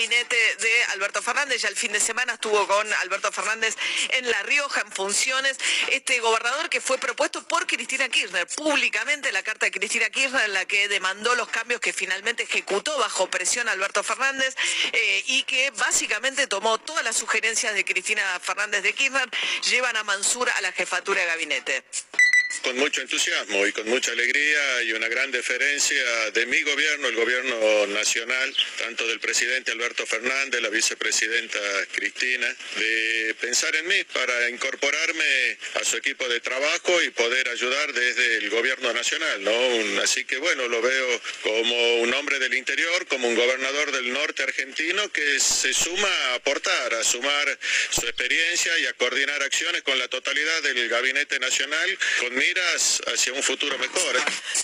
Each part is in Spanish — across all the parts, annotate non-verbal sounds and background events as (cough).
Gabinete de Alberto Fernández. Ya el fin de semana estuvo con Alberto Fernández en La Rioja en funciones. Este gobernador que fue propuesto por Cristina Kirchner, públicamente la carta de Cristina Kirchner en la que demandó los cambios que finalmente ejecutó bajo presión Alberto Fernández eh, y que básicamente tomó todas las sugerencias de Cristina Fernández de Kirchner, llevan a Mansur a la jefatura de gabinete. Con mucho entusiasmo y con mucha alegría y una gran deferencia de mi gobierno, el gobierno nacional, tanto del presidente Alberto Fernández, la vicepresidenta Cristina, de pensar en mí para incorporarme a su equipo de trabajo y poder ayudar desde el gobierno nacional. así que bueno, lo veo como un hombre del interior, como un gobernador del norte argentino que se suma a aportar, a sumar su experiencia y a coordinar acciones con la totalidad del gabinete nacional miras hacia un futuro mejor. ¿eh?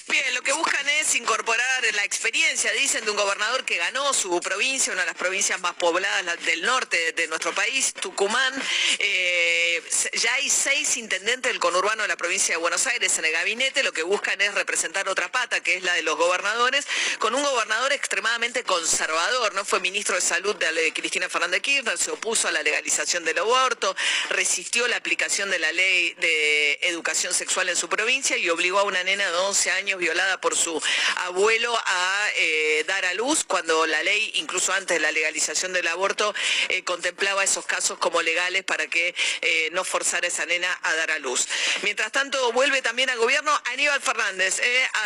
Bien, lo que buscan es incorporar la experiencia, dicen, de un gobernador que ganó su provincia, una de las provincias más pobladas la- del norte de nuestro país, Tucumán. Eh, ya hay seis intendentes del conurbano de la provincia de Buenos Aires en el gabinete. Lo que buscan es representar otra pata, que es la de los gobernadores, con un gobernador extremadamente conservador. No fue ministro de Salud de, Cristina Fernández de Kirchner, se opuso a la legalización del aborto, resistió la aplicación de la ley de educación sexual en su provincia y obligó a una nena de 11 años violada por su abuelo a eh, dar a luz cuando la ley, incluso antes de la legalización del aborto, eh, contemplaba esos casos como legales para que eh, no forzara a esa nena a dar a luz. Mientras tanto, vuelve también al gobierno Aníbal Fernández,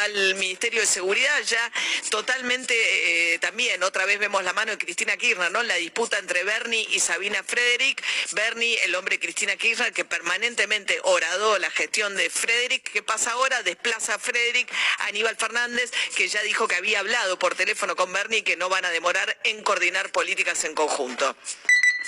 al Ministerio de Seguridad, ya totalmente también, otra vez vemos la mano de Cristina Kirchner, ¿no? La disputa entre Bernie y Sabina Frederick. Bernie, el hombre Cristina Kirchner, que permanentemente oradó la gestión de Frederick. ¿Qué pasa ahora? Desplaza a Frederick a Aníbal Fernández, que ya dijo que había hablado por teléfono con Bernie y que no van a demorar en coordinar políticas en conjunto.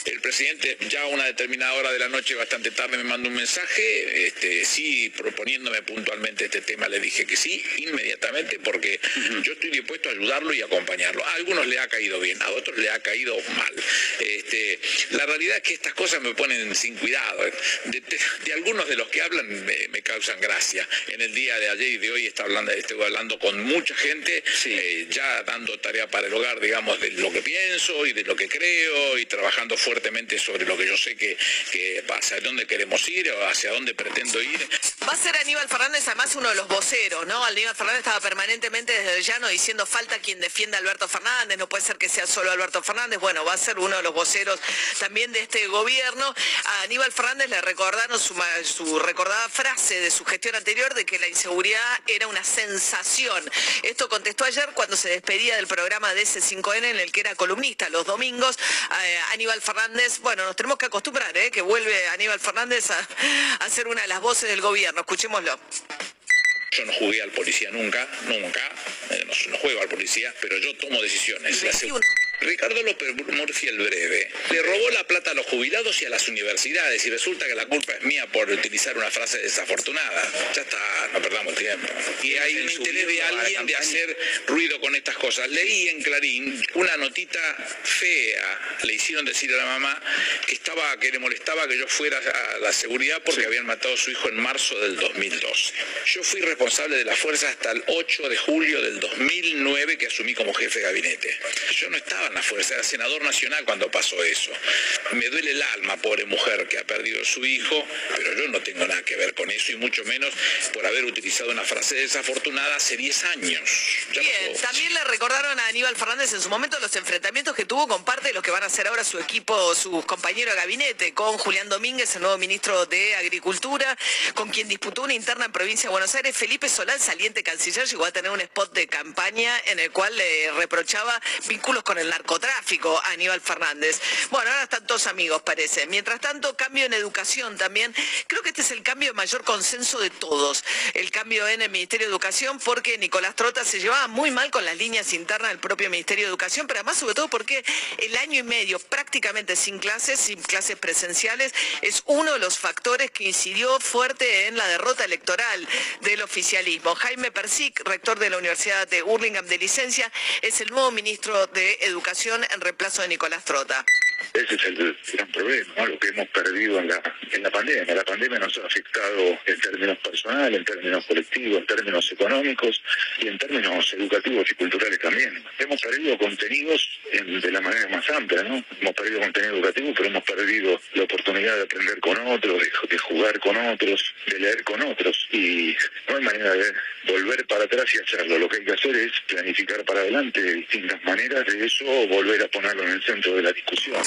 El presidente ya a una determinada hora de la noche, bastante tarde, me mandó un mensaje, este, sí, proponiéndome puntualmente este tema, le dije que sí, inmediatamente, porque yo estoy dispuesto a ayudarlo y acompañarlo. A algunos le ha caído bien, a otros le ha caído mal. Este, la realidad es que estas cosas me ponen sin cuidado. De, de- de algunos de los que hablan me, me causan gracia. En el día de ayer y de hoy está hablando, estoy hablando con mucha gente, eh, ya dando tarea para el hogar, digamos, de lo que pienso y de lo que creo y trabajando fuertemente sobre lo que yo sé que, que hacia dónde queremos ir o hacia dónde pretendo ir. Va a ser Aníbal Fernández además uno de los voceros, ¿no? Aníbal Fernández estaba permanentemente desde el llano diciendo falta quien defienda a Alberto Fernández, no puede ser que sea solo Alberto Fernández. Bueno, va a ser uno de los voceros también de este gobierno. A Aníbal Fernández le recordaron su, su recordada frase de su gestión anterior de que la inseguridad era una sensación. Esto contestó ayer cuando se despedía del programa de S5N en el que era columnista los domingos. Eh, Aníbal Fernández, bueno, nos tenemos que acostumbrar, ¿eh? que vuelve Aníbal Fernández a, a ser una de las voces del gobierno. Escuchémoslo. Yo no jugué al policía nunca, nunca, eh, no, no juego al policía, pero yo tomo decisiones. La seg- 21. Ricardo López Murphy el breve le robó la plata a los jubilados y a las universidades y resulta que la culpa es mía por utilizar una frase desafortunada. Ya está, no perdamos tiempo. Y hay un interés de alguien de hacer ruido con estas cosas. Leí en Clarín una notita fea, le hicieron decir a la mamá que estaba que le molestaba que yo fuera a la seguridad porque habían matado a su hijo en marzo del 2012. Yo fui responsable de la fuerza hasta el 8 de julio del 2009 que asumí como jefe de gabinete. Yo no estaba Ciudadana, fue ser senador nacional cuando pasó eso. Me duele el alma, pobre mujer que ha perdido su hijo, pero yo no tengo nada que ver con eso y mucho menos por haber utilizado una frase desafortunada hace 10 años. Bien, también le recordaron a Aníbal Fernández en su momento los enfrentamientos que tuvo con parte de los que van a ser ahora su equipo, sus compañeros de gabinete, con Julián Domínguez, el nuevo ministro de Agricultura, con quien disputó una interna en provincia de Buenos Aires, Felipe Solán, saliente canciller, llegó a tener un spot de campaña en el cual le reprochaba vínculos con el narcotráfico a Aníbal Fernández. Bueno, ahora están todos amigos, parece. Mientras tanto, cambio en educación también. Creo que este es el cambio de mayor consenso de todos. El cambio en el Ministerio de Educación porque Nicolás Trota se llevaba muy mal con las líneas internas del propio Ministerio de Educación, pero además sobre todo porque el año y medio prácticamente sin clases, sin clases presenciales, es uno de los factores que incidió fuerte en la derrota electoral del Jaime Persic, rector de la Universidad de Hurlingham de licencia, es el nuevo ministro de Educación en reemplazo de Nicolás Trota. Ese es el gran problema, lo que hemos perdido en la, en la pandemia. La pandemia nos ha afectado en términos personales, en términos colectivos, en términos económicos y en términos educativos y culturales también. Hemos perdido contenidos de la manera más amplia, ¿no? Hemos perdido contenido educativo, pero hemos perdido la oportunidad de aprender con otros, de, jugar con otros, de leer con otros. Y no hay manera de volver para atrás y hacerlo. Lo que hay que hacer es planificar para adelante de distintas maneras de eso volver a ponerlo en el centro de la discusión.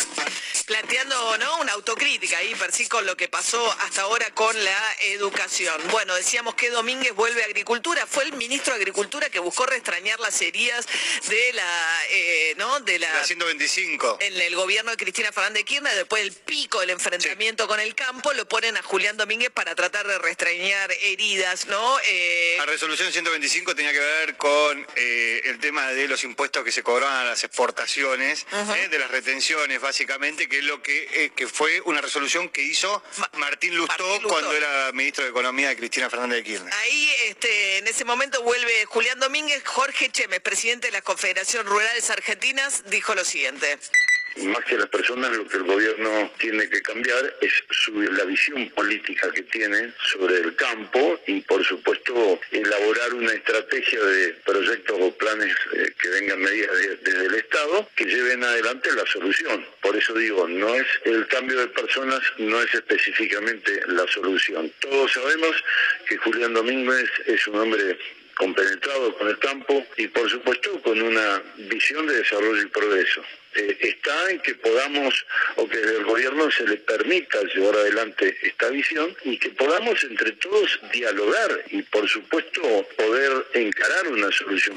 Planteando ¿no? una autocrítica ahí, sí con lo que pasó hasta ahora con la educación. Bueno, decíamos que Domínguez vuelve a Agricultura. Fue el ministro de Agricultura que buscó restrañar las heridas de la, eh, ¿no? De la, 125. En el gobierno de Cristina Fernández Kirchner, después del pico del enfrentamiento con el campo, lo ponen a Julián Domínguez para tratar de restrañar heridas, ¿no? Eh, la resolución 125 tenía que ver con eh, el tema de los impuestos que se cobraban a las exportaciones, de las retenciones, básicamente que es lo que, eh, que fue una resolución que hizo Martín Lustó, cuando era ministro de Economía de Cristina Fernández de Kirchner. Ahí, este, en ese momento vuelve Julián Domínguez, Jorge Chemes, presidente de la Confederación Rurales Argentinas, dijo lo siguiente más que las personas, lo que el gobierno tiene que cambiar es la visión política que tiene sobre el campo y, por supuesto, elaborar una estrategia de proyectos o planes eh, que vengan medidas desde el Estado que lleven adelante la solución. Por eso digo, no es el cambio de personas, no es específicamente la solución. Todos sabemos que Julián Domínguez es un hombre compenetrado con el campo y por supuesto con una visión de desarrollo y progreso. Eh, está en que podamos, o que el gobierno se le permita llevar adelante esta visión y que podamos entre todos dialogar y por supuesto poder encarar una solución.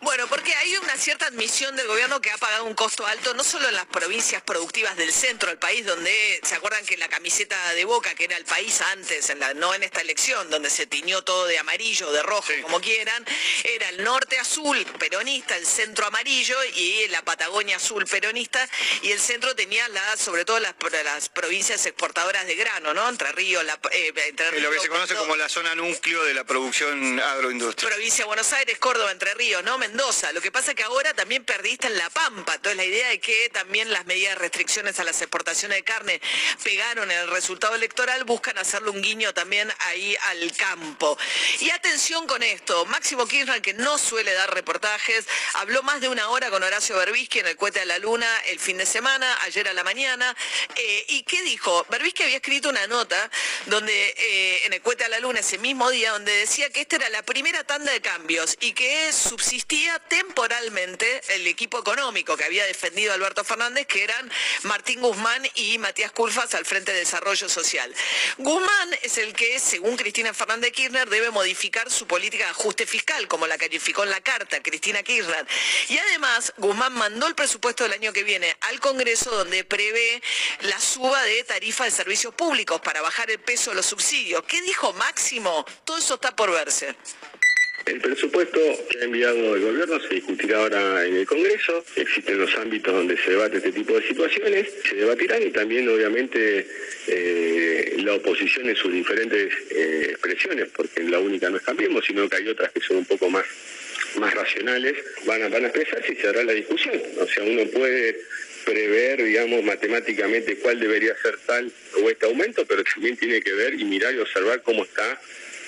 Bueno, porque hay una cierta admisión del gobierno que ha pagado un costo alto, no solo en las provincias productivas del centro del país, donde se acuerdan que la camiseta de Boca, que era el país antes, en la, no en esta elección, donde se tiñó todo de amarillo, de rojo, como quieran, era el norte azul peronista, el centro amarillo y la Patagonia azul peronista y el centro tenía la, sobre todo las, las provincias exportadoras de grano, ¿no? Entre Ríos, la, eh, entre lo que se conoce como la zona núcleo de la producción agroindustrial. Provincia de Buenos Aires, Córdoba, Entre Ríos, ¿no? Mendoza. Lo que pasa es que ahora también perdiste en La Pampa. Entonces la idea de que también las medidas de restricciones a las exportaciones de carne pegaron en el resultado electoral, buscan hacerle un guiño también ahí al campo. Y atención con esto, Máximo Kirchner, que no suele dar reportajes, habló más de una hora con Horacio Berbisky en el cuete la Luna el fin de semana, ayer a la mañana. Eh, ¿Y qué dijo? que había escrito una nota donde eh, en el Cuete a la Luna ese mismo día, donde decía que esta era la primera tanda de cambios y que subsistía temporalmente el equipo económico que había defendido Alberto Fernández, que eran Martín Guzmán y Matías Culfas al Frente de Desarrollo Social. Guzmán es el que, según Cristina Fernández Kirchner, debe modificar su política de ajuste fiscal, como la calificó en la carta Cristina Kirchner. Y además, Guzmán mandó el presupuesto el año que viene al Congreso donde prevé la suba de tarifas de servicios públicos para bajar el peso de los subsidios. ¿Qué dijo Máximo? Todo eso está por verse. El presupuesto que ha enviado el gobierno se discutirá ahora en el Congreso. Existen los ámbitos donde se debate este tipo de situaciones. Se debatirán y también, obviamente, eh, la oposición en sus diferentes eh, expresiones, porque la única no es Cambiemos, sino que hay otras que son un poco más más racionales van a, van a expresarse y se hará la discusión. O sea, uno puede prever, digamos, matemáticamente cuál debería ser tal o este aumento, pero también tiene que ver y mirar y observar cómo está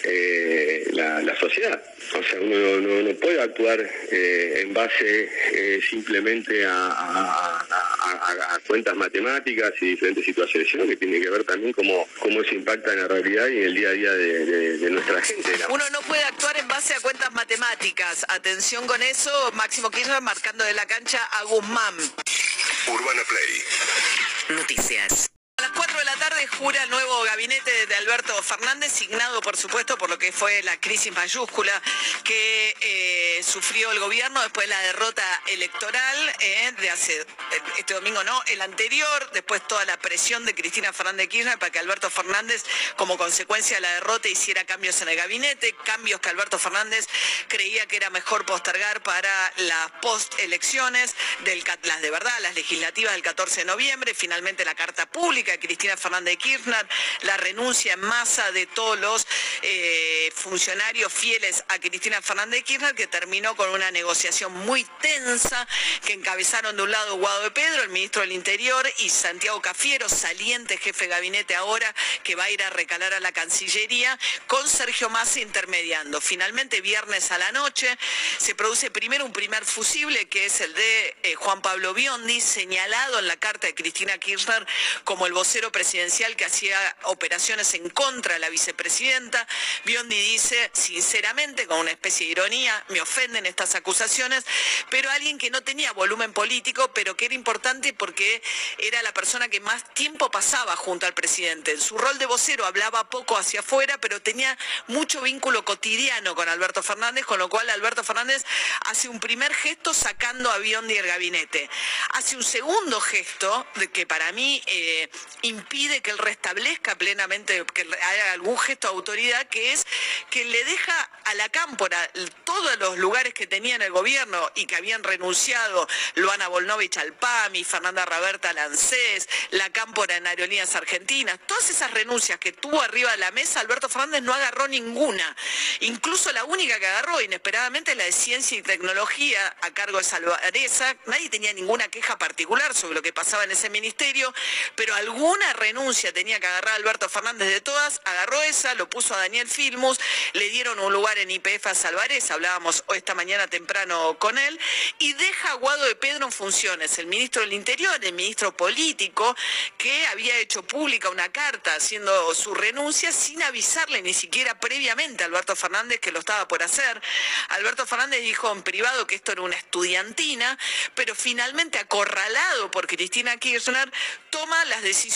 eh, la, sociedad. O sea, uno no, puede actuar eh, en base eh, simplemente a, cuentas matemáticas y diferentes situaciones, sino que tiene que ver también cómo, cómo se impacta en la realidad y en el día a día de, nuestra gente. Uno no puede actuar en base a cuentas matemáticas. Atención con eso, Máximo Kirchner marcando de la cancha a Guzmán. Urbana Play. Noticias. A las 4 de la tarde jura el nuevo gabinete de Alberto Fernández, signado por supuesto por lo que fue la crisis mayúscula que eh, sufrió el gobierno después de la derrota electoral eh, de hace, este domingo no, el anterior, después toda la presión de Cristina Fernández Kirchner para que Alberto Fernández, como consecuencia de la derrota, hiciera cambios en el gabinete, cambios que Alberto Fernández creía que era mejor postergar para las post-elecciones, las de verdad, las legislativas del 14 de noviembre, finalmente la carta pública Cristina Fernández de Kirchner, la renuncia en masa de todos los eh, funcionarios fieles a Cristina Fernández de Kirchner, que terminó con una negociación muy tensa que encabezaron de un lado Guado de Pedro, el ministro del Interior, y Santiago Cafiero, saliente jefe de gabinete ahora, que va a ir a recalar a la Cancillería, con Sergio Massa intermediando. Finalmente, viernes a la noche, se produce primero un primer fusible, que es el de eh, Juan Pablo Biondi, señalado en la carta de Cristina Kirchner como el vocero presidencial que hacía operaciones en contra de la vicepresidenta. Biondi dice, sinceramente, con una especie de ironía, me ofenden estas acusaciones, pero alguien que no tenía volumen político, pero que era importante porque era la persona que más tiempo pasaba junto al presidente. En su rol de vocero hablaba poco hacia afuera, pero tenía mucho vínculo cotidiano con Alberto Fernández, con lo cual Alberto Fernández hace un primer gesto sacando a Biondi del gabinete. Hace un segundo gesto, que para mí eh, impide que él restablezca plenamente, que haya algún gesto de autoridad, que es que le deja a la cámpora todos los lugares que tenía en el gobierno y que habían renunciado Luana Volnovich al PAMI, Fernanda Raberta al ANSES, la cámpora en Aerolíneas Argentinas, todas esas renuncias que tuvo arriba de la mesa, Alberto Fernández no agarró ninguna. Incluso la única que agarró inesperadamente la de Ciencia y Tecnología a cargo de Salvareza. Nadie tenía ninguna queja particular sobre lo que pasaba en ese ministerio, pero algún una renuncia tenía que agarrar a Alberto Fernández de todas, agarró esa, lo puso a Daniel Filmus, le dieron un lugar en IPF a Salvarez, hablábamos esta mañana temprano con él, y deja a Guado de Pedro en funciones, el ministro del Interior, el ministro político, que había hecho pública una carta haciendo su renuncia sin avisarle ni siquiera previamente a Alberto Fernández que lo estaba por hacer. Alberto Fernández dijo en privado que esto era una estudiantina, pero finalmente acorralado por Cristina Kirchner, toma las decisiones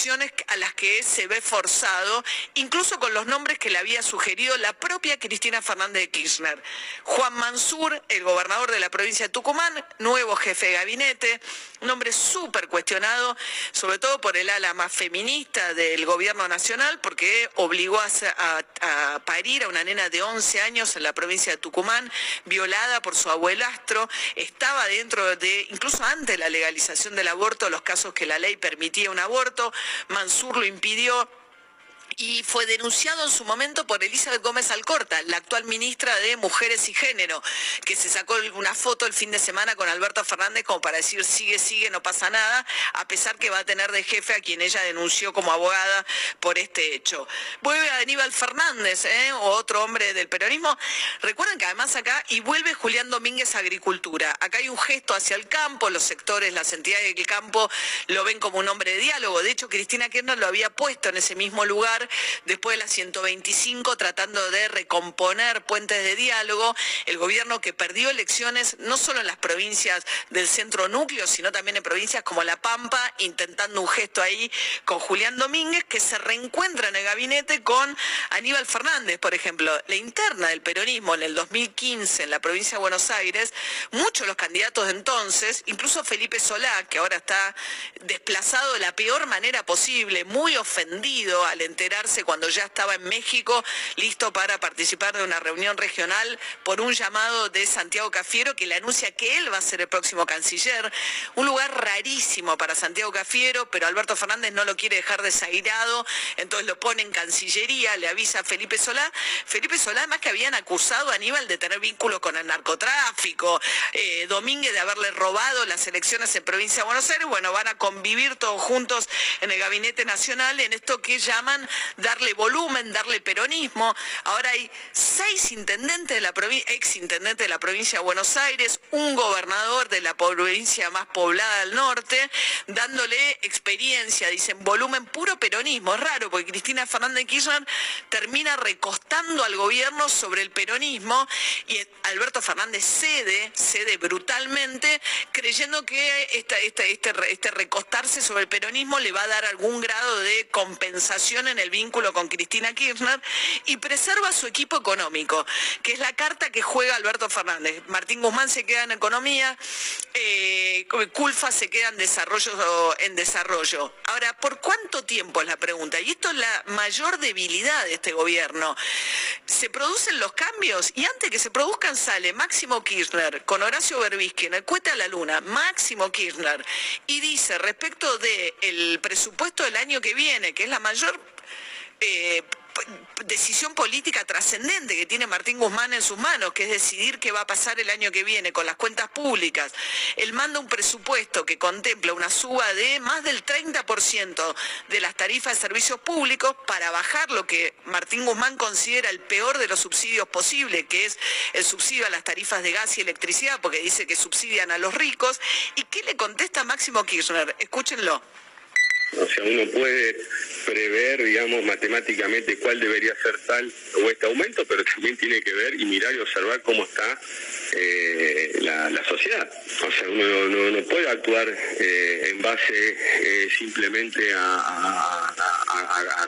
a las que se ve forzado, incluso con los nombres que le había sugerido la propia Cristina Fernández de Kirchner. Juan Mansur, el gobernador de la provincia de Tucumán, nuevo jefe de gabinete, un hombre súper cuestionado, sobre todo por el ala más feminista del gobierno nacional, porque obligó a, parir a una nena de 11 años en la provincia de Tucumán, violada por su abuelastro, estaba dentro de, incluso antes de la legalización del aborto, los casos que la ley permitía un aborto, Mansur lo impidió y fue denunciado en su momento por Elizabeth Gómez Alcorta, la actual ministra de Mujeres y Género, que se sacó una foto el fin de semana con Alberto Fernández como para decir sigue, sigue, no pasa nada, a pesar que va a tener de jefe a quien ella denunció como abogada por este hecho. Vuelve a Aníbal Fernández, ¿eh? otro hombre del peronismo. Recuerden que además acá, y vuelve Julián Domínguez Agricultura. Acá hay un gesto hacia el campo, los sectores, las entidades del campo lo ven como un hombre de diálogo. De hecho, Cristina Kirchner lo había puesto en ese mismo lugar después de la 125 tratando de recomponer puentes de diálogo, el gobierno que perdió elecciones no solo en las provincias del centro núcleo, sino también en provincias como La Pampa, intentando un gesto ahí con Julián Domínguez, que se reencuentra en el gabinete con Aníbal Fernández, por ejemplo. La interna del peronismo en el 2015 en la provincia de Buenos Aires, muchos de los candidatos de entonces, incluso Felipe Solá, que ahora está desplazado de la peor manera posible, muy ofendido al cuando ya estaba en México, listo para participar de una reunión regional por un llamado de Santiago Cafiero que le anuncia que él va a ser el próximo canciller. Un lugar rarísimo para Santiago Cafiero, pero Alberto Fernández no lo quiere dejar desairado, entonces lo pone en Cancillería, le avisa a Felipe Solá. Felipe Solá, además que habían acusado a Aníbal de tener vínculo con el narcotráfico, eh, Domínguez de haberle robado las elecciones en provincia de Buenos Aires. Bueno, van a convivir todos juntos en el Gabinete Nacional en esto que llaman darle volumen, darle peronismo. Ahora hay seis intendentes de la provincia, ex intendentes de la provincia de Buenos Aires, un gobernador de la provincia más poblada del norte, dándole experiencia, dicen volumen puro peronismo. Es raro porque Cristina Fernández Kirchner termina recostando al gobierno sobre el peronismo y Alberto Fernández cede, cede brutalmente, creyendo que este, este recostarse sobre el peronismo le va a dar algún grado de compensación en el vínculo con Cristina Kirchner y preserva su equipo económico, que es la carta que juega Alberto Fernández. Martín Guzmán se queda en economía, eh, Culfa se queda en desarrollo, en desarrollo. Ahora, ¿por cuánto tiempo es la pregunta? Y esto es la mayor debilidad de este gobierno. Se producen los cambios y antes que se produzcan sale Máximo Kirchner con Horacio Berbisky en el Cuete a la Luna, Máximo Kirchner, y dice respecto del presupuesto del año que viene, que es la mayor eh, decisión política trascendente que tiene Martín Guzmán en sus manos, que es decidir qué va a pasar el año que viene con las cuentas públicas. Él manda un presupuesto que contempla una suba de más del 30% de las tarifas de servicios públicos para bajar lo que Martín Guzmán considera el peor de los subsidios posibles, que es el subsidio a las tarifas de gas y electricidad, porque dice que subsidian a los ricos. ¿Y qué le contesta Máximo Kirchner? Escúchenlo. O sea, uno puede prever, digamos, matemáticamente cuál debería ser tal o este aumento, pero también tiene que ver y mirar y observar cómo está eh, la, sociedad. O sea, uno no, puede actuar eh, en base eh, simplemente a,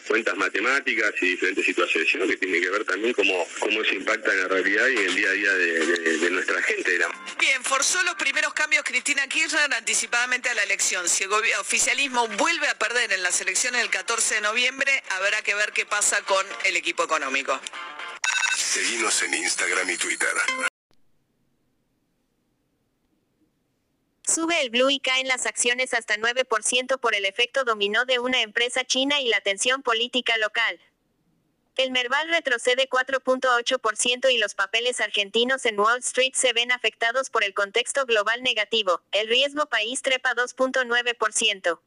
cuentas matemáticas y diferentes situaciones, sino que tiene que ver también cómo, cómo eso impacta en la realidad y en el día a día de, nuestra gente. Bien, forzó los primeros cambios Cristina Kirchner anticipadamente a la elección. Si el oficialismo vuelve a perder en las elecciones del 14 de noviembre, habrá que ver qué pasa con el equipo económico. Seguimos en Instagram y Twitter. Sube el blue y caen las acciones hasta 9% por el efecto dominó de una empresa china y la tensión política local. El Merval retrocede 4.8% y los papeles argentinos en Wall Street se ven afectados por el contexto global negativo. El riesgo país trepa 2.9%.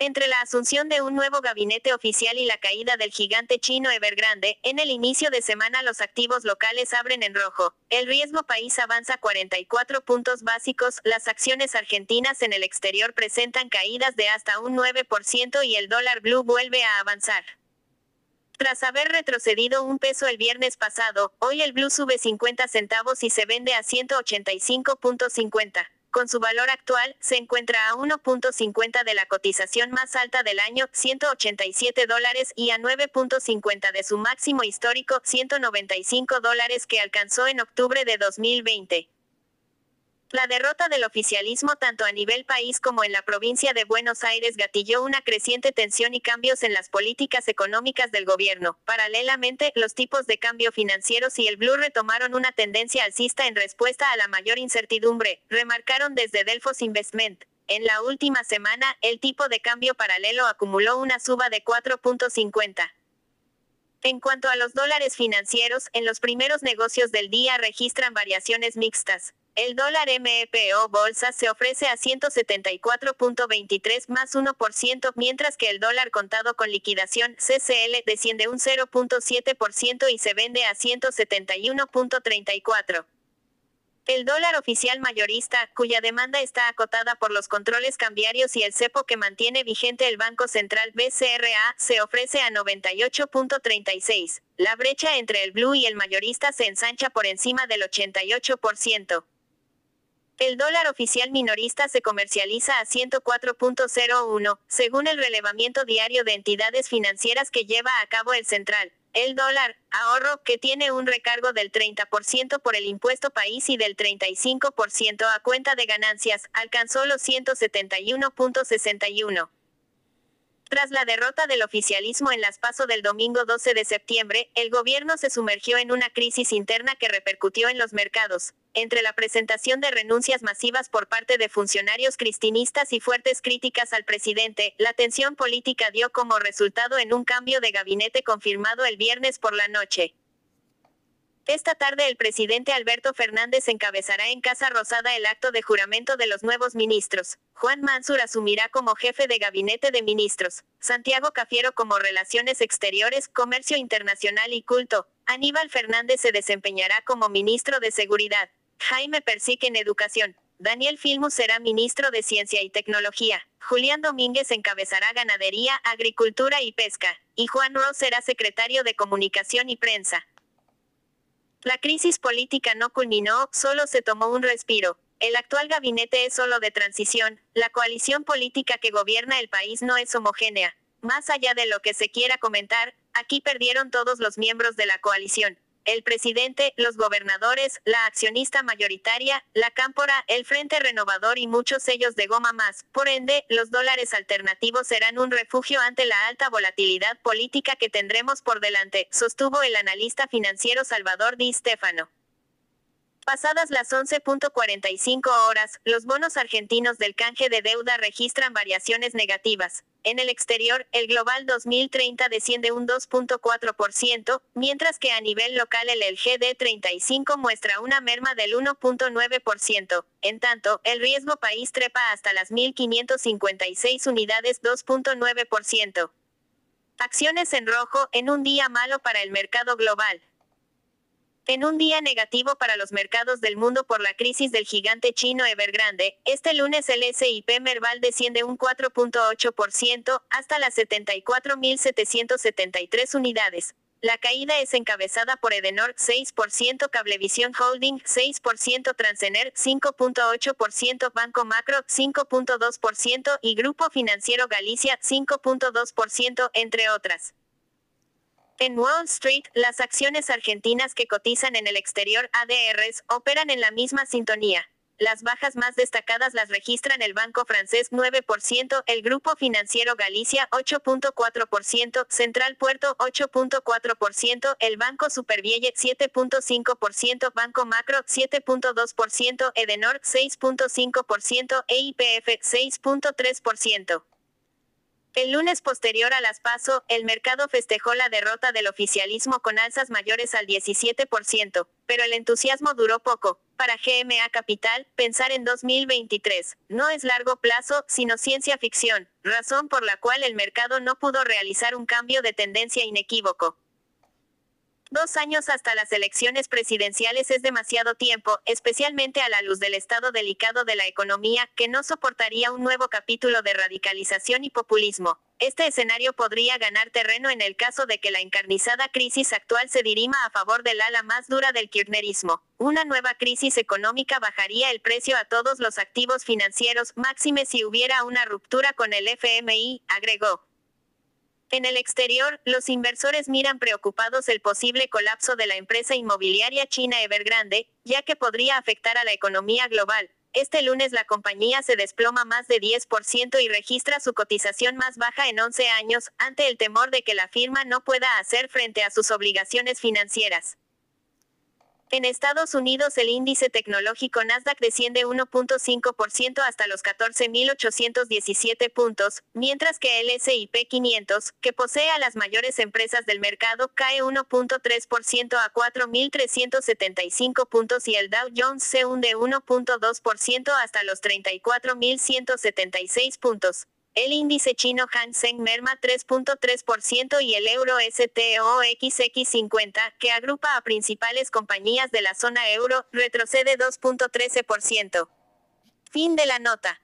Entre la asunción de un nuevo gabinete oficial y la caída del gigante chino Evergrande, en el inicio de semana los activos locales abren en rojo. El riesgo país avanza 44 puntos básicos, las acciones argentinas en el exterior presentan caídas de hasta un 9% y el dólar blue vuelve a avanzar. Tras haber retrocedido un peso el viernes pasado, hoy el blue sube 50 centavos y se vende a 185.50. Con su valor actual, se encuentra a 1.50 de la cotización más alta del año, 187 dólares, y a 9.50 de su máximo histórico, 195 dólares que alcanzó en octubre de 2020. La derrota del oficialismo tanto a nivel país como en la provincia de Buenos Aires gatilló una creciente tensión y cambios en las políticas económicas del gobierno. Paralelamente, los tipos de cambio financieros y el blue retomaron una tendencia alcista en respuesta a la mayor incertidumbre, remarcaron desde Delfos Investment. En la última semana, el tipo de cambio paralelo acumuló una suba de 4.50. En cuanto a los dólares financieros, en los primeros negocios del día registran variaciones mixtas. El dólar MEPO Bolsa se ofrece a 174.23 más 1%, mientras que el dólar contado con liquidación CCL desciende un 0.7% y se vende a 171.34. El dólar oficial mayorista, cuya demanda está acotada por los controles cambiarios y el cepo que mantiene vigente el Banco Central BCRA, se ofrece a 98.36. La brecha entre el blue y el mayorista se ensancha por encima del 88%. El dólar oficial minorista se comercializa a 104.01, según el relevamiento diario de entidades financieras que lleva a cabo el central. El dólar, ahorro, que tiene un recargo del 30% por el impuesto país y del 35% a cuenta de ganancias, alcanzó los 171.61. Tras la derrota del oficialismo en las PASO del domingo 12 de septiembre, el gobierno se sumergió en una crisis interna que repercutió en los mercados. Entre la presentación de renuncias masivas por parte de funcionarios cristinistas y fuertes críticas al presidente, la tensión política dio como resultado en un cambio de gabinete confirmado el viernes por la noche. Esta tarde el presidente Alberto Fernández encabezará en Casa Rosada el acto de juramento de los nuevos ministros. Juan Mansur asumirá como jefe de gabinete de ministros. Santiago Cafiero como Relaciones Exteriores, Comercio Internacional y Culto. Aníbal Fernández se desempeñará como ministro de Seguridad. Jaime Persique en Educación. Daniel Filmus será ministro de Ciencia y Tecnología. Julián Domínguez encabezará Ganadería, Agricultura y Pesca. Y Juan Ross será secretario de Comunicación y Prensa. La crisis política no culminó, solo se tomó un respiro. El actual gabinete es solo de transición, la coalición política que gobierna el país no es homogénea. Más allá de lo que se quiera comentar, aquí perdieron todos los miembros de la coalición el presidente, los gobernadores, la accionista mayoritaria, la cámpora, el Frente Renovador y muchos sellos de goma más. Por ende, los dólares alternativos serán un refugio ante la alta volatilidad política que tendremos por delante, sostuvo el analista financiero Salvador Di Stefano. Pasadas las 11.45 horas, los bonos argentinos del canje de deuda registran variaciones negativas. En el exterior, el global 2030 desciende un 2.4%, mientras que a nivel local el, el GD35 muestra una merma del 1.9%. En tanto, el riesgo país trepa hasta las 1.556 unidades 2.9%. Acciones en rojo, en un día malo para el mercado global. En un día negativo para los mercados del mundo por la crisis del gigante chino Evergrande, este lunes el SIP Merval desciende un 4.8% hasta las 74.773 unidades. La caída es encabezada por Edenor 6%, Cablevisión Holding 6%, Transener 5.8%, Banco Macro 5.2% y Grupo Financiero Galicia 5.2%, entre otras. En Wall Street, las acciones argentinas que cotizan en el exterior ADRs operan en la misma sintonía. Las bajas más destacadas las registran el Banco Francés 9%, el Grupo Financiero Galicia 8.4%, Central Puerto 8.4%, el Banco Supervielle 7.5%, Banco Macro 7.2%, Edenor 6.5% e IPF 6.3%. El lunes posterior a las PASO, el mercado festejó la derrota del oficialismo con alzas mayores al 17%, pero el entusiasmo duró poco. Para GMA Capital, pensar en 2023 no es largo plazo, sino ciencia ficción, razón por la cual el mercado no pudo realizar un cambio de tendencia inequívoco. Dos años hasta las elecciones presidenciales es demasiado tiempo, especialmente a la luz del estado delicado de la economía, que no soportaría un nuevo capítulo de radicalización y populismo. Este escenario podría ganar terreno en el caso de que la encarnizada crisis actual se dirima a favor del ala más dura del kirchnerismo. Una nueva crisis económica bajaría el precio a todos los activos financieros, máxime si hubiera una ruptura con el FMI, agregó. En el exterior, los inversores miran preocupados el posible colapso de la empresa inmobiliaria china Evergrande, ya que podría afectar a la economía global. Este lunes la compañía se desploma más de 10% y registra su cotización más baja en 11 años, ante el temor de que la firma no pueda hacer frente a sus obligaciones financieras. En Estados Unidos el índice tecnológico Nasdaq desciende 1.5% hasta los 14.817 puntos, mientras que el S&P 500, que posee a las mayores empresas del mercado, cae 1.3% a 4.375 puntos y el Dow Jones se hunde 1.2% hasta los 34.176 puntos. El índice chino Hang Seng merma 3.3% y el euro STOXX50, que agrupa a principales compañías de la zona euro, retrocede 2.13%. Fin de la nota.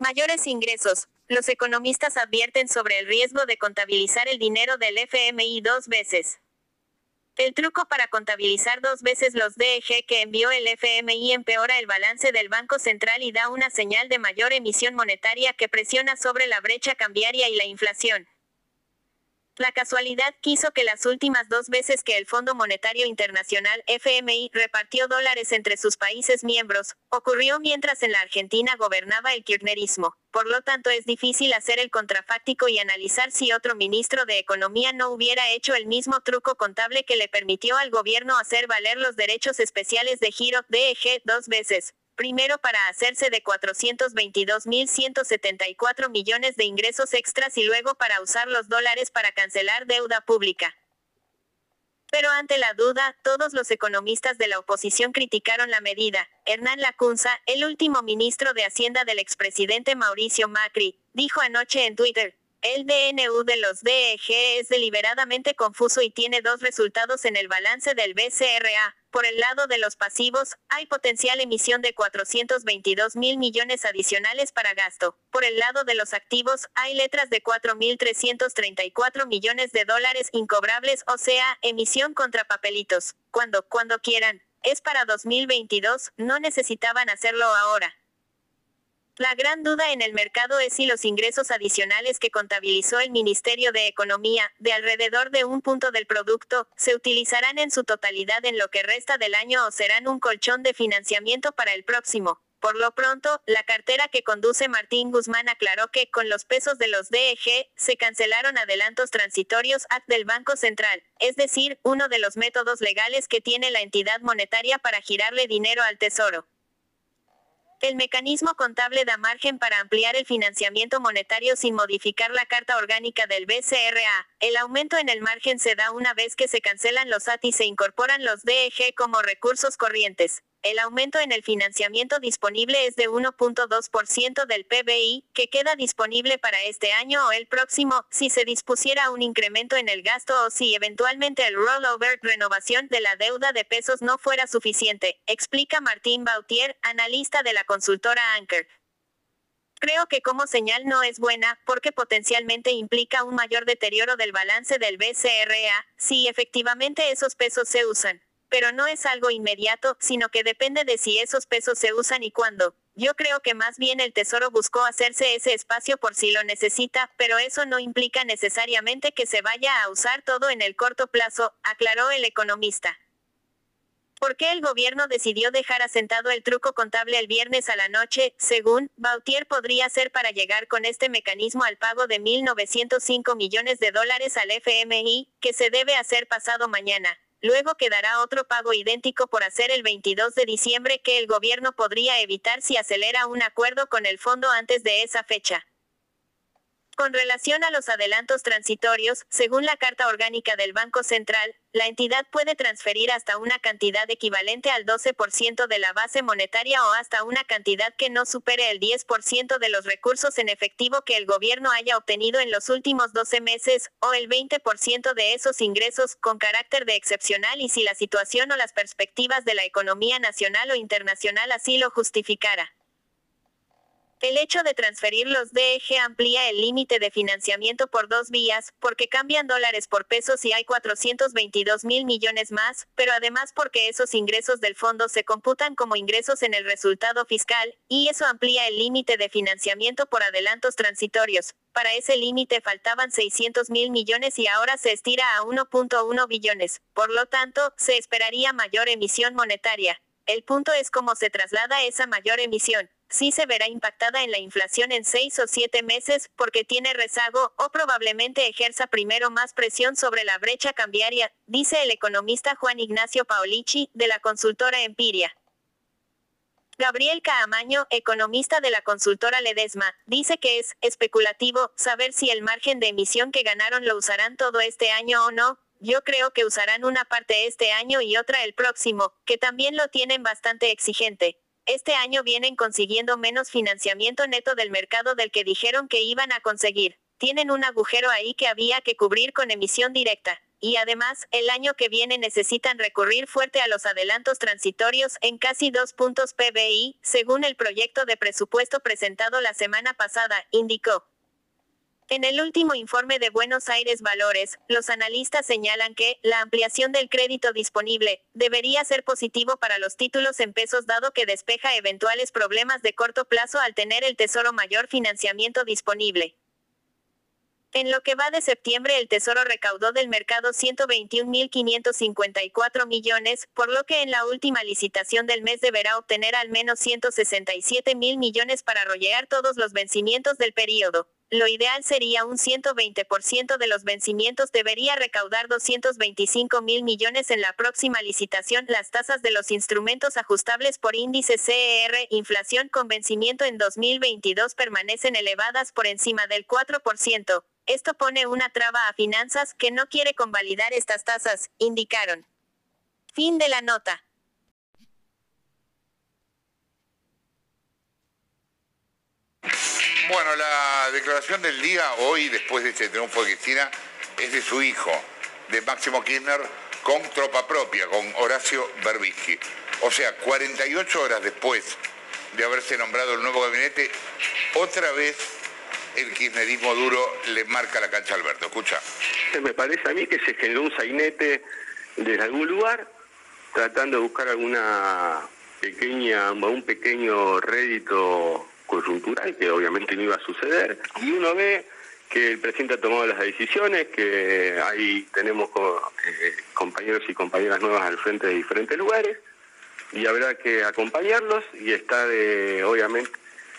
Mayores ingresos. Los economistas advierten sobre el riesgo de contabilizar el dinero del FMI dos veces. El truco para contabilizar dos veces los DEG que envió el FMI empeora el balance del Banco Central y da una señal de mayor emisión monetaria que presiona sobre la brecha cambiaria y la inflación. La casualidad quiso que las últimas dos veces que el Fondo Monetario Internacional FMI repartió dólares entre sus países miembros, ocurrió mientras en la Argentina gobernaba el kirchnerismo. Por lo tanto es difícil hacer el contrafáctico y analizar si otro ministro de Economía no hubiera hecho el mismo truco contable que le permitió al gobierno hacer valer los derechos especiales de giro DEG dos veces. Primero para hacerse de 422.174 millones de ingresos extras y luego para usar los dólares para cancelar deuda pública. Pero ante la duda, todos los economistas de la oposición criticaron la medida. Hernán Lacunza, el último ministro de Hacienda del expresidente Mauricio Macri, dijo anoche en Twitter, el DNU de los DEG es deliberadamente confuso y tiene dos resultados en el balance del BCRA. Por el lado de los pasivos, hay potencial emisión de 422 mil millones adicionales para gasto. Por el lado de los activos, hay letras de 4.334 millones de dólares incobrables, o sea, emisión contra papelitos. Cuando, cuando quieran. Es para 2022, no necesitaban hacerlo ahora. La gran duda en el mercado es si los ingresos adicionales que contabilizó el Ministerio de Economía, de alrededor de un punto del producto, se utilizarán en su totalidad en lo que resta del año o serán un colchón de financiamiento para el próximo. Por lo pronto, la cartera que conduce Martín Guzmán aclaró que, con los pesos de los DEG, se cancelaron adelantos transitorios ACT del Banco Central, es decir, uno de los métodos legales que tiene la entidad monetaria para girarle dinero al Tesoro. El mecanismo contable da margen para ampliar el financiamiento monetario sin modificar la carta orgánica del BCRA. El aumento en el margen se da una vez que se cancelan los AT y se incorporan los DEG como recursos corrientes. El aumento en el financiamiento disponible es de 1.2% del PBI, que queda disponible para este año o el próximo, si se dispusiera un incremento en el gasto o si eventualmente el rollover renovación de la deuda de pesos no fuera suficiente, explica Martín Bautier, analista de la consultora Anchor. Creo que como señal no es buena, porque potencialmente implica un mayor deterioro del balance del BCRA, si efectivamente esos pesos se usan pero no es algo inmediato, sino que depende de si esos pesos se usan y cuándo. Yo creo que más bien el Tesoro buscó hacerse ese espacio por si lo necesita, pero eso no implica necesariamente que se vaya a usar todo en el corto plazo, aclaró el economista. ¿Por qué el gobierno decidió dejar asentado el truco contable el viernes a la noche? Según Bautier, podría ser para llegar con este mecanismo al pago de 1.905 millones de dólares al FMI, que se debe hacer pasado mañana. Luego quedará otro pago idéntico por hacer el 22 de diciembre que el gobierno podría evitar si acelera un acuerdo con el fondo antes de esa fecha. Con relación a los adelantos transitorios, según la Carta Orgánica del Banco Central, la entidad puede transferir hasta una cantidad equivalente al 12% de la base monetaria o hasta una cantidad que no supere el 10% de los recursos en efectivo que el gobierno haya obtenido en los últimos 12 meses, o el 20% de esos ingresos con carácter de excepcional y si la situación o las perspectivas de la economía nacional o internacional así lo justificara. El hecho de transferir los DEG amplía el límite de financiamiento por dos vías, porque cambian dólares por pesos y hay 422 mil millones más, pero además porque esos ingresos del fondo se computan como ingresos en el resultado fiscal, y eso amplía el límite de financiamiento por adelantos transitorios. Para ese límite faltaban 600 mil millones y ahora se estira a 1.1 billones. Por lo tanto, se esperaría mayor emisión monetaria. El punto es cómo se traslada esa mayor emisión sí se verá impactada en la inflación en seis o siete meses, porque tiene rezago, o probablemente ejerza primero más presión sobre la brecha cambiaria, dice el economista Juan Ignacio Paolici, de la consultora Empiria. Gabriel Caamaño, economista de la consultora Ledesma, dice que es especulativo saber si el margen de emisión que ganaron lo usarán todo este año o no. Yo creo que usarán una parte este año y otra el próximo, que también lo tienen bastante exigente. Este año vienen consiguiendo menos financiamiento neto del mercado del que dijeron que iban a conseguir. Tienen un agujero ahí que había que cubrir con emisión directa. Y además, el año que viene necesitan recurrir fuerte a los adelantos transitorios en casi dos puntos PBI, según el proyecto de presupuesto presentado la semana pasada, indicó. En el último informe de Buenos Aires Valores, los analistas señalan que la ampliación del crédito disponible debería ser positivo para los títulos en pesos dado que despeja eventuales problemas de corto plazo al tener el Tesoro mayor financiamiento disponible. En lo que va de septiembre el Tesoro recaudó del mercado 121.554 millones, por lo que en la última licitación del mes deberá obtener al menos 167 mil millones para rollear todos los vencimientos del periodo. Lo ideal sería un 120% de los vencimientos debería recaudar 225 mil millones en la próxima licitación. Las tasas de los instrumentos ajustables por índice CER, inflación con vencimiento en 2022 permanecen elevadas por encima del 4%. Esto pone una traba a finanzas que no quiere convalidar estas tasas, indicaron. Fin de la nota. Bueno, la declaración del día hoy, después de este triunfo de Cristina, es de su hijo, de Máximo Kirchner, con tropa propia, con Horacio Berbisky. O sea, 48 horas después de haberse nombrado el nuevo gabinete, otra vez el kirchnerismo duro le marca la cancha a Alberto. Escucha. Me parece a mí que se generó un sainete desde algún lugar, tratando de buscar alguna pequeña, un pequeño rédito coyuntural que obviamente no iba a suceder. Y uno ve que el presidente ha tomado las decisiones, que ahí tenemos eh, compañeros y compañeras nuevas al frente de diferentes lugares y habrá que acompañarlos y estar obviamente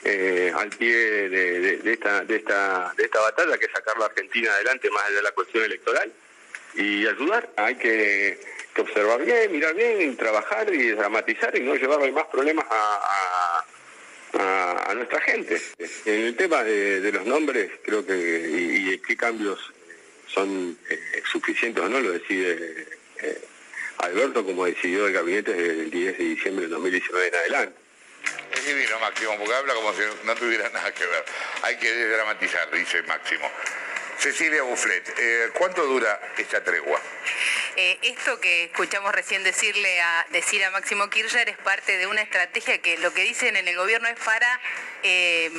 eh, al pie de, esta, de, esta, de esta batalla que es sacar la Argentina adelante más allá de la cuestión electoral y ayudar. Hay que, observar bien, mirar bien, trabajar y dramatizar y no llevarle más problemas a, nuestra gente. En el tema de, los nombres, creo que y, qué cambios son eh, suficientes o no, lo decide eh, Alberto como decidió el gabinete desde el 10 de diciembre de 2019 en adelante. Es divino, Máximo, porque habla como si no tuviera nada que ver. Hay que desdramatizar, dice Máximo. Cecilia Bufflet, eh, ¿cuánto dura esta tregua? Eh, esto que escuchamos recién decirle a, decir a Máximo Kirchner es parte de una estrategia que lo que dicen en el gobierno es para eh,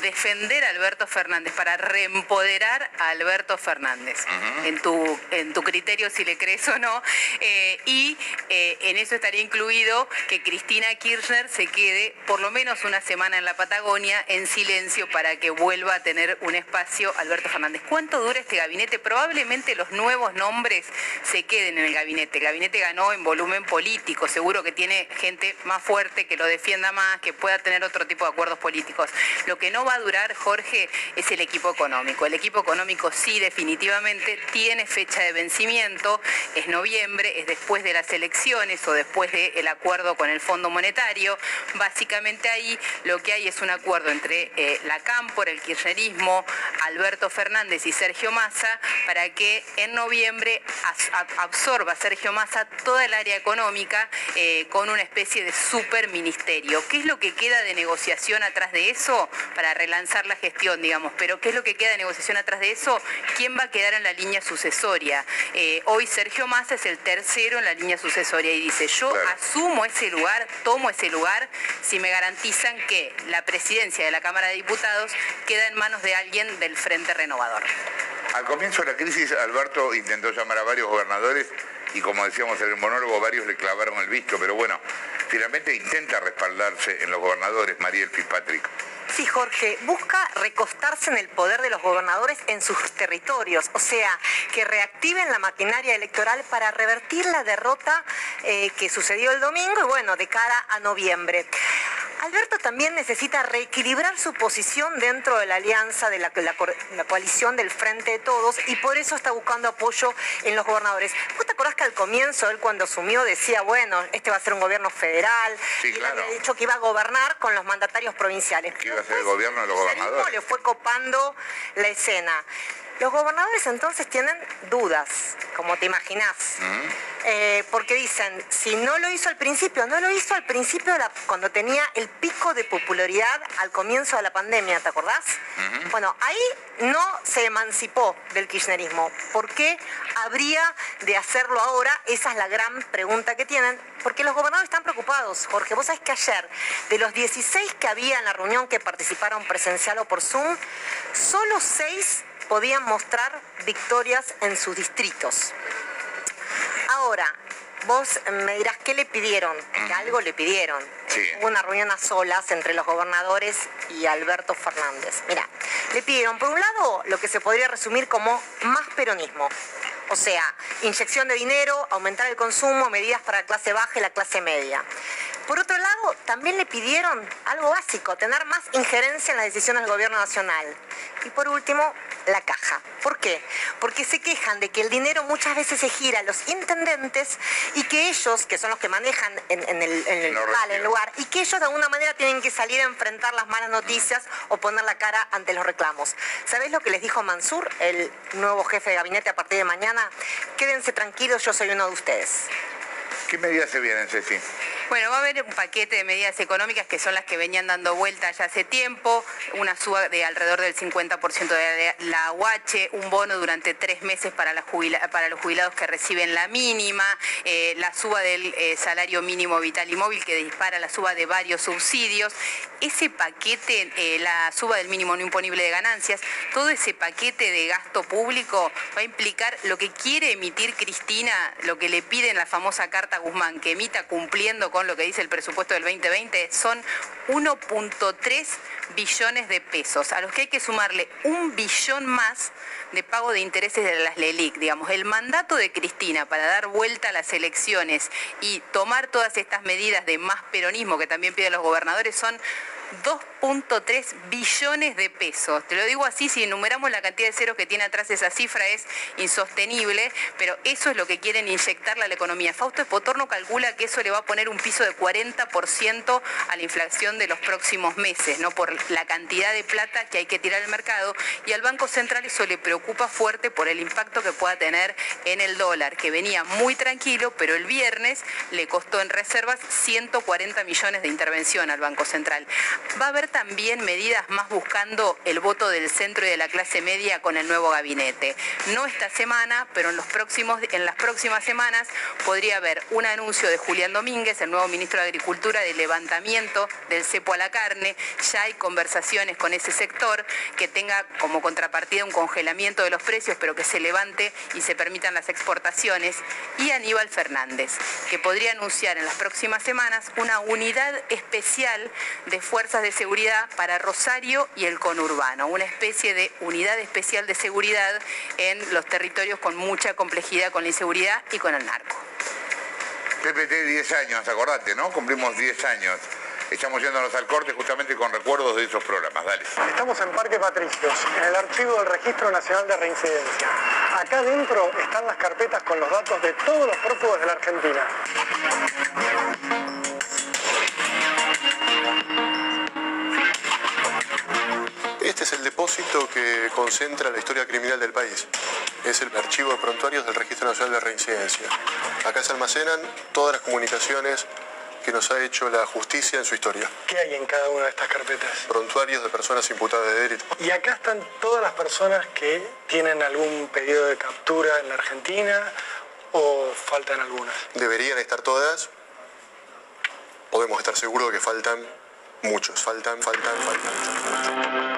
defender a Alberto Fernández, para reempoderar a Alberto Fernández, en, tu, en tu criterio si le crees o no. Eh, y eh, en eso estaría incluido que Cristina Kirchner se quede por lo menos una semana en la Patagonia en silencio para que vuelva a tener un espacio Alberto Fernández. ¿Cuánto dura este gabinete? Probablemente los nuevos nombres se queden en el gabinete. El gabinete ganó en volumen político, seguro que tiene gente más fuerte que lo defienda más, que pueda tener otro tipo de acuerdos políticos. Lo que no va a durar, Jorge, es el equipo económico. El equipo económico sí definitivamente tiene fecha de vencimiento, es noviembre, es después de las elecciones o después del acuerdo con el Fondo Monetario. Básicamente ahí lo que hay es un acuerdo entre eh, la Cámpora, el kirchnerismo, Alberto Fernández y Sergio Massa para que en noviembre absorba Sergio Massa toda el área económica eh, con una especie de superministerio. ¿Qué es lo que queda de negociación atrás de eso para relanzar la gestión, digamos. Pero ¿qué es lo que queda de negociación atrás de eso? ¿Quién va a quedar en la línea sucesoria? Eh, hoy Sergio Massa es el tercero en la línea sucesoria y dice, yo asumo ese lugar, tomo ese lugar, si me garantizan que la presidencia de la Cámara de Diputados queda en manos de alguien del Frente Renovador. Al comienzo de la crisis, Alberto intentó llamar a varios gobernadores y como decíamos en el monólogo, varios le clavaron el visto, pero bueno, finalmente intenta respaldarse en los gobernadores, Mariel Fitzpatrick. Sí, Jorge, busca recostarse en el poder de los gobernadores en sus territorios, o sea, que reactiven la maquinaria electoral para revertir la derrota eh, que sucedió el domingo y bueno, de cara a noviembre. Alberto también necesita reequilibrar su posición dentro de la alianza de la, coalición del Frente de Todos y por eso está buscando apoyo en los gobernadores. ¿Vos te acordás que al comienzo él cuando asumió decía, bueno, este va a ser un gobierno federal y él había dicho que iba a gobernar con los mandatarios provinciales? Iba a ser el gobierno de los gobernadores. Le fue copando la escena. Los gobernadores entonces tienen dudas, como te imaginás, eh, porque dicen, si no lo hizo al principio, no lo hizo al principio cuando tenía el pico de popularidad al comienzo de la pandemia, ¿te acordás? Bueno, ahí no se emancipó del kirchnerismo. ¿Por qué habría de hacerlo ahora? Esa es la gran pregunta que tienen, porque los gobernadores están preocupados. Jorge, vos sabés que ayer, de los 16 que había en la reunión que participaron presencial o por Zoom, solo 6 podían mostrar victorias en sus distritos. Ahora, vos me dirás, ¿qué le pidieron? Que algo le pidieron. Hubo una reunión a solas entre los gobernadores y Alberto Fernández. Mira, le pidieron, por un lado, lo que se podría resumir como más peronismo. O sea, inyección de dinero, aumentar el consumo, medidas para la clase baja y la clase media. Por otro lado, también le pidieron algo básico, tener más injerencia en las decisiones del gobierno nacional. Y por último, la caja. ¿Por qué? Porque se quejan de que el dinero muchas veces se gira a los intendentes y que ellos, que son los que manejan en, el, lugar, y que ellos de alguna manera tienen que salir a enfrentar las malas noticias o poner la cara ante los reclamos. ¿Sabéis lo que les dijo Mansur, el nuevo jefe de gabinete a partir de mañana? Quédense tranquilos, yo soy uno de ustedes. ¿Qué medidas se vienen, Ceci? Bueno, va a haber un paquete de medidas económicas que son las que venían dando vuelta ya hace tiempo, una suba de alrededor del 50% de la UH, un bono durante tres meses para, los jubilados que reciben la mínima, eh, la suba del eh, salario mínimo vital y móvil que dispara la suba de varios subsidios. Ese paquete, eh, la suba del mínimo no imponible de ganancias, todo ese paquete de gasto público va a implicar lo que quiere emitir Cristina, lo que le pide en la famosa carta Guzmán, que emita cumpliendo con lo que dice el presupuesto del 2020, son 1.3 billones de pesos, a los que hay que sumarle un billón más de pago de intereses de las LELIC. Digamos, el mandato de Cristina para dar vuelta a las elecciones y tomar todas estas medidas de más peronismo que también piden los gobernadores son 2.3 billones de pesos. Te lo digo así, si enumeramos la cantidad de ceros que tiene atrás esa cifra es insostenible, pero eso es lo que quieren inyectarle a la economía. Fausto Espotorno calcula que eso le va a poner un piso de 40% a la inflación de los próximos meses, ¿no? Por la cantidad de plata que hay que tirar al mercado y al Banco Central eso le preocupa fuerte por el impacto que pueda tener en el dólar, que venía muy tranquilo, pero el viernes le costó en reservas 140 millones de intervención al Banco Central. Va a haber también medidas más buscando el voto del centro y de la clase media con el nuevo gabinete. No esta semana, pero en, los próximos, en las próximas semanas podría haber un anuncio de Julián Domínguez, el nuevo ministro de Agricultura, de levantamiento del cepo a la carne. Ya hay conversaciones con ese sector que tenga como contrapartida un congelamiento de los precios, pero que se levante y se permitan las exportaciones. Y Aníbal Fernández, que podría anunciar en las próximas semanas una unidad especial de fuerzas de seguridad para Rosario y el conurbano, una especie de unidad especial de seguridad en los territorios con mucha complejidad con la inseguridad y con el narco. PPT 10 años, acordate, ¿no? Cumplimos 10 años. Estamos yéndonos al corte justamente con recuerdos de esos programas. Dale. Estamos en Parque Patricios, en el archivo del Registro Nacional de Reincidencia. Acá dentro están las carpetas con los datos de todos los prófugos de la Argentina. Este es el depósito que concentra la historia criminal del país. Es el archivo de prontuarios del Registro Nacional de Reincidencia. Acá se almacenan todas las comunicaciones que nos ha hecho la justicia en su historia. ¿Qué hay en cada una de estas carpetas? Prontuarios de personas imputadas de delito. Y acá están todas las personas que tienen algún pedido de captura en la Argentina o faltan algunas. Deberían estar todas. Podemos estar seguros de que faltan muchos. Faltan, faltan, faltan.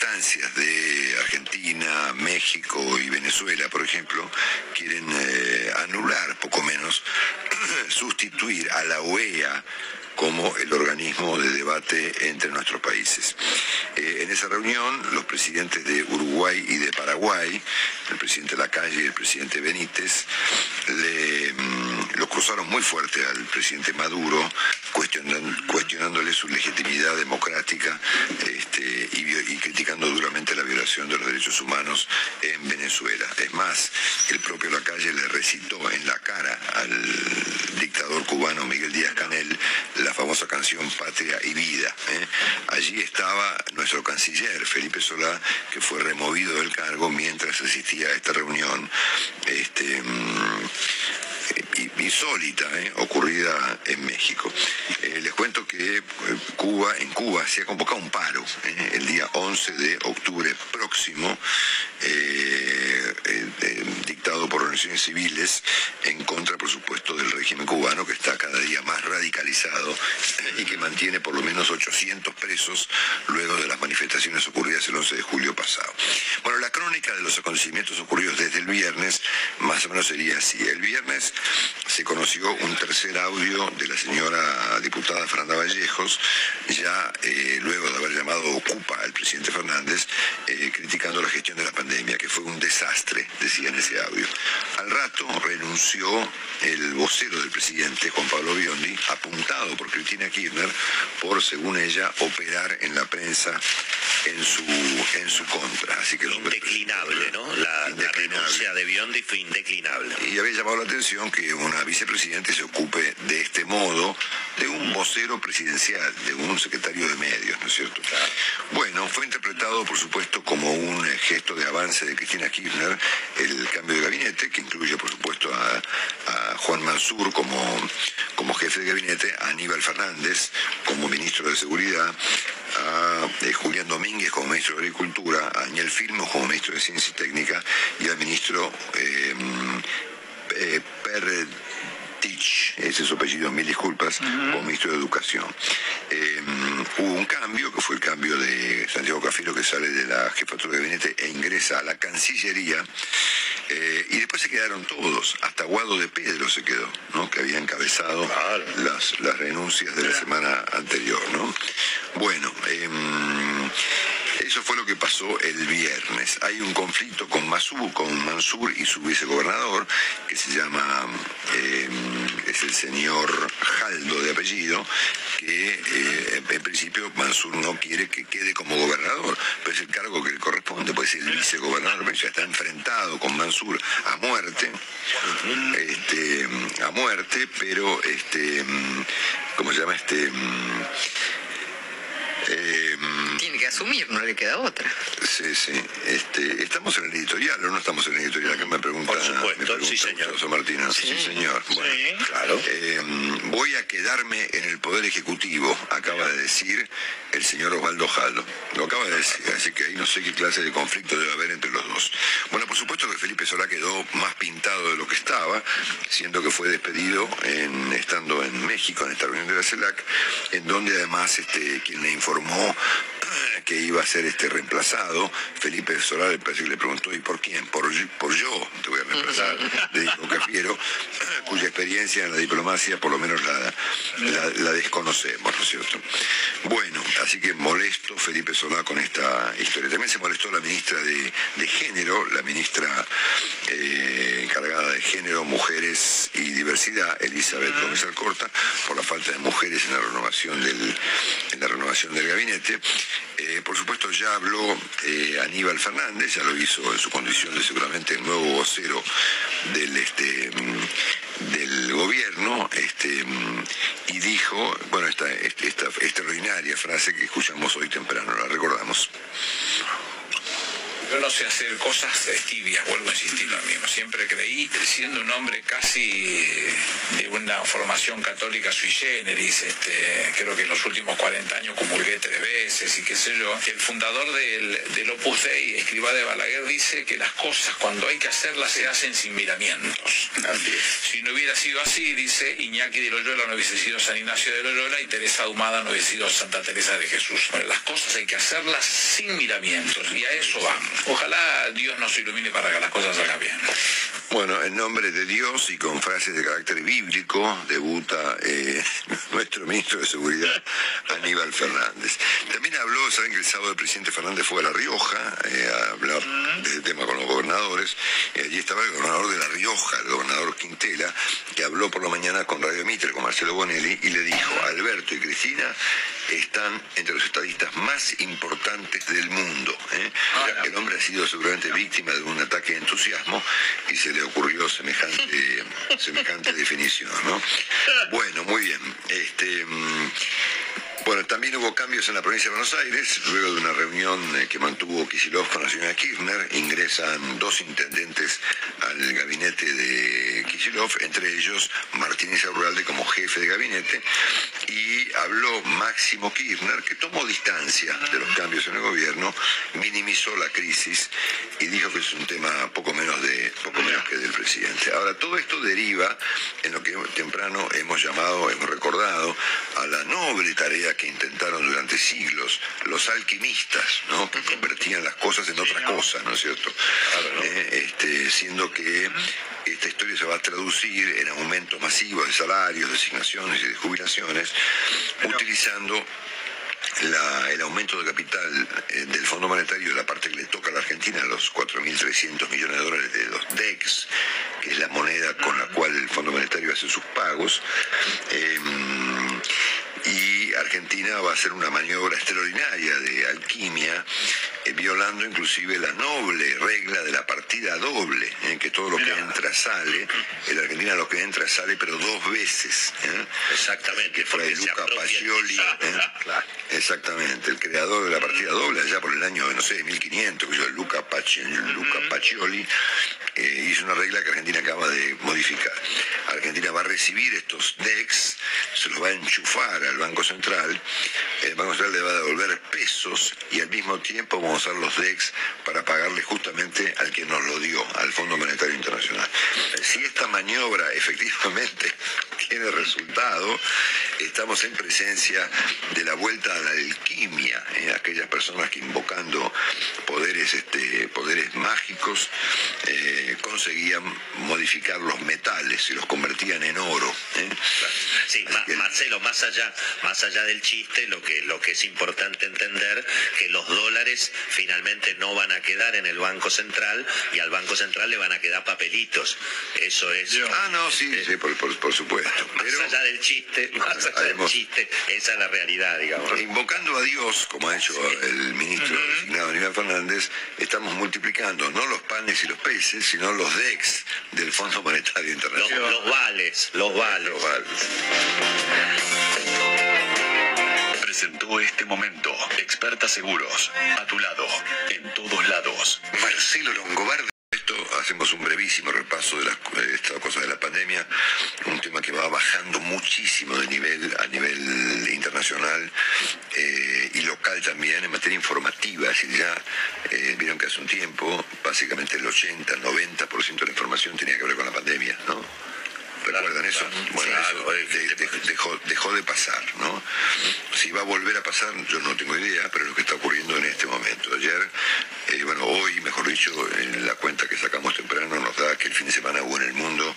Instancias de Argentina, México y Venezuela, por ejemplo, quieren eh, anular, poco menos, (clears throat) sustituir a la OEA como el organismo de debate entre nuestros países. Eh, en esa reunión, los presidentes de Uruguay y de Paraguay, el presidente Lacalle y el presidente Benítez, le, mm, lo cruzaron muy fuerte al presidente Maduro, cuestionándole su legitimidad democrática este, y, criticando duramente la violación de los derechos humanos en Venezuela. Es más, el propio Lacalle le recitó en la cara al dictador cubano Miguel Díaz Canel la famosa canción Patria y Vida. ¿eh? Allí estaba nuestro canciller, Felipe Solá, que fue removido del cargo mientras asistía a esta reunión. Este, mm, insólita ¿eh? ocurrida en México. Eh, les cuento que Cuba, en Cuba se ha convocado un paro el día 11 de octubre próximo dictado por organizaciones civiles en contra, por supuesto, del régimen cubano que está cada día más radicalizado y que mantiene por lo menos 800 presos luego de las manifestaciones ocurridas el 11 de julio pasado. Bueno, la crónica de los acontecimientos ocurridos desde el viernes más o menos sería así. El viernes se conoció un tercer audio de la señora diputada Fernanda Vallejos, ya eh, luego de haber llamado Ocupa al presidente Fernández, eh, criticando la gestión de la pandemia, que fue un desastre, decía en ese audio. Al rato renunció el vocero del presidente, Juan Pablo Biondi, apuntado por Cristina Kirchner, por, según ella, operar en la prensa en su, en su contra. Así que Indeclinable, ¿no? La, la renuncia de Biondi fue indeclinable. y había llamado la atención que una vicepresidente se ocupe de este modo de un vocero presidencial, de un secretario de medios, ¿no es cierto? Bueno, fue interpretado, por supuesto, como un gesto de avance de Cristina Kirchner, el cambio de gabinete, que incluye, por supuesto, a, a Juan Mansur como, como jefe de gabinete, a Aníbal Fernández como ministro de Seguridad, a eh, Julián Domínguez como ministro de Agricultura, a Daniel Filmo como ministro de Ciencia y Técnica y al ministro eh, eh, Pertich, ese es su apellido, mil disculpas, como ministro de Educación. Eh, hubo un cambio, que fue el cambio de Santiago Cafiero, que sale de la jefatura de gabinete e ingresa a la Cancillería, eh, y después se quedaron todos, hasta Guado de Pedro se quedó, ¿no? que había encabezado las, las renuncias de la semana anterior. ¿no? Bueno, em, eso fue lo que pasó el viernes. Hay un conflicto con Masú, con Mansur y su vicegobernador, que se llama, eh, es el señor Jaldo de apellido, que eh, en principio Mansur no quiere que quede como gobernador, pero es el cargo que le corresponde, pues el vicegobernador pero ya está enfrentado con Mansur a muerte, este, a muerte, pero este, ¿cómo se llama este? Eh, Tiene que asumir, no le queda otra. Sí, sí. Este, ¿Estamos en el editorial o no estamos en el editorial? Acá me pregunta, Por supuesto, me pregunta sí, señor. Gustavo Martínez. Sí, señor. Bueno, claro. eh, voy a quedarme en el Poder Ejecutivo, acaba de decir el señor Osvaldo Jaldo. Lo acaba de decir, así que ahí no sé qué clase de conflicto debe haber entre los dos. Bueno, por supuesto que Felipe Solá quedó más pintado de lo que estaba, siendo que fue despedido en, estando en México, en esta reunión de la CELAC, en donde además este, quien le informó que iba a ser este reemplazado, Felipe Solá le le preguntó, ¿y por quién? Por, por yo, te voy a reemplazar, (laughs) le dijo Cafiero, cuya experiencia en la diplomacia por lo menos la, la, la desconocemos, ¿no es cierto? Bueno, así que molesto Felipe Solá con esta historia. También se molestó la ministra de, de Género, la ministra eh, encargada de Género, Mujeres y Diversidad, Elizabeth Gómez Alcorta, por la falta de mujeres en la renovación del, en la renovación del gabinete. Eh, por supuesto ya habló eh, Aníbal Fernández, ya lo hizo en su condición de seguramente el nuevo vocero del este del gobierno, este y dijo, bueno, esta, este- esta extraordinaria frase que escuchamos hoy temprano, la recordamos. Yo no sé hacer cosas tibias, vuelvo a insistir lo mismo. Siempre creí, siendo un hombre casi de una formación católica sui generis, este, creo que en los últimos 40 años comulgué tres veces y qué sé yo, el fundador del, del Opus Dei, escriba de Balaguer, dice que las cosas cuando hay que hacerlas se hacen sin miramientos. Si no hubiera sido así, dice, Iñaki de Loyola no hubiese sido San Ignacio de Loyola y Teresa Ahumada no hubiese sido Santa Teresa de Jesús. Bueno, las cosas hay que hacerlas sin miramientos y a eso vamos. Ojalá Dios nos ilumine para que las cosas salgan bien. Bueno, en nombre de Dios y con frases de carácter bíblico, debuta eh, (laughs) nuestro ministro de Seguridad, Aníbal Fernández. También habló, saben que el sábado el presidente Fernández fue a La Rioja eh, a hablar de este tema con los gobernadores. y allí estaba el gobernador de La Rioja, el gobernador Quintela, que habló por la mañana con Radio Mitre, con Marcelo Bonelli, y le dijo, Alberto y Cristina están entre los estadistas más importantes del mundo. ¿eh? El hombre ha sido seguramente víctima de un ataque de entusiasmo y se ocurrió semejante, semejante definición. ¿no? Bueno, muy bien. Este, mm, bueno, también hubo cambios en la provincia de Buenos Aires. Luego de una reunión eh, que mantuvo Kicillof con la señora Kirchner, ingresan dos intendentes al gabinete de Kicillof, entre ellos Martínez Aurralde como jefe de gabinete, y habló Máximo Kirchner, que tomó distancia de los cambios en el gobierno, minimizó la crisis y dijo que es un tema poco menos, de, poco menos que del presidente. Ahora, todo esto deriva en lo que temprano hemos llamado, hemos recordado, a la noble tarea que intentaron durante siglos los alquimistas, ¿no? Que convertían las cosas en otra cosa, ¿no es cierto? Eh, este, siendo que esta historia se va a traducir en aumentos masivos de salarios, de asignaciones y de jubilaciones, utilizando el aumento de capital eh, del Fondo Monetario, la parte que le toca a la Argentina, los 4.300 millones de dólares de los DEX, que es la moneda con la cual el Fondo Monetario hace sus pagos, em, y Argentina va a hacer una maniobra extraordinaria de alquimia, eh, violando inclusive la noble regla de la partida doble, en eh, que todo lo que entra sale, en la Argentina lo que entra sale pero dos veces. ¿eh? Exactamente. Fue Luca Pacioli, (laughs) exactamente, el creador de la partida doble allá por el año, no sé, 1500, que yo, Luca, Luca Pacioli hizo una regla que Argentina acaba de modificar. Argentina va a recibir estos DEX, se los va a enchufar al Banco Central, el Banco Central le va a devolver pesos y al mismo tiempo vamos a usar los DEX para pagarle justamente al que nos lo dio, al Fondo Monetario Internacional. Si esta maniobra (laughs) efectivamente tiene resultado, estamos en presencia de la vuelta a la alquimia, en ¿eh? aquellas personas que invocando poderes, este, poderes mágicos eh, conseguían modificar los metales y los convertían en oro. ¿eh? Sí, Marcelo, más allá, más allá del chiste, lo que, lo que es importante entender que los dólares finalmente no van a quedar en el Banco Central y al Banco Central le van a quedar papelitos. Eso es. Ah, no, sí, sí por, supuesto. (laughs) (laughs) Más allá del chiste, más allá del chiste, esa es la realidad, digamos. Invocando a Dios, como ha hecho el ministro designado Aníbal Fernández, estamos multiplicando no los panes y los peces, sino los DEX del Fondo Monetario Internacional. Los, vales, los vales. Los vales presentó este momento. Experta Seguros. A tu lado. En todos lados. Marcelo Longobardi. Esto hacemos un brevísimo repaso de, las, esta cosa de la pandemia, un tema que va bajando muchísimo de nivel a nivel internacional eh, y local también en materia informativa. Es ya eh, vieron que hace un tiempo básicamente el 80, 90% de la información tenía que ver con la pandemia, ¿no? ¿Recuerdan eso? Bueno, eso dejó, de pasar, ¿no? Si va a volver a pasar, yo no tengo idea, pero es lo que está ocurriendo en este momento. Ayer, eh, bueno, hoy, mejor dicho, en la cuenta que sacamos temprano nos da que el fin de semana hubo en el mundo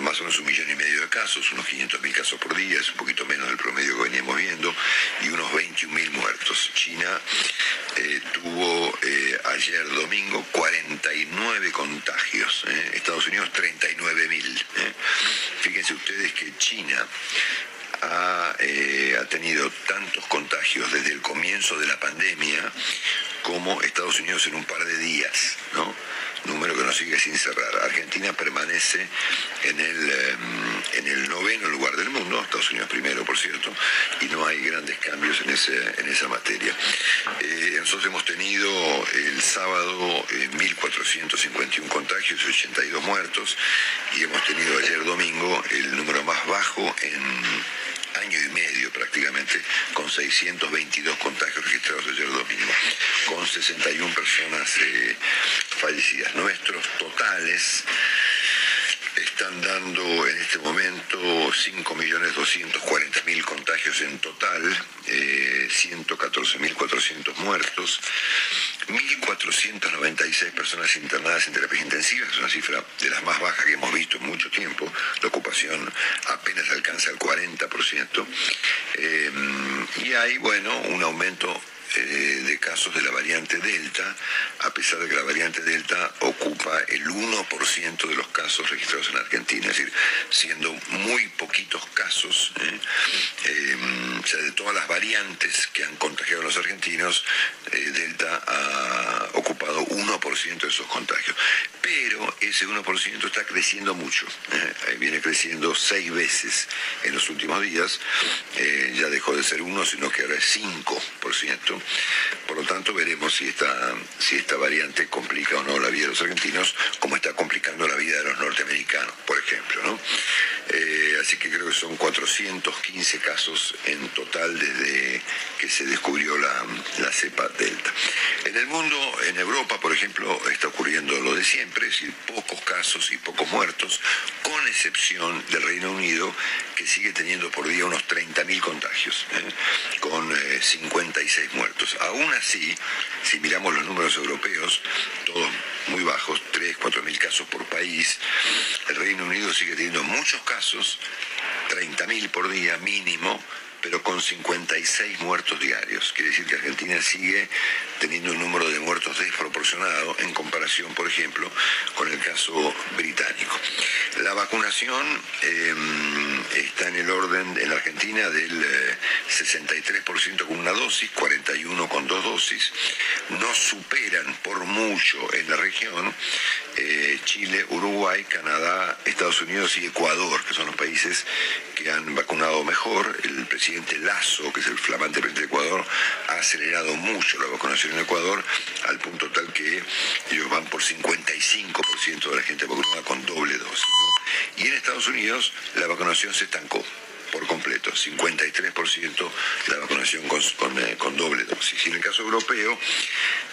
más o menos un millón y medio de casos, unos 500 mil casos por día, es un poquito menos del promedio que veníamos viendo, y unos 21 mil muertos. China eh, tuvo eh, ayer domingo 49 contagios, Estados Unidos 39 mil. Fíjense ustedes que China ha, tenido tantos contagios desde el comienzo de la pandemia como Estados Unidos en un par de días, ¿no? Número que no sigue sin cerrar. Argentina permanece en el, em, en el noveno lugar del mundo, Estados Unidos primero, por cierto, y no hay grandes cambios en, ese, en esa materia. Eh, nosotros hemos tenido el sábado 1.451 eh, contagios y 82 muertos, y hemos tenido ayer domingo el número más bajo en año y medio prácticamente, con 622 contagios registrados ayer domingo, con 61 personas eh, fallecidas. Nuestros totales están dando en este momento 5.240.000 contagios en total, 114.400 eh, muertos, 1.496 personas internadas en terapias intensivas, es una cifra de las más bajas que hemos visto en mucho tiempo, la ocupación apenas alcanza el 40%, eh, y hay, bueno, un aumento eh, de casos de la variante Delta, a pesar de que la variante Delta ocupa el 1% de los casos registrados en Argentina, es decir, siendo muy poquitos casos, ¿eh? Eh, sea, de todas las variantes que han contagiado a los argentinos, Delta ha ocupado 1% de esos contagios. Pero ese 1% está creciendo mucho, viene creciendo seis veces en los últimos días, ya dejó de ser 1, sino que ahora es 5%. Por lo tanto, veremos si esta, si esta variante complica o no la vida de los argentinos, como está complicando la vida de los norteamericanos, por ejemplo. ¿no? Eh, así que creo que son 400 215 casos en total desde que se descubrió la, la cepa Delta. En el mundo, en Europa, por ejemplo, está ocurriendo lo de siempre, es decir, pocos casos y pocos muertos, con excepción del Reino Unido, que sigue teniendo por día unos 30.000 contagios, ¿eh? con 56 eh, muertos. Aún así, si miramos los números europeos, todos muy bajos, 3, 4.000 casos por país, el Reino Unido sigue teniendo muchos casos, 30.000 por día mínimo, pero con 56 muertos diarios. Quiere decir que Argentina sigue teniendo un número de muertos desproporcionado en comparación, por ejemplo, con el caso británico. La vacunación em, está en el orden en la Argentina del 63% eh, con una dosis, 41% con dos dosis. No superan por mucho en la región eh, Chile, Uruguay, Canadá, Estados Unidos y Ecuador, que son los países que han vacunado mejor. El presidente Lazo, que es el flamante presidente de Ecuador, ha acelerado mucho la vacunación en Ecuador, al punto tal que ellos van por 55% de la gente vacunada con doble dosis. Y en Estados Unidos la vacunación se estancó por completo, 53% la vacunación con, eh, con, doble dosis. Y en el caso europeo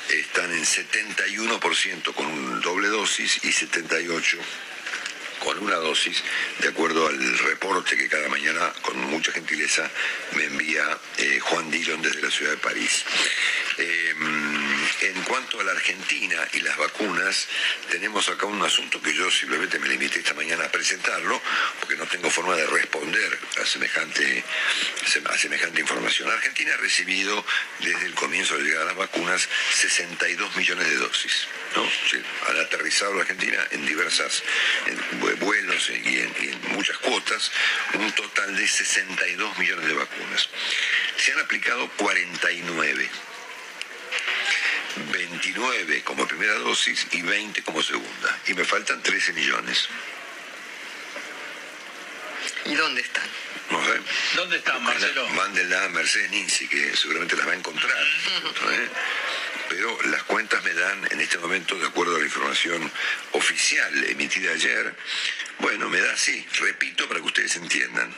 están en 71% con doble dosis y 78% con una dosis, de acuerdo al reporte que cada mañana, con mucha gentileza, me envía eh, Juan Dillon desde la ciudad de París. Eh, en cuanto a la Argentina y las vacunas, tenemos acá un asunto que yo simplemente me limité esta mañana a presentarlo, porque no tengo forma de responder a semejante, a semejante información. Argentina ha recibido desde el comienzo de llegar a las vacunas 62 millones de dosis. ¿no? han aterrizado la Argentina en diversas vuelos y en muchas cuotas, un total de 62 millones de vacunas. Se han aplicado 49 29 como primera dosis y 20 como segunda. Y me faltan 13 millones. ¿Y dónde están? No sé. ¿Dónde están, Marcelo? Mándenla a Mercedes Ninzi, que seguramente las va a encontrar. ¿eh? Pero las cuentas me dan en este momento, de acuerdo a la información oficial emitida ayer, bueno, me da así, repito para que ustedes entiendan,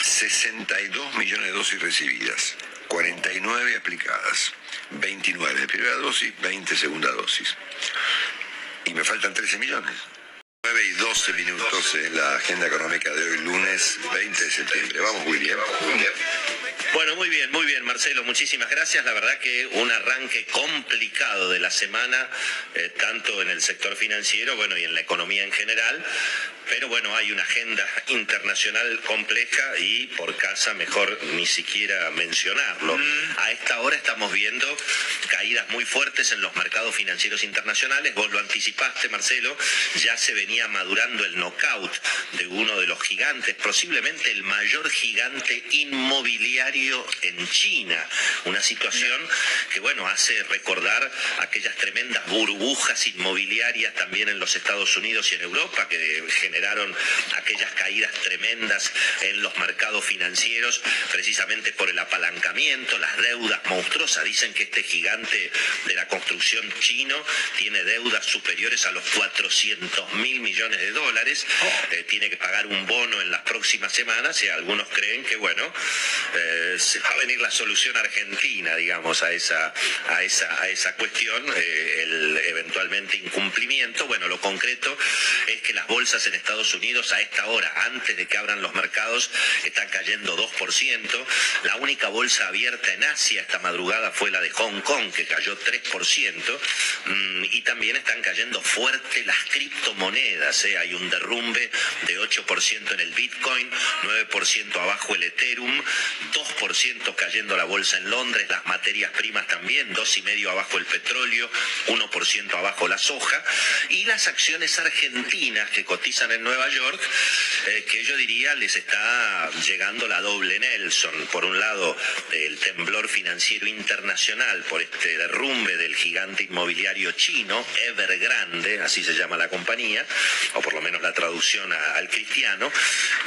62 millones de dosis recibidas, 49 aplicadas. 29 de primera dosis, 20 segunda dosis. Y me faltan 13 millones. 9 y 12 minutos en la agenda económica de hoy, lunes 20 de septiembre. Vamos, muy bien. Bueno, muy bien, muy bien, Marcelo, muchísimas gracias. La verdad que un arranque complicado de la semana, eh, tanto en el sector financiero, bueno, y en la economía en general. Pero bueno, hay una agenda internacional compleja y por casa mejor ni siquiera mencionarlo. Mm. A esta hora estamos viendo caídas muy fuertes en los mercados financieros internacionales. Vos lo anticipaste, Marcelo, ya se venía madurando el knockout de uno de los gigantes, posiblemente el mayor gigante inmobiliario en China. Una situación que, bueno, hace recordar aquellas tremendas burbujas inmobiliarias también en los Estados Unidos y en Europa que generaron aquellas caídas tremendas en los mercados financieros precisamente por el apalancamiento, las deudas monstruosas. Dicen que este gigante de la construcción chino tiene deudas superiores a los 400 mil millones de dólares, eh, tiene que pagar un bono en las próximas semanas y algunos creen que, bueno, eh, se va a venir la solución argentina, digamos, a esa, a esa, a esa cuestión, eh, el eventualmente incumplimiento. Bueno, lo concreto es que las bolsas en Estados Unidos a esta hora, antes de que abran los mercados, están cayendo 2%. La única bolsa abierta en Asia esta madrugada fue la de Hong Kong, que cayó 3%. Mm, y también están cayendo fuerte las criptomonedas. ¿eh? Hay un derrumbe de 8% en el Bitcoin, 9% abajo el Ethereum, 2% cayendo la bolsa en Londres, las materias primas también, 2,5% abajo el petróleo, 1% abajo la soja. Y las acciones argentinas que cotizan en Nueva York, eh, que yo diría les está llegando la doble Nelson. Por un lado, el temblor financiero internacional por este derrumbe del gigante inmobiliario chino, Evergrande, así se llama la compañía, o por lo menos la traducción al cristiano,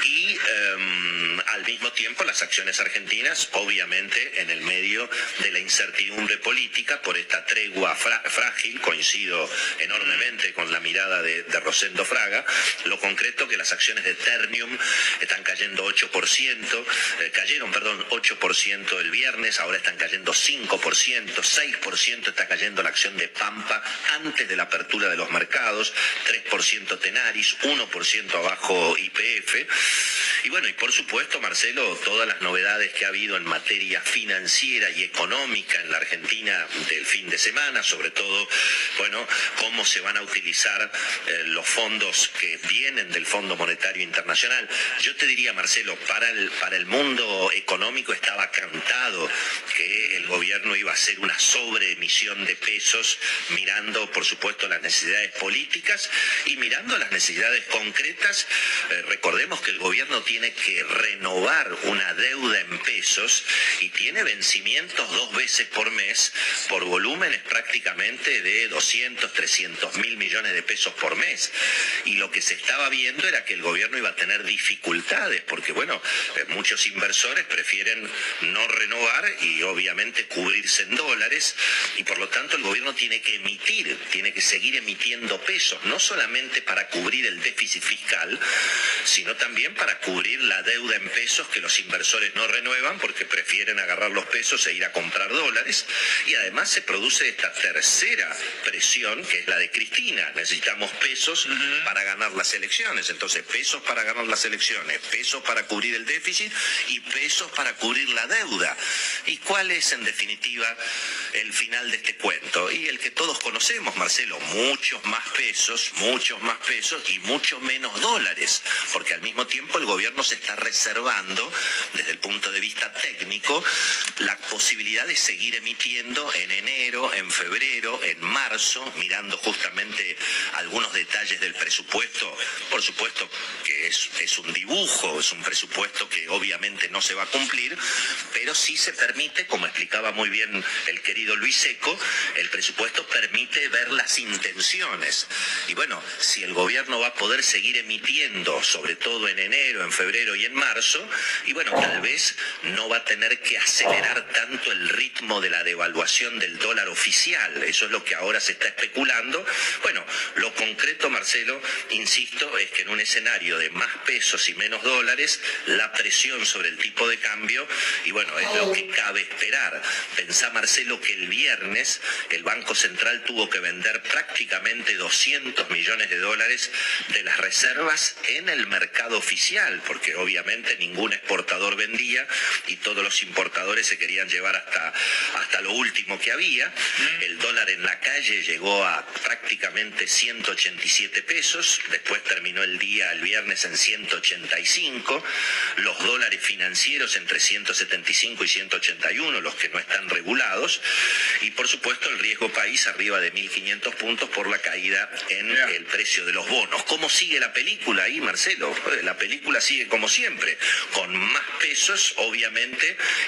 y em, al mismo tiempo las acciones argentinas obviamente en el medio de la incertidumbre política por esta tregua frágil, coincido enormemente con la mirada de, Rosendo Fraga, lo concreto que las acciones de Ternium están cayendo 8%, eh, cayeron, perdón, 8% el viernes, ahora están cayendo 5%, 6% está cayendo la acción de Pampa antes de la apertura de los mercados, 3% Tenaris, 1% abajo IPF. Y bueno, y por supuesto, Marcelo, todas las novedades que ha habido en materia financiera y económica en la Argentina del fin de semana, sobre todo, bueno, cómo se van a utilizar eh, los fondos que vienen del Fondo Monetario Internacional. Yo te diría, Marcelo, para el, para el mundo económico estaba cantado que el gobierno iba a hacer una sobreemisión de pesos, mirando, por supuesto, las necesidades políticas y mirando las necesidades concretas. Eh, recordemos que el gobierno tiene que renovar una deuda en pesos y tiene vencimientos dos veces por mes por volúmenes prácticamente de 200, 300 mil millones de pesos por mes. Y lo que se estaba viendo era que el gobierno iba a tener dificultades, porque bueno, eh, muchos inversores prefieren no renovar y obviamente cubrirse en dólares, y por lo tanto el gobierno tiene que emitir, tiene que seguir emitiendo pesos, no solamente para cubrir el déficit fiscal, sino también para cubrir la deuda en pesos que los inversores no renuevan porque prefieren agarrar los pesos e ir a comprar dólares. Y además se produce esta tercera presión, que es la de Cristina. Necesitamos pesos para ganar las elecciones. Entonces, pesos para ganar las elecciones, pesos para cubrir el déficit y pesos para cubrir la deuda. ¿Y cuál es, en definitiva, el final de este cuento? Y el que todos conocemos, Marcelo, muchos más pesos, muchos más pesos y mucho menos dólares, porque al mismo tiempo el gobierno se está reservando, desde el punto de vista técnico, la posibilidad de seguir emitiendo en enero, en febrero, en marzo, mirando justamente algunos detalles del presupuesto, por supuesto que es, es un dibujo, es un presupuesto que obviamente no se va a cumplir, pero sí se permite, como explicaba muy bien el querido Luis Seco, el presupuesto permite ver las intenciones. Y bueno, si el gobierno va a poder seguir emitiendo, sobre todo en enero, en febrero y en marzo, y bueno, tal vez no va a tener que acelerar tanto el ritmo de la devaluación del dólar oficial. Eso es lo que ahora se está especulando. Bueno, lo concreto, Marcelo, insisto, es que en un escenario de más pesos y menos dólares, la presión sobre el tipo de cambio, y bueno, es lo que cabe esperar. Pensá, Marcelo, que el viernes el Banco Central tuvo que vender prácticamente 200 millones de dólares de las reservas en el mercado oficial, porque obviamente ningún exportador vendía y todos los importadores se querían llevar hasta, hasta lo último que había. Mm. El dólar en la calle llegó a prácticamente 187 pesos, después terminó el día el viernes en 185, los dólares financieros entre 175 y 181, los que no están regulados, y por supuesto el riesgo país arriba de 1.500 puntos por la caída en el precio de los bonos. ¿Cómo sigue la película ahí, Marcelo? La película sigue como siempre, con más pesos, obviamente,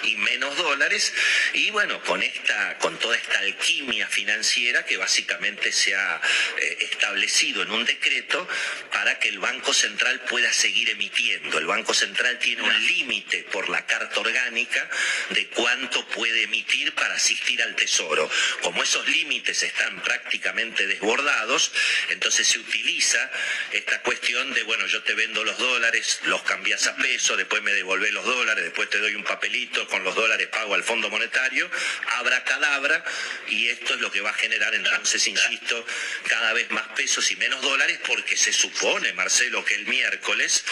y menos dólares, y bueno, con esta, con toda esta alquimia financiera que básicamente se ha eh, establecido en un decreto para que el Banco Central pueda seguir emitiendo. El Banco Central tiene un límite por la carta orgánica de cuánto puede emitir para asistir al Tesoro. Como esos límites están prácticamente desbordados, entonces se utiliza esta cuestión de, bueno, yo te vendo los dólares, los cambias a peso, después me devolvés los dólares, después te doy un papelito, con los dólares pago al Fondo Monetario, abra cadabra, y esto es lo que va a generar entonces, insisto, cada vez más pesos y menos dólares, porque se supone, Marcelo, que el miércoles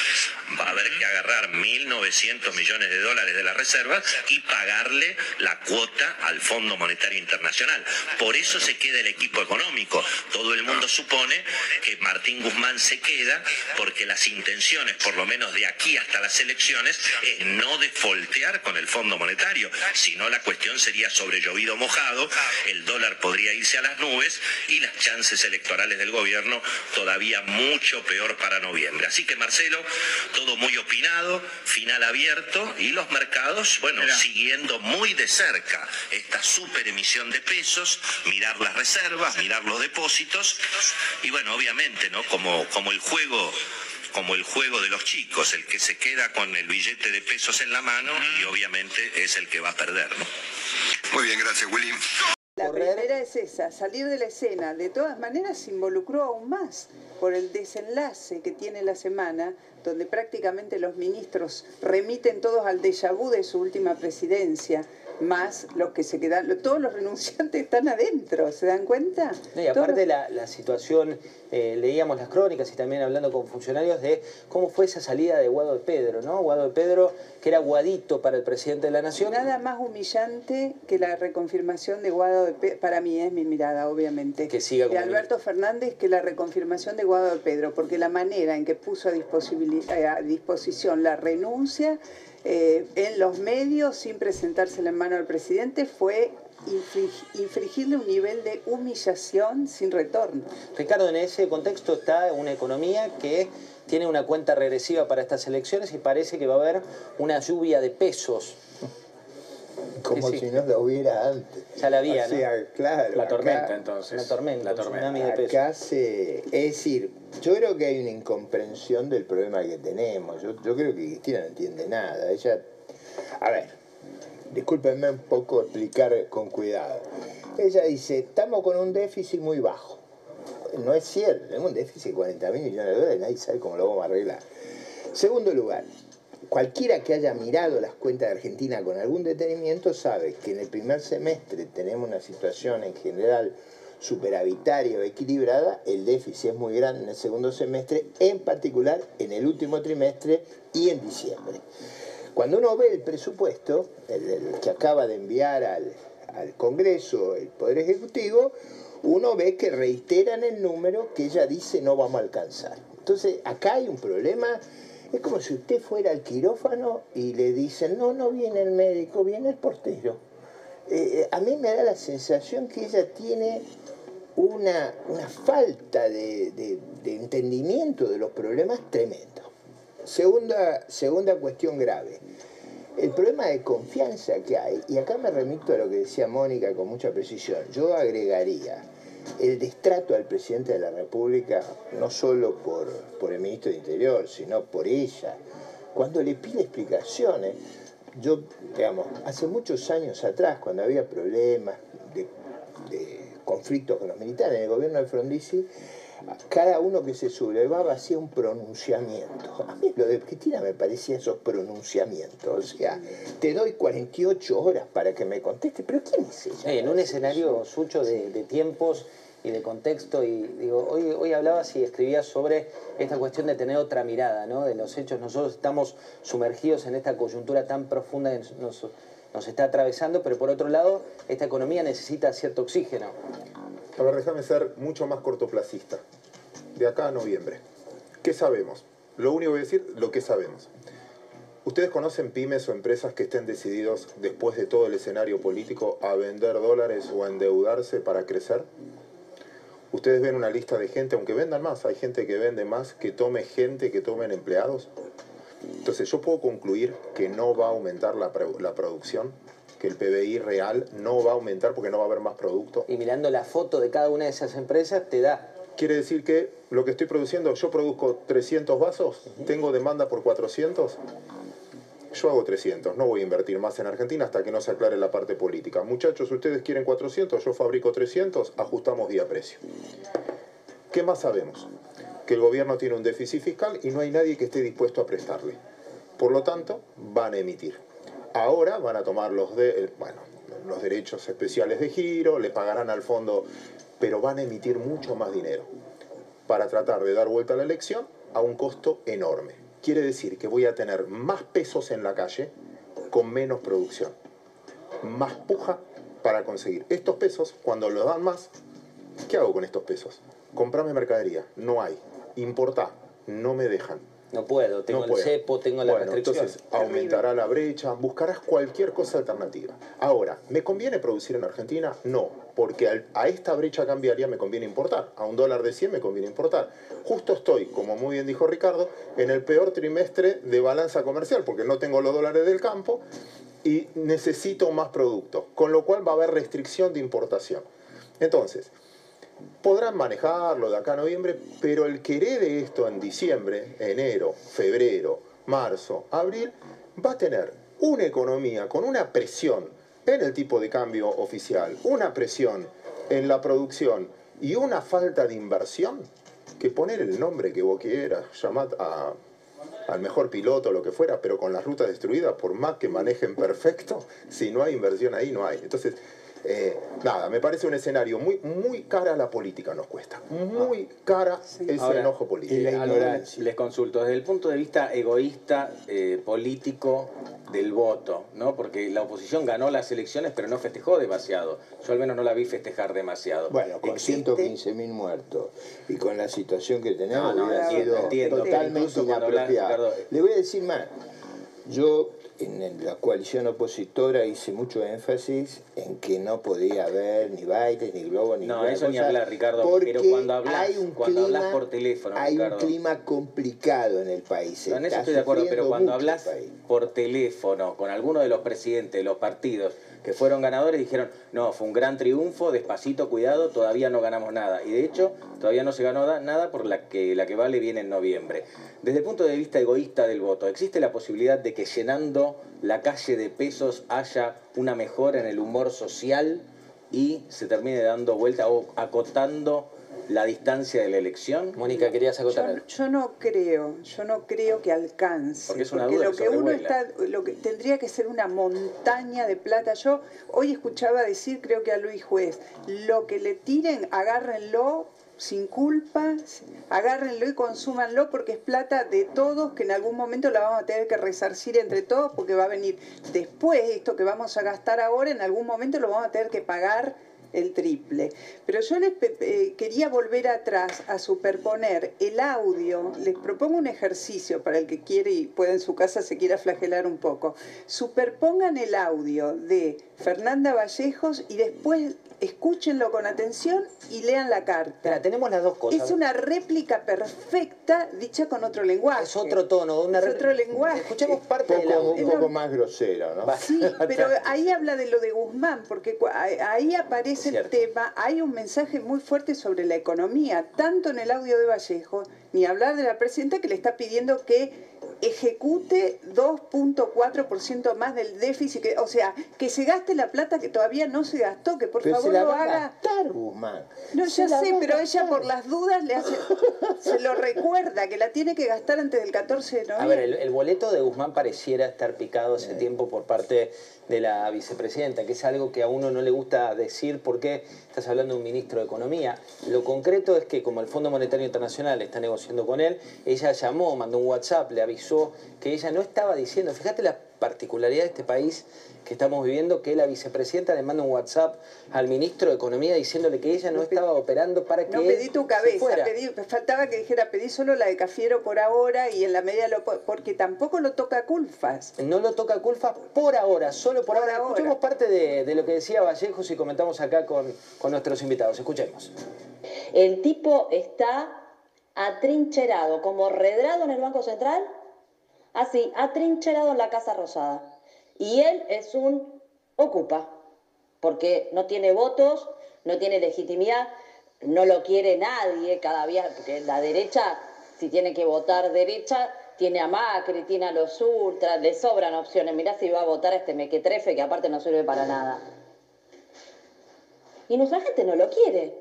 va a haber que agarrar 1.900 millones de dólares de la reserva y pagarle la cuota al Fondo Monetario Internacional. Por eso se queda el equipo económico. Todo el mundo supone que Martín Guzmán se queda porque las intenciones, por lo menos de aquí hasta las elecciones, es no defoltear con el Fondo Monetario. Si no, la cuestión sería sobre llovido mojado, el dólar podría irse a las nubes y las chances electorales del gobierno todavía mucho peor para noviembre. Así que Marcelo, todo muy opinado, final abierto y los mercados, bueno, siguiendo muy de cerca esta super emisión de pesos, mirar las reservas, mirar los depósitos y bueno, obviamente, ¿no? Como, como el juego como el juego de los chicos, el que se queda con el billete de pesos en la mano y obviamente es el que va a perder. ¿no? Muy bien, gracias, Willy. La primera es esa, salir de la escena. De todas maneras se involucró aún más por el desenlace que tiene la semana, donde prácticamente los ministros remiten todos al déjà vu de su última presidencia más los que se quedan, todos los renunciantes están adentro, ¿se dan cuenta? y aparte la, la, situación, eh, leíamos las crónicas y también hablando con funcionarios de cómo fue esa salida de Guado de Pedro, ¿no? Guado de Pedro, que era guadito para el presidente de la Nación. Nada más humillante que la reconfirmación de Guado de Pedro, para mí es mi mirada, obviamente. Que siga De Alberto Fernández, que la reconfirmación de Guado de Pedro, porque la manera en que puso a, eh, a disposición la renuncia eh, en los medios sin presentársela en mano al presidente fue infringirle un nivel de humillación sin retorno. Ricardo, en ese contexto está una economía que tiene una cuenta regresiva para estas elecciones y parece que va a haber una lluvia de pesos (laughs) como si no la hubiera antes. Ya la había, Claro. La tormenta, entonces. La tormenta, la tormenta. De acá se... Es decir, yo creo que hay una incomprensión del problema que tenemos. Yo, yo creo que Cristina no entiende nada. Ella... A ver, discúlpenme un poco explicar con cuidado. Ella dice, estamos con un déficit muy bajo. No es cierto, tenemos un déficit de 40 mil millones de dólares nadie sabe cómo lo vamos a arreglar. Segundo lugar, cualquiera que haya mirado las cuentas de Argentina con algún detenimiento sabe que en el primer semestre tenemos una situación en general superavitaria o equilibrada, el déficit es muy grande en el segundo semestre, en particular en el último trimestre y en diciembre. Cuando uno ve el presupuesto, el, que acaba de enviar al, al Congreso el Poder Ejecutivo, uno ve que reiteran el número que ella dice no vamos a alcanzar. Entonces, acá hay un problema es como si usted fuera al quirófano y le dicen, no, no viene el médico, viene el portero. Eh, a mí me da la sensación que ella tiene una, falta de, entendimiento de los problemas tremendo. Segunda, segunda cuestión grave, el problema de confianza que hay, y acá me remito a lo que decía Mónica con mucha precisión, yo agregaría el destrato al presidente de la República, no solo por, por el ministro de Interior, sino por ella, cuando le pide explicaciones. Yo, digamos, hace muchos años atrás, cuando había problemas de, de conflictos con los militares en el gobierno de Frondizi, cada uno que se sublevaba hacía un pronunciamiento. A mí lo de Cristina me parecía esos pronunciamientos. O sea, te doy 48 horas para que me conteste, pero ¿quién es ella? en un escenario sucho de, tiempos y de contexto, y digo, hoy, hoy hablabas y escribías sobre esta cuestión de tener otra mirada, ¿no? De los hechos. Nosotros estamos sumergidos en esta coyuntura tan profunda que nos, nos está atravesando, pero por otro lado, esta economía necesita cierto oxígeno. A ver, déjame ser mucho más cortoplacista. De acá a noviembre. ¿Qué sabemos? Lo único que voy a decir, lo que sabemos. ¿Ustedes conocen pymes o empresas que estén decididos, después de todo el escenario político, a vender dólares o a endeudarse para crecer? ¿Ustedes ven una lista de gente, aunque vendan más, hay gente que vende más, que tome gente, que tomen empleados? Entonces yo puedo concluir que no va a aumentar la producción, que el PBI real no va a aumentar porque no va a haber más producto. Y mirando la foto de cada una de esas empresas te da... Quiere decir que lo que estoy produciendo, yo produzco 300 vasos, tengo demanda por 400, yo hago 300, no voy a invertir más en Argentina hasta que no se aclare la parte política. Muchachos, ustedes quieren 400, yo fabrico 300, ajustamos día precio. ¿Qué más sabemos? Que el gobierno tiene un déficit fiscal y no hay nadie que esté dispuesto a prestarle. Por lo tanto, van a emitir. Ahora van a tomar los, de, eh, bueno, los derechos especiales de giro, le pagarán al fondo, pero van a emitir mucho más dinero para tratar de dar vuelta a la elección a un costo enorme. Quiere decir que voy a tener más pesos en la calle con menos producción, más puja para conseguir. Estos pesos, cuando los dan más, ¿qué hago con estos pesos? Comprame mercadería, no hay. Importá, no me dejan. No puedo, tengo el cepo, tengo la bueno, Entonces aumentará la brecha, buscarás cualquier cosa alternativa. Ahora, ¿me conviene producir en Argentina? No, porque a esta brecha cambiaria me conviene importar. A un dólar de 100 me conviene importar. Justo estoy, como muy bien dijo Ricardo, en el peor trimestre de balanza comercial, porque no tengo los dólares del campo y necesito más producto, con lo cual va a haber restricción de importación. Entonces, podrán manejarlo de acá a noviembre, pero el que herede esto en diciembre, enero, febrero, marzo, abril, va a tener una economía con una presión en el tipo de cambio oficial, una presión en la producción y una falta de inversión, que poner el nombre que vos quieras, llamar a, al mejor piloto, lo que fuera, pero con las rutas destruidas, por más que manejen perfecto, si no hay inversión ahí, no hay. Entonces, eh, nada, me parece un escenario muy, muy cara a la política nos cuesta. Muy cara ese Ahora, enojo político. Les consulto, desde el punto de vista egoísta, eh, político del voto, ¿no? Porque la oposición ganó las elecciones, pero no festejó demasiado. Yo al menos no la vi festejar demasiado. Bueno, con ¿Existe? 115.000 muertos y con la situación que tenemos, No, no, hubiera entiendo, sido entiendo, totalmente hablas, inapropiado. Ricardo, Le voy a decir más. Yo en la coalición opositora hice mucho énfasis en que no podía haber ni bailes, ni globos, ni No, eso ni hablar, Ricardo, porque pero cuando hablas, cuando clima, hablas por teléfono, hay Ricardo. un clima complicado en el país. No, en eso estoy de acuerdo, pero cuando hablas por teléfono con alguno de los presidentes de los partidos fueron ganadores, dijeron, no, fue un gran triunfo, despacito, cuidado, todavía no ganamos nada. Y de hecho, todavía no se ganó da- nada por la que, la que vale viene en noviembre. Desde el punto de vista egoísta del voto, ¿existe la posibilidad de que llenando la calle de pesos haya una mejora en el humor social y se termine dando vuelta o acotando la distancia de la elección? Mónica, querías acotar. Yo no creo, yo no creo que alcance. Porque es una porque duda lo que que uno está, lo que tendría que ser una montaña de plata. Yo hoy escuchaba decir, creo que a Luis Juez, lo que le tiren, agárrenlo sin culpa, agárrenlo y consúmanlo porque es plata de todos que en algún momento la vamos a tener que resarcir entre todos porque va a venir después esto que vamos a gastar ahora, en algún momento lo vamos a tener que pagar el triple. Pero yo les eh, quería volver atrás a superponer el audio. Les propongo un ejercicio para el que quiere y puede en su casa se quiera flagelar un poco. Superpongan el audio de Fernanda Vallejos y después escúchenlo con atención y lean la carta. tenemos las dos cosas. Es una réplica perfecta dicha con otro lenguaje. Es otro tono, una Es otro lenguaje. Escuchemos parte poco, audio. un poco más grosero, ¿no? Sí, (laughs) pero ahí habla de lo de Guzmán, porque ahí aparece el tema, hay un mensaje muy fuerte sobre la economía, tanto en el audio de Vallejo, ni hablar de la presidenta que le está pidiendo que ejecute 2.4% más del déficit, que, o sea, que se gaste la plata que todavía no se gastó, que por Pero favor se la lo va a haga. gastar, Guzmán. No, Se ya la sé, a pero ella por las dudas le hace, (laughs) se lo recuerda, que la tiene que gastar antes del 14 de A noviembre. ver, el, el boleto de Guzmán pareciera estar picado hace tiempo por parte de la vicepresidenta, que es algo que a uno no le gusta decir porque estás hablando de un ministro de Economía. Lo concreto es que como el Fondo Monetario Internacional está negociando con él, ella llamó, mandó un WhatsApp, le avisó que ella no estaba diciendo, fíjate la particularidad de este país que estamos viviendo, que la vicepresidenta le manda un WhatsApp al ministro de Economía diciéndole que ella no estaba operando para que No pedí tu cabeza, fuera. pedí, faltaba que dijera pedí solo la de Cafiero por ahora y en la media lo po- porque tampoco lo toca Culfas. No lo toca Culfa por ahora, solo por, ahora. Escuchemos parte de, de lo que decía Vallejos y comentamos acá con, con nuestros invitados. Escuchemos. El tipo está atrincherado, como redrado en el Banco Central, así, atrincherado en la Casa Rosada. Y él es un ocupa, porque no tiene votos, no tiene legitimidad, no lo quiere nadie cada día, porque la derecha, si tiene que votar derecha, tiene a Macri, tiene a los ultras, le sobran opciones. Mirá si va a votar a este mequetrefe que aparte no sirve para nada. Y nuestra gente no lo quiere.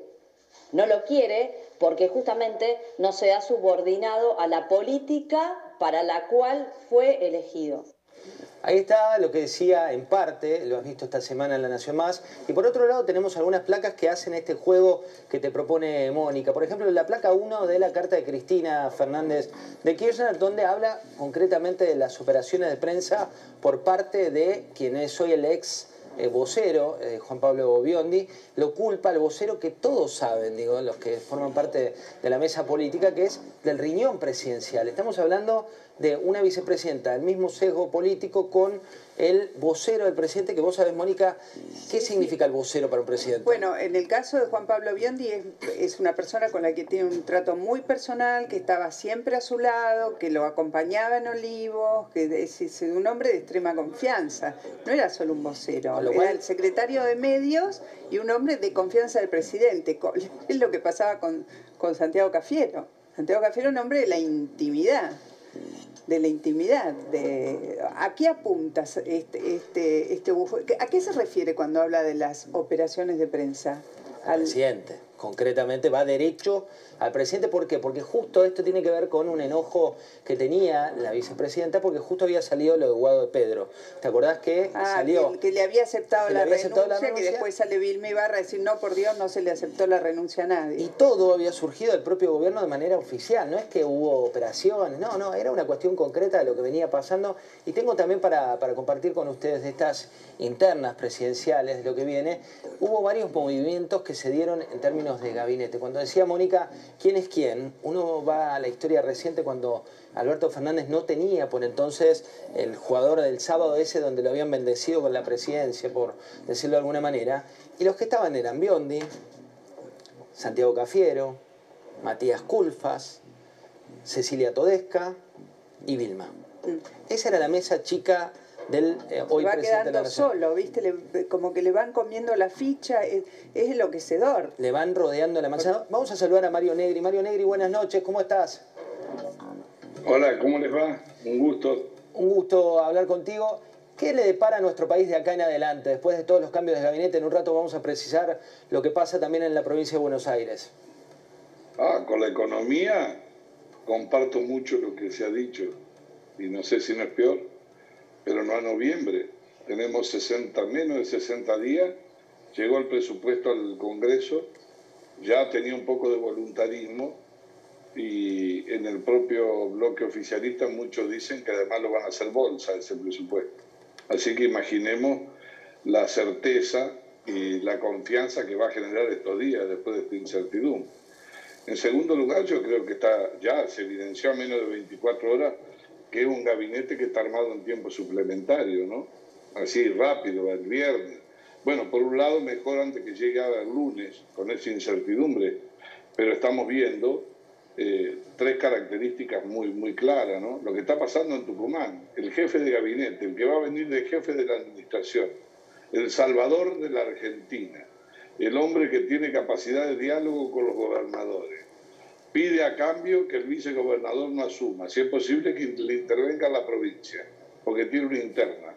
No lo quiere porque justamente no se ha subordinado a la política para la cual fue elegido. Ahí está lo que decía en parte, lo has visto esta semana en La Nación Más. Y por otro lado tenemos algunas placas que hacen este juego que te propone Mónica. Por ejemplo, la placa 1 de la carta de Cristina Fernández de Kirchner, donde habla concretamente de las operaciones de prensa por parte de quien es hoy el ex eh, vocero, eh, Juan Pablo Biondi, lo culpa al vocero que todos saben, digo, los que forman parte de la mesa política, que es del riñón presidencial. Estamos hablando de una vicepresidenta, el mismo sesgo político con el vocero del presidente, que vos sabés, Mónica, ¿qué significa el vocero para un presidente? Bueno, en el caso de Juan Pablo Biondi es, es una persona con la que tiene un trato muy personal, que estaba siempre a su lado, que lo acompañaba en Olivos, que es, es un hombre de extrema confianza. No era solo un vocero. Lo cual- era el secretario de medios y un hombre de confianza del presidente. (laughs) Es lo que pasaba con, con Santiago Cafiero. Santiago Cafiero un hombre de la intimidad, de la intimidad. De, ¿A qué apunta este, este, este bufo- ¿A qué se refiere cuando habla de las operaciones de prensa? al presidente. Concretamente va derecho al presidente. ¿Por qué? Porque justo esto tiene que ver con un enojo que tenía la vicepresidenta porque justo había salido lo de Guado de Pedro. ¿Te acordás que Ah, salió? que, que le había aceptado, Que la, había renuncia, aceptado la que después sale Vilma Ibarra a decir, no, por Dios, no se le aceptó la renuncia a nadie. Y todo había surgido del propio gobierno de manera oficial, no es que hubo operaciones, no, no, era una cuestión concreta de lo que venía pasando. Y tengo también para, para compartir con ustedes de estas internas presidenciales, de lo que viene, hubo varios movimientos que se dieron en términos de gabinete. Cuando decía Mónica, ¿quién es quién? Uno va a la historia reciente cuando Alberto Fernández no tenía por entonces el jugador del sábado ese donde lo habían bendecido con la presidencia, por decirlo de alguna manera, y los que estaban eran Biondi, Santiago Cafiero, Matías Culfas, Cecilia Todesca y Vilma. Esa era la mesa chica del eh, hoy va presidente de la quedando Nación. solo, ¿viste? Le- como que le van comiendo la ficha, es, es enloquecedor. Le van rodeando la manzana. Vamos a saludar a Mario Negri. Mario Negri, buenas noches, ¿cómo estás? Hola, ¿cómo les va? Un gusto. Un gusto hablar contigo. ¿Qué le depara a nuestro país de acá en adelante? Después de todos los cambios de gabinete, en un rato vamos a precisar lo que pasa también en la provincia de Buenos Aires. Ah, con la economía comparto mucho lo que se ha dicho y no sé si no es peor, pero no a noviembre. Tenemos 60, menos de 60 días, llegó el presupuesto al Congreso, ya tenía un poco de voluntarismo y en el propio bloque oficialista muchos dicen que además lo van a hacer bolsa ese presupuesto. Así que imaginemos la certeza y la confianza que va a generar estos días después de esta incertidumbre. En segundo lugar, yo creo que está ya se evidenció a menos de 24 horas que es un gabinete que está armado en tiempo suplementario, ¿no? Así rápido, el viernes. Bueno, por un lado, mejor antes que llegue el lunes, con esa incertidumbre, pero estamos viendo eh, tres características muy, muy claras, ¿no? Lo que está pasando en Tucumán, el jefe de gabinete, el que va a venir de jefe de la administración, el salvador de la Argentina, el hombre que tiene capacidad de diálogo con los gobernadores, pide a cambio que el vicegobernador no asuma, si es posible que le intervenga la provincia, porque tiene una interna,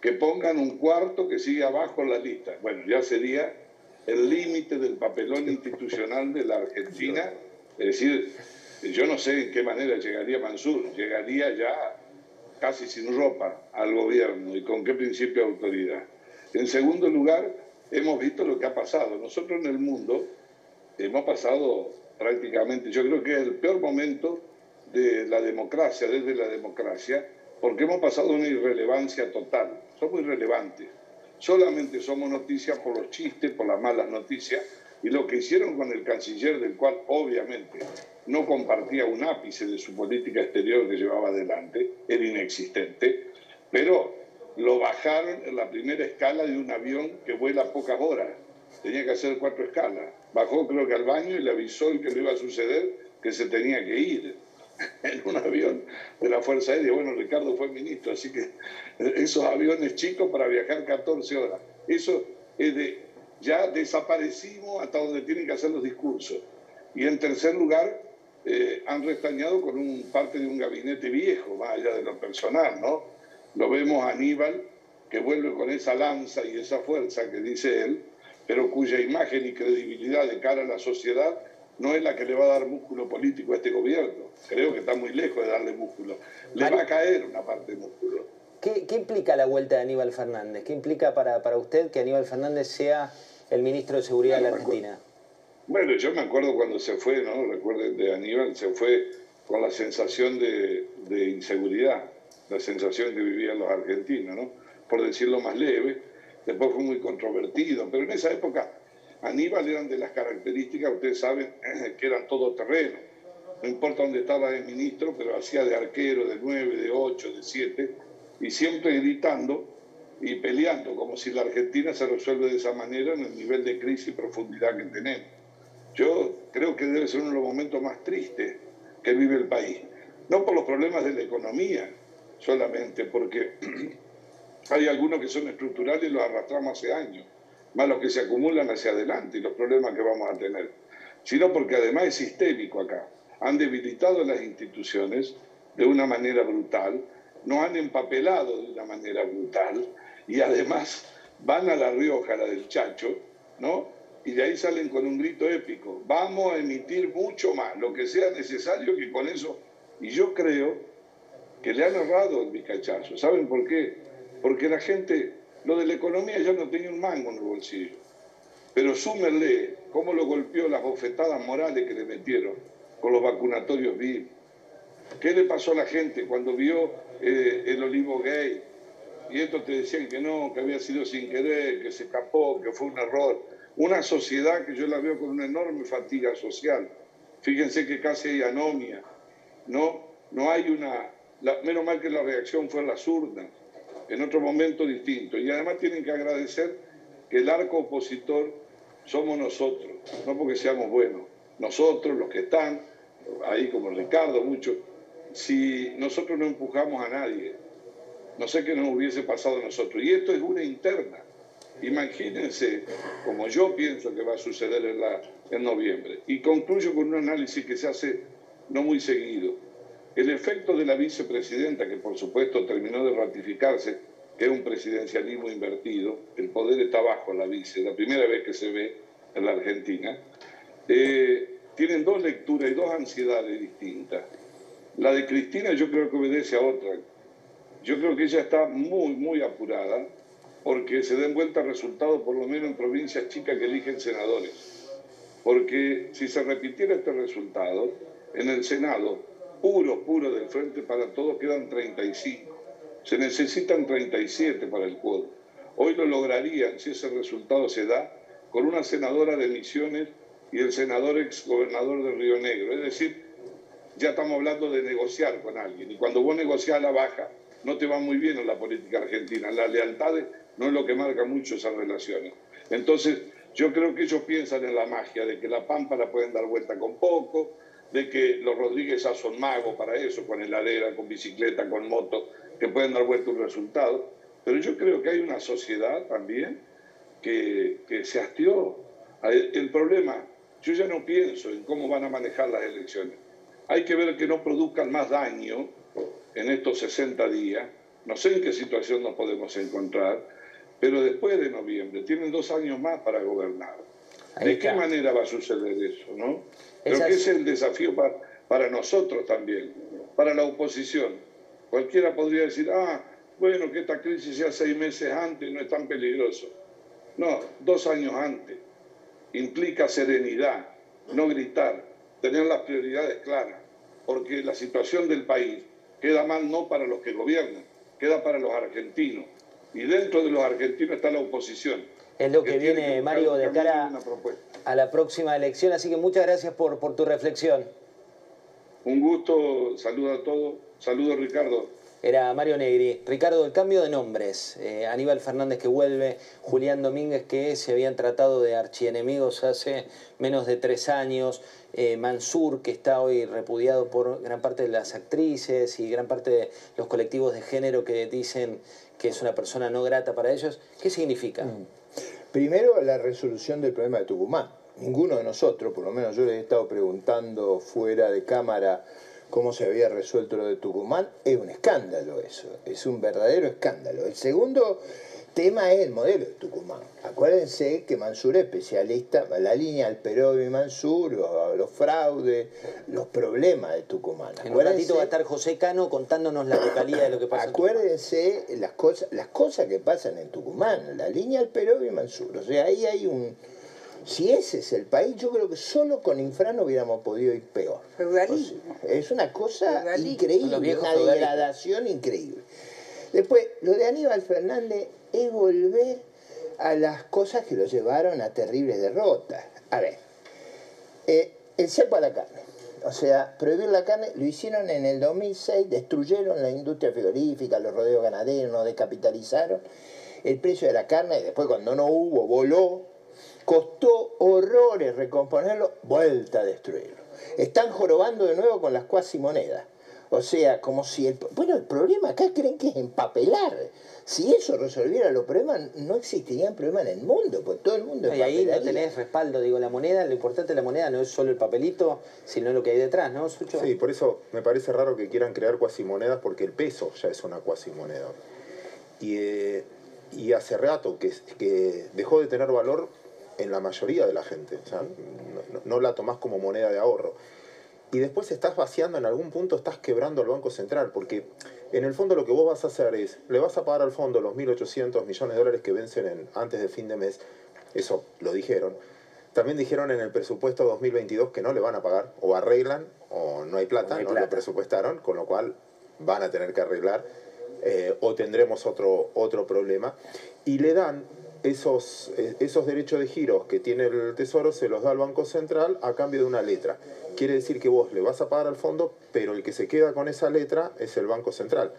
que pongan un cuarto que siga abajo la lista. Bueno, ya sería el límite del papelón institucional de la Argentina, es decir, yo no sé en qué manera llegaría Mansur, llegaría ya casi sin ropa al gobierno y con qué principio de autoridad. En segundo lugar, hemos visto lo que ha pasado. Nosotros en el mundo hemos pasado prácticamente, yo creo que es el peor momento de la democracia, desde la democracia, porque hemos pasado una irrelevancia total. Somos irrelevantes. Solamente somos noticias por los chistes, por las malas noticias, y lo que hicieron con el canciller, del cual obviamente no compartía un ápice de su política exterior que llevaba adelante, era inexistente, pero lo bajaron en la primera escala de un avión que vuela pocas horas. Tenía que hacer cuatro escalas. Bajó creo que al baño y le avisó el que le iba a suceder que se tenía que ir (laughs) en un avión de la Fuerza Aérea. Bueno, Ricardo fue ministro, así que esos aviones chicos para viajar 14 horas. Eso es de, ya desaparecimos hasta donde tienen que hacer los discursos. Y en tercer lugar, eh, han restañado con un parte de un gabinete viejo, más allá de lo personal, ¿no? Lo vemos a Aníbal, que vuelve con esa lanza y esa fuerza que dice él, pero cuya imagen y credibilidad de cara a la sociedad no es la que le va a dar músculo político a este gobierno. Creo que está muy lejos de darle músculo. Le va a caer una parte de músculo. ¿Qué, qué implica la vuelta de Aníbal Fernández? ¿Qué implica para, para usted que Aníbal Fernández sea el ministro de Seguridad de la Argentina? Bueno, yo me acuerdo cuando se fue, ¿no? Recuerden de Aníbal, se fue con la sensación de, de inseguridad, la sensación que vivían los argentinos, ¿no? Por decirlo más leve. Después fue muy controvertido, pero en esa época Aníbal eran de las características, ustedes saben, (clears throat) que eran todoterreno. No importa dónde estaba de ministro, pero hacía de arquero, de nueve, de ocho, de siete, y siempre gritando y peleando, como si la Argentina se resuelve de esa manera en el nivel de crisis y profundidad que tenemos. Yo creo que debe ser uno de los momentos más tristes que vive el país. No por los problemas de la economía solamente, porque (clears throat) Hay algunos que son estructurales y los arrastramos hace años, más los que se acumulan hacia adelante y los problemas que vamos a tener, sino porque además es sistémico acá. Han debilitado las instituciones de una manera brutal, nos han empapelado de una manera brutal y además van a La Rioja, la del Chacho, ¿no? Y de ahí salen con un grito épico. Vamos a emitir mucho más, lo que sea necesario que con eso. Y yo creo que le han errado el bicachazo. ¿Saben por qué? Porque la gente, lo de la economía ya no tenía un mango en el bolsillo. Pero súmenle cómo lo golpeó las bofetadas morales que le metieron con los vacunatorios VIP. ¿Qué le pasó a la gente cuando vio eh, el olivo gay? Y estos te decían que no, que había sido sin querer, que se escapó, que fue un error. Una sociedad que yo la veo con una enorme fatiga social. Fíjense que casi hay anomia. No, no hay una... menos mal que la reacción fue en las urnas, en otro momento distinto. Y además tienen que agradecer que el arco opositor somos nosotros, no porque seamos buenos. Nosotros, los que están, ahí como Ricardo, muchos, si nosotros no empujamos a nadie, no sé qué nos hubiese pasado a nosotros. Y esto es una interna. Imagínense, como yo pienso que va a suceder en, la, en noviembre. Y concluyo con un análisis que se hace no muy seguido. El efecto de la vicepresidenta, que por supuesto terminó de ratificarse, que es un presidencialismo invertido, el poder está bajo la vice, la primera vez que se ve en la Argentina, eh, tienen dos lecturas y dos ansiedades distintas. La de Cristina yo creo que obedece a otra. Yo creo que ella está muy, muy apurada porque se den vuelta resultados, por lo menos en provincias chicas que eligen senadores. Porque si se repitiera este resultado, en el Senado, puro, puro del Frente para Todos, quedan 35. Se necesitan 37 para el cuadro. Hoy lo lograrían, si ese resultado se da, con una senadora de Misiones y el senador ex gobernador de Río Negro. Es decir, ya estamos hablando de negociar con alguien. Y cuando vos negociás a la baja, no te va muy bien en la política argentina. La lealtad no es lo que marca mucho esas relaciones. Entonces, yo creo que ellos piensan en la magia, de que la pampa la pueden dar vuelta con poco, de que los Rodríguez ya son magos para eso, con heladera, con bicicleta, con moto, que pueden dar vuelta un resultado. Pero yo creo que hay una sociedad también que, que se hastió. El problema, yo ya no pienso en cómo van a manejar las elecciones. Hay que ver que no produzcan más daño en estos 60 días. No sé en qué situación nos podemos encontrar, pero después de noviembre tienen dos años más para gobernar. ¿De qué manera va a suceder eso? ¿no? Creo que ese es el desafío para, para nosotros también, para la oposición. Cualquiera podría decir, ah, bueno, que esta crisis sea seis meses antes no es tan peligroso. No, dos años antes. Implica serenidad, no gritar, tener las prioridades claras, porque la situación del país queda mal no para los que gobiernan, queda para los argentinos. Y dentro de los argentinos está la oposición. Es lo que, viene, Mario, de cara a la próxima elección. Así que muchas gracias por, por tu reflexión. Un gusto, saludo a todos. Saludos, Ricardo. Era Mario Negri. Ricardo, el cambio de nombres. Eh, Aníbal Fernández que vuelve, Julián Domínguez que se habían tratado de archienemigos hace menos de tres años, eh, Mansur que está hoy repudiado por gran parte de las actrices y gran parte de los colectivos de género que dicen que es una persona no grata para ellos. ¿Qué significa? Mm. Primero, la resolución del problema de Tucumán. Ninguno de nosotros, por lo menos yo les he estado preguntando fuera de cámara cómo se había resuelto lo de Tucumán, es un escándalo eso, es un verdadero escándalo. El segundo tema es el modelo de Tucumán. Acuérdense que Mansur es especialista, la línea del Perú y Mansur, los, fraudes, los problemas de Tucumán. En un ratito va a estar José Cano contándonos la localidad de lo que pasa. Acuérdense las cosas, las cosas que pasan en Tucumán, la línea del Perú y Mansur. O sea, ahí hay un, si ese es el país, yo creo que solo con Infran hubiéramos podido ir peor. es una cosa increíble, una degradación increíble. Después, lo de Aníbal Fernández es volver a las cosas que lo llevaron a terribles derrotas. A ver, eh, el cepo a la carne. O sea, prohibir la carne lo hicieron en el 2006, destruyeron la industria frigorífica, los rodeos ganaderos, nos descapitalizaron el precio de la carne después cuando no hubo, voló Costó horrores recomponerlo, vuelta a destruirlo. Están jorobando de nuevo con las cuasimonedas. O sea, como si el... Bueno, el problema acá creen que es empapelar. Si eso resolviera los problemas, no existirían problemas en el mundo, pues todo el mundo Y ahí no tenés respaldo, digo, la moneda, lo importante de la moneda no es solo el papelito, sino lo que hay detrás, ¿no, Sucho? Sí, por eso me parece raro que quieran crear cuasimonedas porque el peso ya es una cuasimoneda. Y, eh, y hace rato que, que dejó de tener valor en la mayoría de la gente. O sea, no, no- no la tomás como moneda de ahorro. Y después estás vaciando, en algún punto estás quebrando al Banco Central, porque en el fondo lo que vos vas a hacer es, le vas a pagar al fondo los 1.800 millones de dólares que vencen en- antes de fin de mes, eso lo dijeron. También dijeron en el presupuesto 2022 que no le van a pagar, o arreglan, o no hay plata, No hay no, lo presupuestaron, con lo cual van a tener que arreglar, eh, o tendremos otro, otro problema. Y le dan esos, eh, esos derechos de giros que tiene el Tesoro, se los da al Banco Central a cambio de una letra. Quiere decir que vos le vas a pagar al fondo, pero el que se queda con esa letra es el Banco Central,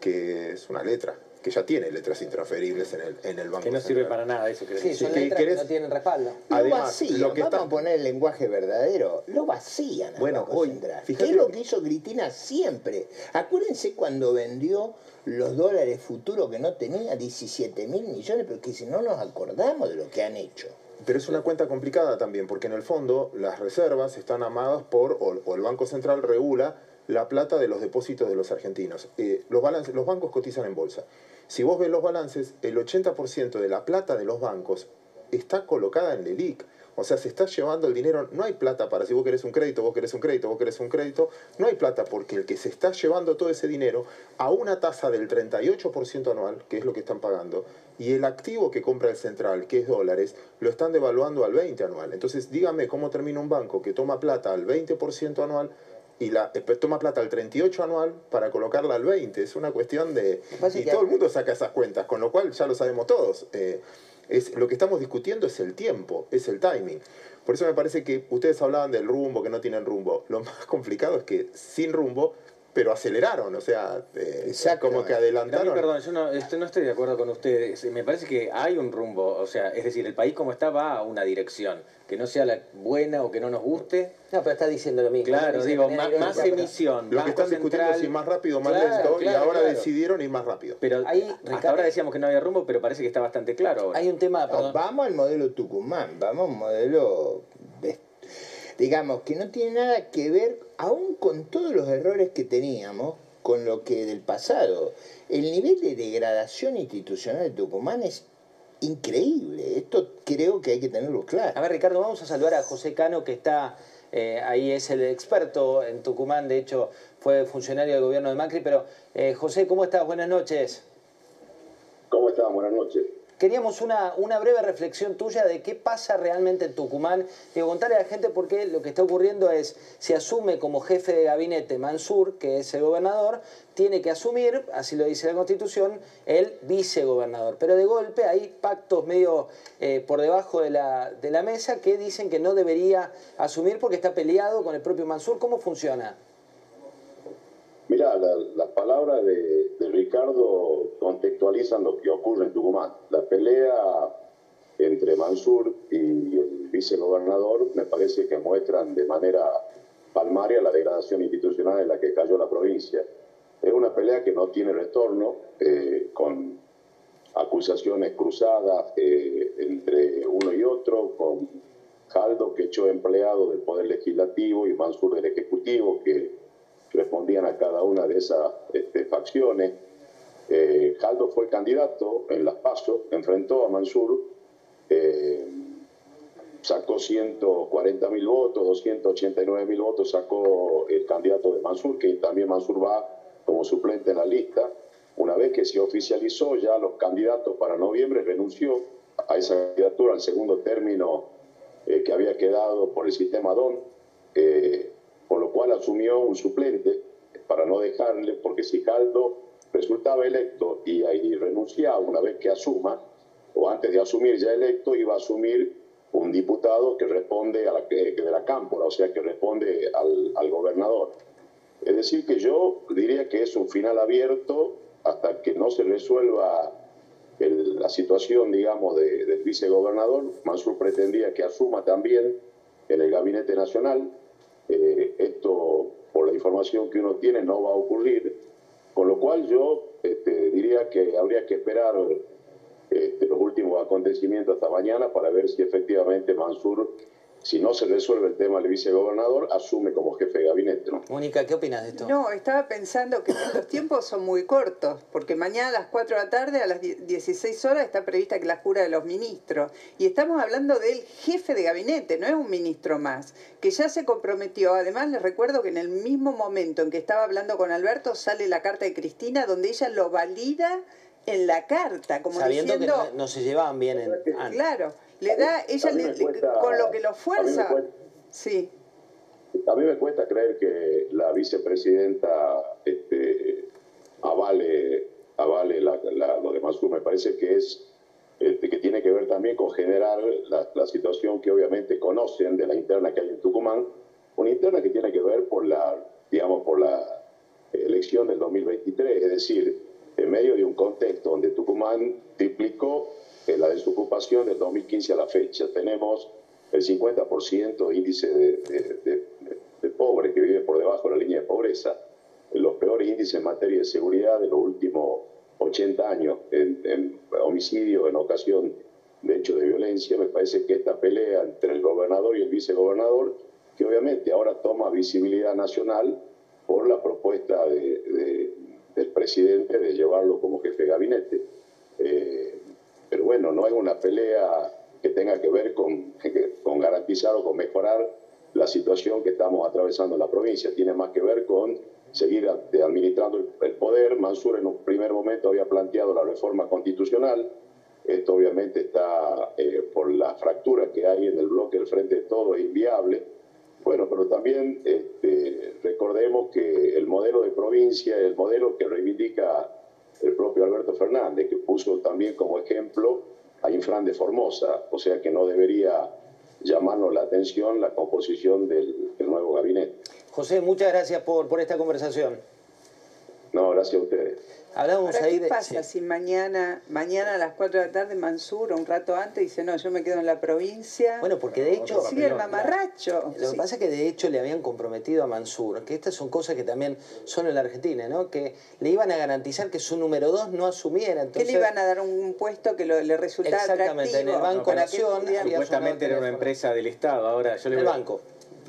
que es una letra, que ya tiene letras intransferibles en el, en el Banco Que no Central. sirve para nada eso, creo. Sí, son que letras que no tienen respaldo. Lo Además, vacían, lo que vamos está- a poner el lenguaje verdadero, lo vacían al Bueno, Banco hoy, Central. fíjate ¿Qué es lo lo que hizo Cristina siempre? Acuérdense cuando vendió los dólares futuros que no tenía 17 mil millones, pero que si no nos acordamos de lo que han hecho. Pero es una cuenta complicada también, porque en el fondo las reservas están amadas por, o, el Banco Central regula la plata de los depósitos de los argentinos. Eh, los, los bancos cotizan en bolsa. Si vos ves los balances, el 80% de la plata de los bancos está colocada en LELIC. O sea, se está llevando el dinero, no hay plata para si vos querés un crédito, vos querés un crédito, vos querés un crédito, no hay plata porque el que se está llevando todo ese dinero a una tasa del 38% anual, que es lo que están pagando, y el activo que compra el central, que es dólares, lo están devaluando al 20 anual. Entonces, dígame cómo termina un banco que toma plata al 20% anual y la eh, toma plata al 38 anual para colocarla al 20. Es una cuestión de... Y todo el mundo saca esas cuentas, con lo cual ya lo sabemos todos. Eh, es, lo que estamos discutiendo es el tiempo, es el timing. Por eso me parece que ustedes hablaban del rumbo, que no tienen rumbo. Lo más complicado es que sin rumbo, pero aceleraron, o sea, eh, como que adelantaron. mí, perdón, yo no, esto- no estoy de acuerdo con ustedes. Me parece que hay un rumbo, o sea, es decir, el país como está va a una dirección, que no sea la buena o que no nos guste. No, pero está diciendo lo mismo. Claro, digo, más, emisión. Lo que están discutiendo Central- es ir más rápido o más Claro, lento, y ahora claro. decidieron ir más rápido. Pero Ahí, hasta Ricardo- ahora decíamos que no había rumbo, pero parece que está bastante claro ahora. Hay un tema, No, perdón. vamos al modelo Tucumán, vamos a un modelo, de- digamos, que no tiene nada que ver, aún con todos los errores que teníamos, con lo que del pasado. El nivel de degradación institucional de Tucumán es increíble. Esto creo que hay que tenerlo claro. A ver, Ricardo, vamos a saludar a José Cano, que está eh, ahí, es el experto en Tucumán, de hecho fue funcionario del gobierno de Macri, pero eh, José, ¿cómo estás? Buenas noches. ¿Cómo están? Buenas noches. Queríamos una, una breve reflexión tuya de qué pasa realmente en Tucumán. Digo, contarle a la gente por qué lo que está ocurriendo es, se asume como jefe de gabinete Mansur, que es el gobernador, tiene que asumir, así lo dice la Constitución, el vicegobernador. Pero de golpe hay pactos medio eh, por debajo de la, de la mesa que dicen que no debería asumir porque está peleado con el propio Mansur. ¿Cómo funciona? Mira, la- las palabras de, Ricardo contextualizan lo que ocurre en Tucumán. La pelea entre Mansur y el vicegobernador me parece que muestran de manera palmaria la degradación institucional en la que cayó la provincia. Es una pelea que no tiene retorno, eh, con acusaciones cruzadas eh, entre uno y otro, con Jaldo que echó empleado del Poder Legislativo y Mansur del Ejecutivo que respondían a cada una de esas este, facciones. Eh, Jaldo fue candidato en las PASO, enfrentó a Mansur, eh, sacó 140 mil votos, 289 mil votos sacó el candidato de Mansur, que también Mansur va como suplente en la lista. Una vez que se oficializó ya los candidatos para noviembre, renunció a esa candidatura al segundo término eh, que había quedado por el sistema DON, eh, con lo cual asumió un suplente para no dejarle, porque si Caldo resultaba electo y, y renunciaba una vez que asuma, o antes de asumir ya electo, iba a asumir un diputado que responde a la, que, de la cámpora, o sea, que responde al, al gobernador. Es decir, que yo diría que es un final abierto hasta que no se resuelva el- la situación, digamos, de- del vicegobernador. Mansur pretendía que asuma también en el gabinete nacional. Eh, esto por la información que uno tiene, no va a ocurrir. Con lo cual yo este, diría que habría que esperar este, los últimos acontecimientos hasta mañana para ver si efectivamente Mansur si no se resuelve el tema del vicegobernador, asume como jefe de gabinete. ¿no? Mónica, ¿qué opinas de esto? No, estaba pensando que los tiempos son muy cortos, porque mañana a las 4 de la tarde, a las 16 horas, está prevista que la jura de los ministros. Y estamos hablando del jefe de gabinete, no es un ministro más, que ya se comprometió. Además, les recuerdo que en el mismo momento en que estaba hablando con Alberto, sale la carta de Cristina, donde ella lo valida en la carta, como Sabiendo diciendo... que no, no se llevaban bien en... antes. Claro, le da, ella le- cuesta- con lo que lo a fuerza. cuesta- Sí. A mí me cuesta creer que la vicepresidenta este, avale, avale la- la- lo de Mansur. Me parece que es este, que tiene que ver también con generar la, la situación que obviamente conocen de la interna que hay en Tucumán, una interna que tiene que ver por la, digamos, por la elección del 2023, es decir, en medio de un contexto donde Tucumán triplicó eh, la desocupación del 2015 a la fecha. Tenemos el 50% de índice de, de, de- de pobres que vive por debajo de la línea de pobreza, los peores índices en materia de seguridad de los últimos 80 años en, en homicidio, en ocasión de hechos de violencia. Me parece que esta pelea entre el gobernador y el vicegobernador, que obviamente ahora toma visibilidad nacional por la propuesta de- de- del presidente de llevarlo como jefe de gabinete. Eh, pero bueno, no es una pelea que tenga que ver con, con garantizar o con mejorar la situación que estamos atravesando en la provincia. Tiene más que ver con seguir administrando el poder. Mansur en un primer momento había planteado la reforma constitucional. Esto obviamente está eh, por la fractura que hay en el bloque del Frente de Todo, es inviable. Bueno, pero también este, recordemos que el modelo de provincia, el modelo que reivindica el propio Alberto Fernández, que puso también como ejemplo a Infran de Formosa, o sea que no debería llamarnos la atención la composición del, del nuevo gabinete. José, muchas gracias por, por esta conversación. No, gracias a ustedes. Hablamos Ahora, ahí ¿qué de... pasa si mañana, mañana a las 4 de la tarde Mansur, un rato antes, dice, no, yo me quedo en la provincia? Bueno, porque de hecho... Sigue el mamarracho. Lo que Sí. pasa es que de hecho le habían comprometido a Mansur, que estas son cosas que también son en la Argentina, ¿no? Que le iban a garantizar que su número dos no asumiera. ¿Qué Entonces, le iban a dar un puesto que lo- le resultara Exactamente, en el? Banco No, Nación Supuestamente era una empresa del Estado, ahora yo le El voy a- banco.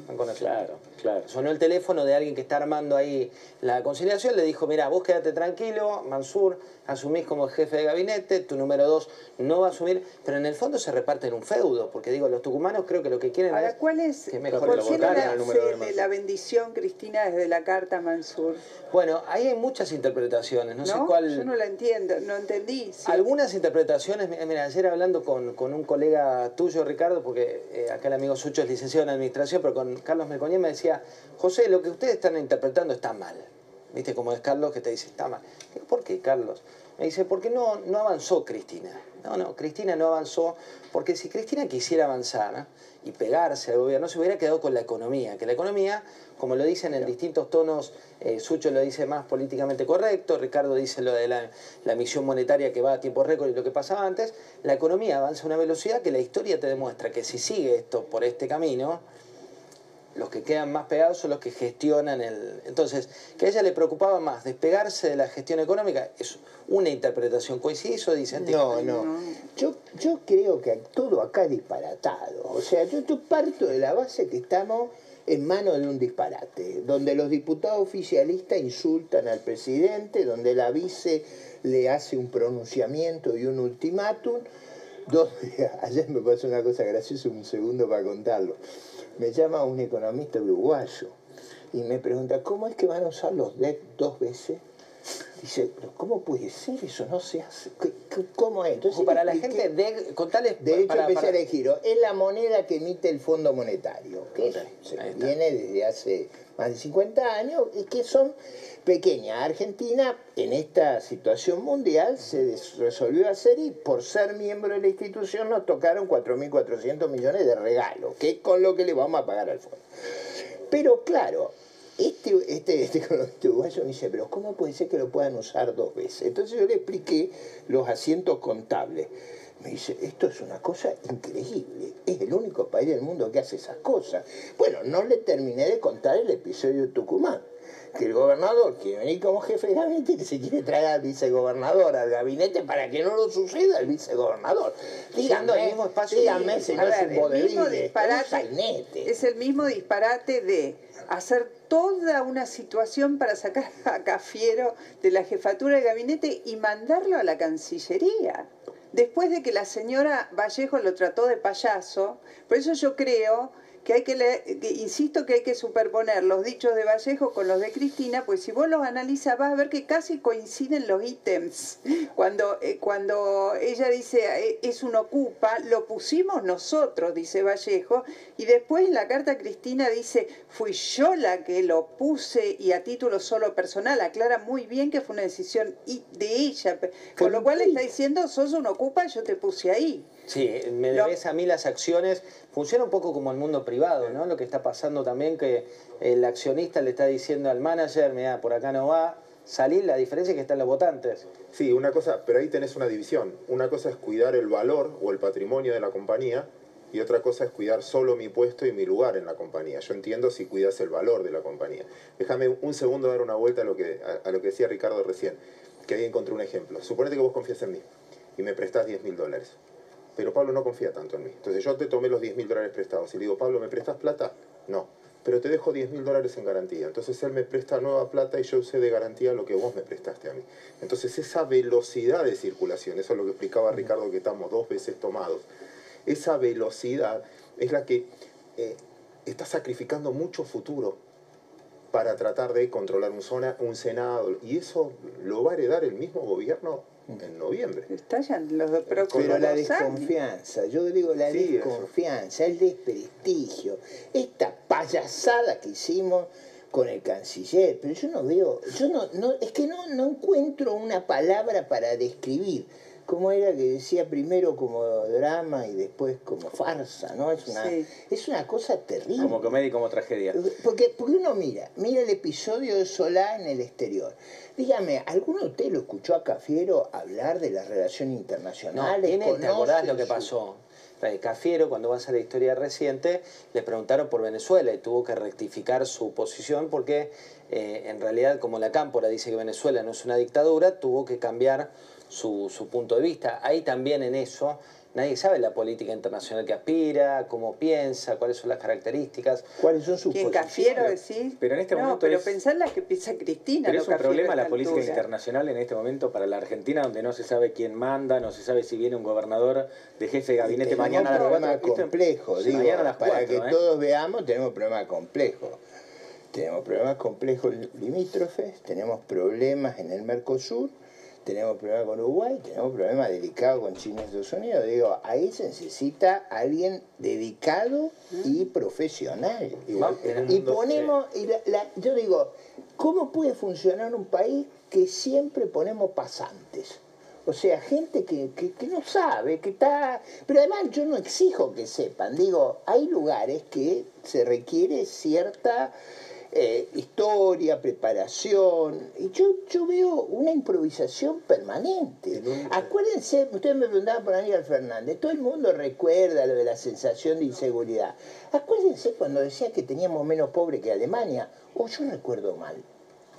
Banco Nación. Claro, claro. Sonó el teléfono de alguien que está armando ahí la conciliación, le dijo, mira, vos quédate tranquilo, Mansur, asumís como jefe de gabinete, tu número dos no va a asumir, pero en el fondo se reparten un feudo, porque digo, los tucumanos creo que lo que quieren Ahora, es ¿cuál es? que ¿Por mejore lo qué no votaron le al número de la bendición, Cristina, desde la carta a Mansur? Bueno, ahí hay muchas interpretaciones, no, ¿No? sé cuál... Yo no la entiendo, no entendí. sí. Algunas interpretaciones, mi- mira, ayer hablando con, con un colega tuyo, Ricardo, porque eh, acá el amigo Sucho es licenciado en administración, pero con Carlos Melconier me decía, José, lo que ustedes están interpretando está mal. ¿Viste cómo es Carlos que te dice, está mal? Digo, ¿Por qué, Carlos? Me dice, porque no, no avanzó Cristina. No, no, Cristina no avanzó, porque si Cristina quisiera avanzar y pegarse al gobierno, se hubiera quedado con la economía, que la economía, como lo dicen en distintos tonos, eh, Sucho lo dice más políticamente correcto, Ricardo dice lo de la, la emisión monetaria que va a tiempo récord y lo que pasaba antes, la economía avanza a una velocidad que la historia te demuestra que si sigue esto por este camino, los que quedan más pegados son los que gestionan el... Entonces, que a ella le preocupaba más despegarse de la gestión económica es una interpretación. ¿Coincide eso, dice No, no. Yo, yo creo que todo acá es disparatado. O sea, yo, yo parto de la base que estamos en manos de un disparate, donde los diputados oficialistas insultan al presidente, donde la vice le hace un pronunciamiento y un ultimátum, donde (laughs) ayer me pasó una cosa graciosa, un segundo para contarlo. Me llama un economista uruguayo y me pregunta, ¿cómo es que van a usar los DEC dos veces? Dice, "Pero ¿cómo puede ser? Eso no se hace. ¿Qué- qué- ¿Cómo es? Entonces, para la gente, de, contales... Derecho para- especial para- de giro. Es la moneda que emite el Fondo Monetario, que se viene desde hace más de 50 años y que son pequeñas. Argentina, en esta situación mundial, se resolvió hacer y por ser miembro de la institución nos tocaron 4.400 millones de regalos, que es con lo que le vamos a pagar al fondo. Pero claro, este, este, este (laughs) economista uruguayo me dice, pero ¿cómo puede ser que lo puedan usar dos veces? Entonces yo le expliqué los asientos contables Me dice, esto es una cosa increíble. Es el único país del mundo que hace esas cosas. Bueno, no le terminé de contar el episodio de Tucumán. Que el gobernador quiere venir como jefe de gabinete y que se quiere traer al vicegobernador al gabinete para que no lo suceda el vicegobernador. Siendo el Díganme, mismo espacio díganme y- si no es ver, es un es el mismo disparate de hacer toda una situación para sacar a Cafiero de la jefatura de gabinete y mandarlo a la Cancillería. Después de que la señora Vallejo lo trató de payaso, por eso yo creo que hay que, le- que insisto que hay que superponer los dichos de Vallejo con los de Cristina, pues si vos los analizas vas a ver que casi coinciden los ítems. Cuando, eh, cuando ella dice eh, es un ocupa, lo pusimos nosotros, dice Vallejo, y después en la carta Cristina dice fui yo la que lo puse y a título solo personal, aclara muy bien que fue una decisión de ella, con lo cual está diciendo sos un ocupa, yo te puse ahí. Sí, me Lo- debes a mí las acciones. Funciona un poco como el mundo privado, ¿no? Lo que está pasando también que el accionista le está diciendo al manager, mira, por acá no va, salir, la diferencia es que están los votantes. Sí, una cosa, pero ahí tenés una división. Una cosa es cuidar el valor o el patrimonio de la compañía y otra cosa es cuidar solo mi puesto y mi lugar en la compañía. Yo entiendo si cuidas el valor de la compañía. Déjame un segundo dar una vuelta a lo que, a, a lo que decía Ricardo recién, que ahí encontré un ejemplo. Suponete que vos confías en mí y me prestás 10 mil dólares. Pero Pablo no confía tanto en mí. Entonces yo te tomé los 10 mil dólares prestados y le digo, Pablo, ¿me prestas plata? No. Pero te dejo 10 mil dólares en garantía. Entonces él me presta nueva plata y yo usé de garantía lo que vos me prestaste a mí. Entonces esa velocidad de circulación, eso es lo que explicaba Ricardo que estamos dos veces tomados, esa velocidad es la que eh, está sacrificando mucho futuro para tratar de controlar un, zona, un Senado. Y eso lo va a heredar el mismo gobierno en noviembre. Estallan los dos próximos Pero la años. desconfianza, yo digo la Sí, eso. desconfianza, el desprestigio, esta payasada que hicimos con el canciller, pero yo no veo, yo no, no es que no, no encuentro una palabra para describir cómo era que decía primero como drama y después como farsa, ¿no? Es una, Sí. es una cosa terrible. Como comedia y como tragedia. Porque, porque uno mira, mira el episodio de Solá en el exterior. Dígame, ¿alguno de ustedes lo escuchó a Cafiero hablar de las relaciones No, internacionales? tiene, ¿te acordás ¿Conoce lo que pasó? Eh, Cafiero, cuando vas a la historia reciente, le preguntaron por Venezuela y tuvo que rectificar su posición porque eh, en realidad, como la Cámpora dice que Venezuela no es una dictadura, tuvo que cambiar su, su punto de vista. Ahí también en eso, nadie sabe la política internacional que aspira, cómo piensa, cuáles son las características. ¿Cuáles son sus ¿Quién Cafiero decís? Pero en este no, momento pero es- pensá en la que piensa Cristina. Pero es un problema la política altura. internacional en este momento para la Argentina, donde no se sabe quién manda, no se sabe si viene un gobernador de jefe de gabinete tenemos mañana las un problema cuatro. Esto- complejo, Sí, digo, mañana a las para cuatro, que ¿eh? todos veamos, tenemos un problema complejo. Tenemos problemas complejos limítrofes, tenemos problemas en el Mercosur, tenemos problemas con Uruguay, tenemos problemas delicados con China y Estados Unidos. Digo, ahí se necesita alguien dedicado y profesional. Un y ponemos, y la- la- yo digo, ¿cómo puede funcionar un país que siempre ponemos pasantes? O sea, gente que, que, que no sabe, que está... Pero además yo no exijo que sepan. Digo, hay lugares que se requiere cierta eh, historia, preparación. Y yo, yo veo una improvisación permanente. Acuérdense, ustedes me preguntaban por Aníbal Fernández, todo el mundo recuerda lo de la sensación de inseguridad. Acuérdense cuando decía que teníamos menos pobre que Alemania, o yo recuerdo mal.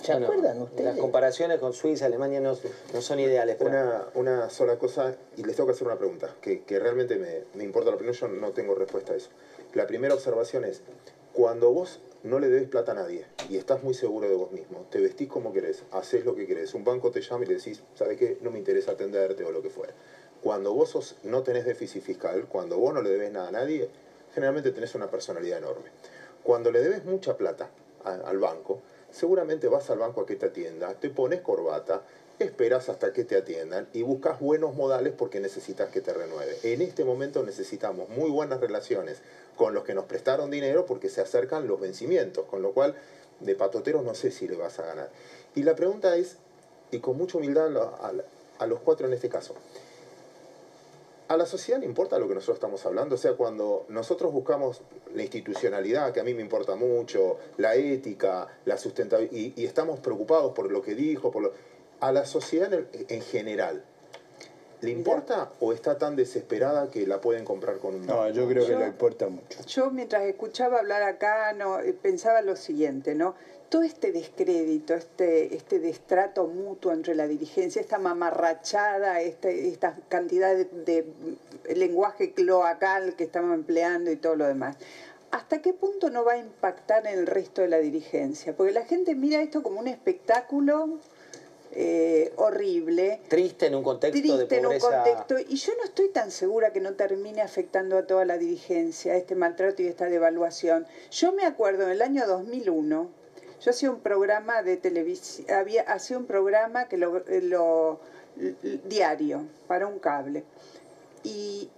¿Se Bueno, acuerdan ustedes? Las comparaciones con Suiza, Alemania no, no son ideales. pero- Una, una sola cosa, y les tengo que hacer una pregunta, que, que realmente me, me importa la opinión, yo no tengo respuesta a eso. La primera observación es, cuando vos no le debes plata a nadie y estás muy seguro de vos mismo, te vestís como querés, haces lo que querés, un banco te llama y le decís, ¿sabes qué? No me interesa atenderte o lo que fuera. Cuando vos no tenés déficit fiscal, cuando vos no le debes nada a nadie, generalmente tenés una personalidad enorme. Cuando le debes mucha plata al banco, seguramente vas al banco a que te atienda, te pones corbata, esperas hasta que te atiendan y buscas buenos modales porque necesitas que te renueve. En este momento necesitamos muy buenas relaciones con los que nos prestaron dinero porque se acercan los vencimientos, con lo cual de patoteros no sé si le vas a ganar. Y la pregunta es, y con mucha humildad a los cuatro en este caso, ¿A la sociedad le importa lo que nosotros estamos hablando? O sea, cuando nosotros buscamos la institucionalidad, que a mí me importa mucho, la ética, la sustentabilidad, y, y estamos preocupados por lo que dijo, por lo, a la sociedad en, en general, ¿Le importa o está tan desesperada que la pueden comprar con un... No, yo creo que Yo- le importa mucho. Yo mientras escuchaba hablar acá no eh, pensaba lo siguiente, ¿no? Todo este descrédito, este, este destrato mutuo entre la dirigencia, esta mamarrachada, este, esta cantidad de, de lenguaje cloacal que estamos empleando y todo lo demás. ¿Hasta qué punto no va a impactar en el resto de la dirigencia? Porque la gente mira esto como un espectáculo eh, horrible, Triste en un contexto de triste en un contexto y yo no estoy tan segura que no termine afectando a toda la dirigencia este maltrato y esta devaluación. Yo me acuerdo en el año 2001, yo hacía un programa de televisión, había hacía un programa que lo, lo- diario para un cable y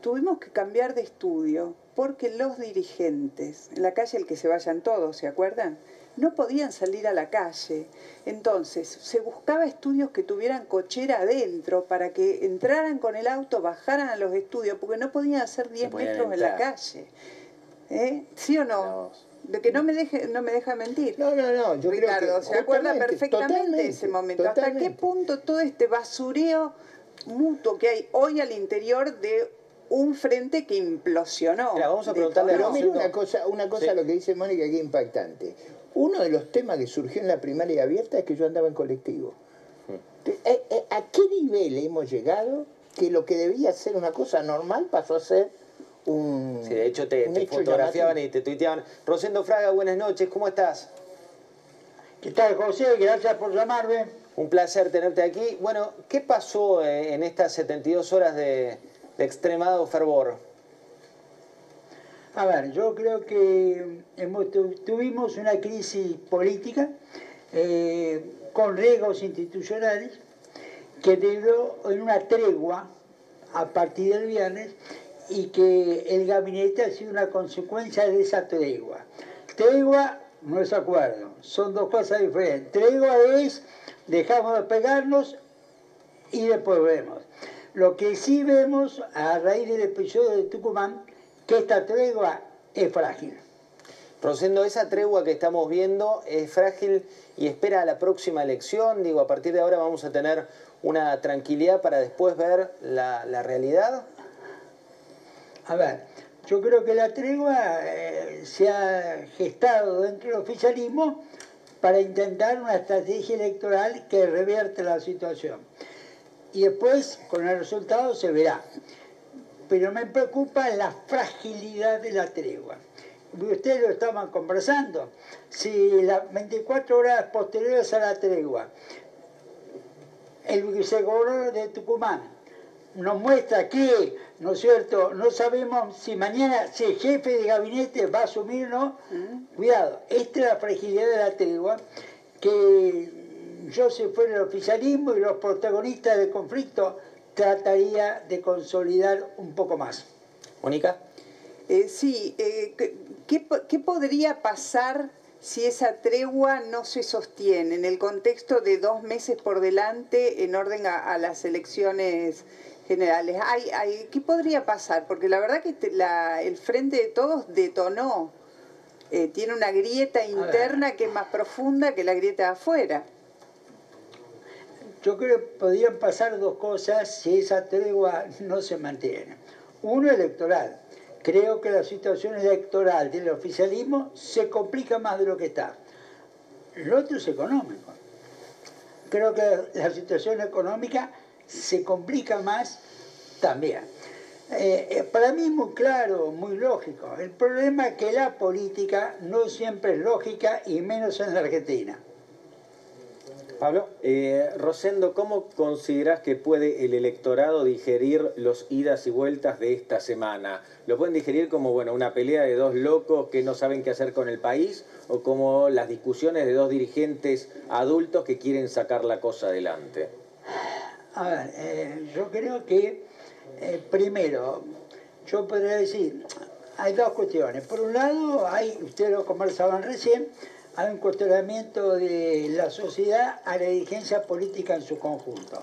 tuvimos que cambiar de estudio porque los dirigentes, en la calle el que se vayan todos, ¿se acuerdan? No podían salir a la calle. Entonces, se buscaba estudios que tuvieran cochera adentro para que entraran con el auto, bajaran a los estudios, porque no podían hacer 10 podían metros en la calle. ¿Eh? ¿Sí o no? De que no me deje, no me deja mentir. No, no, no, yo creo que Ricardo, se acuerda perfectamente de ese momento. ¿Hasta qué punto todo este basureo mutuo que hay hoy al interior de un frente que implosionó? Pero mira una cosa, una cosa Sí. lo que dice Mónica que es impactante. Uno de los temas que surgió en la primaria abierta es que yo andaba en colectivo. Eh, eh, ¿A qué nivel hemos llegado que lo que debía ser una cosa normal pasó a ser un... Sí, de hecho te, un te hecho fotografiaban llamativo? y te tuiteaban. Rosendo Fraga, buenas noches, ¿cómo estás? ¿Qué tal, José? Gracias por llamarme. Un placer tenerte aquí. Bueno, ¿qué pasó eh, en estas 72 horas de, de extremado fervor? A ver, yo creo que tuvimos una crisis política eh, con riesgos institucionales que dio en una tregua a partir del viernes y que el gabinete ha sido una consecuencia de esa tregua. Tregua no es acuerdo, son dos cosas diferentes. Tregua es dejamos de pegarnos y después vemos. Lo que sí vemos a raíz del episodio de Tucumán, que esta tregua es frágil. Rosendo, esa tregua que estamos viendo es frágil y espera a la próxima elección. Digo, a partir de ahora vamos a tener una tranquilidad para después ver la, la realidad. A ver, yo creo que la tregua eh, se ha gestado dentro del oficialismo para intentar una estrategia electoral que revierte la situación. Y después, con el resultado, se verá. Pero me preocupa la fragilidad de la tregua. Ustedes lo estaban conversando. Si las 24 horas posteriores a la tregua, el vicegobernador de Tucumán nos muestra que, ¿no es cierto?, no sabemos si mañana, si el jefe de gabinete va a asumir o no. Cuidado, esta es la fragilidad de la tregua, que yo si fuera el oficialismo y los protagonistas del conflicto, trataría de consolidar un poco más. Mónica. Eh, sí, eh, ¿qué- ¿qué, po- qué podría pasar si esa tregua no se sostiene en el contexto de dos meses por delante en orden a, a las elecciones generales? Hay, hay, ¿Qué podría pasar? Porque la verdad que la- el Frente de Todos detonó, eh, tiene una grieta interna que es más profunda que la grieta de afuera. Yo creo que podrían pasar dos cosas si esa tregua no se mantiene. Uno, electoral. Creo que la situación electoral del oficialismo se complica más de lo que está. Lo otro es económico. Creo que la situación económica se complica más también. Eh, eh, para mí es muy claro, muy lógico. El problema es que la política no siempre es lógica y menos en la Argentina. Pablo. Eh, Rosendo, ¿cómo considerás que puede el electorado digerir los idas y vueltas de esta semana? ¿Lo pueden digerir como bueno, una pelea de dos locos que no saben qué hacer con el país o como las discusiones de dos dirigentes adultos que quieren sacar la cosa adelante? A ver, eh, yo creo que eh, primero, yo podría decir, hay dos cuestiones. Por un lado, hay, ustedes lo conversaban recién, hay un cuestionamiento de la sociedad a la dirigencia política en su conjunto.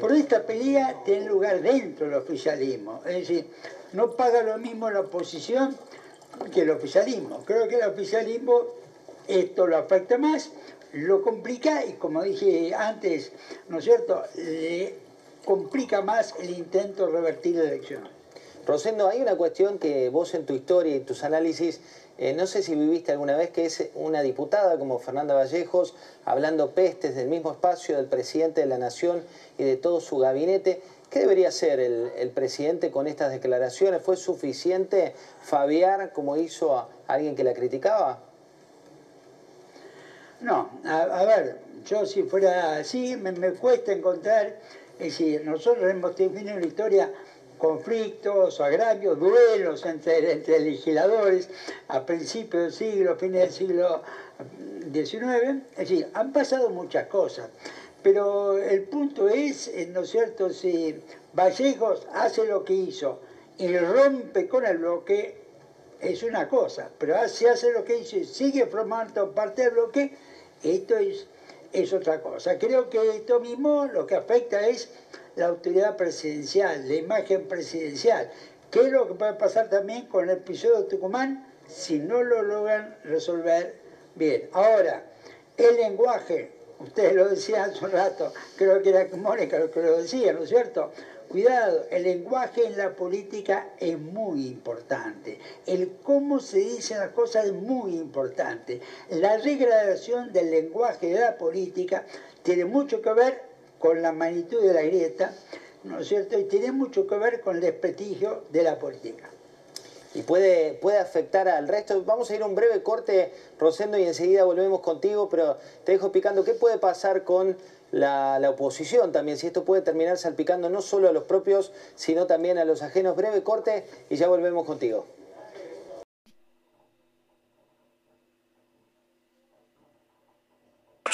Por esta pelea tiene lugar dentro del oficialismo, es decir, no paga lo mismo la oposición que el oficialismo. Creo que el oficialismo esto lo afecta más, lo complica y como dije antes, ¿no es cierto?, le complica más el intento de revertir la elección. Rosendo, hay una cuestión que vos en tu historia y tus análisis, eh, no sé si viviste alguna vez, que es una diputada como Fernanda Vallejos, hablando pestes del mismo espacio del presidente de la Nación y de todo su gabinete. ¿Qué debería hacer el, presidente con estas declaraciones? ¿Fue suficiente fabiar como hizo a alguien que la criticaba? No, a, ver, yo si fuera así, me, me cuesta encontrar, es decir, nosotros hemos tenido en la historia conflictos, agravios, duelos entre, legisladores a principios del siglo, fines del siglo XIX, es decir, han pasado muchas cosas. Pero el punto es, eh, ¿no es cierto?, si Vallejos hace lo que hizo y rompe con el bloque, es una cosa, pero si hace lo que hizo y sigue formando parte del bloque, esto es, es otra cosa. Creo que esto mismo lo que afecta es la autoridad presidencial, la imagen presidencial. ¿Qué es lo que puede pasar también con el episodio de Tucumán si no lo logran resolver bien? Ahora, el lenguaje, ustedes lo decían hace un rato, creo que era Mónica lo que lo decía, ¿no es cierto? Cuidado, el lenguaje en la política es muy importante. El cómo se dicen las cosas es muy importante. La regradación del lenguaje de la política tiene mucho que ver con la magnitud de la grieta, ¿no es cierto? Y tiene mucho que ver con el desprestigio de la política. Y puede, puede afectar al resto. Vamos a ir a un breve corte, Rosendo, y enseguida volvemos contigo, pero te dejo picando. ¿Qué puede pasar con la, la, oposición también? Si esto puede terminar salpicando no solo a los propios, sino también a los ajenos. Breve corte y ya volvemos contigo.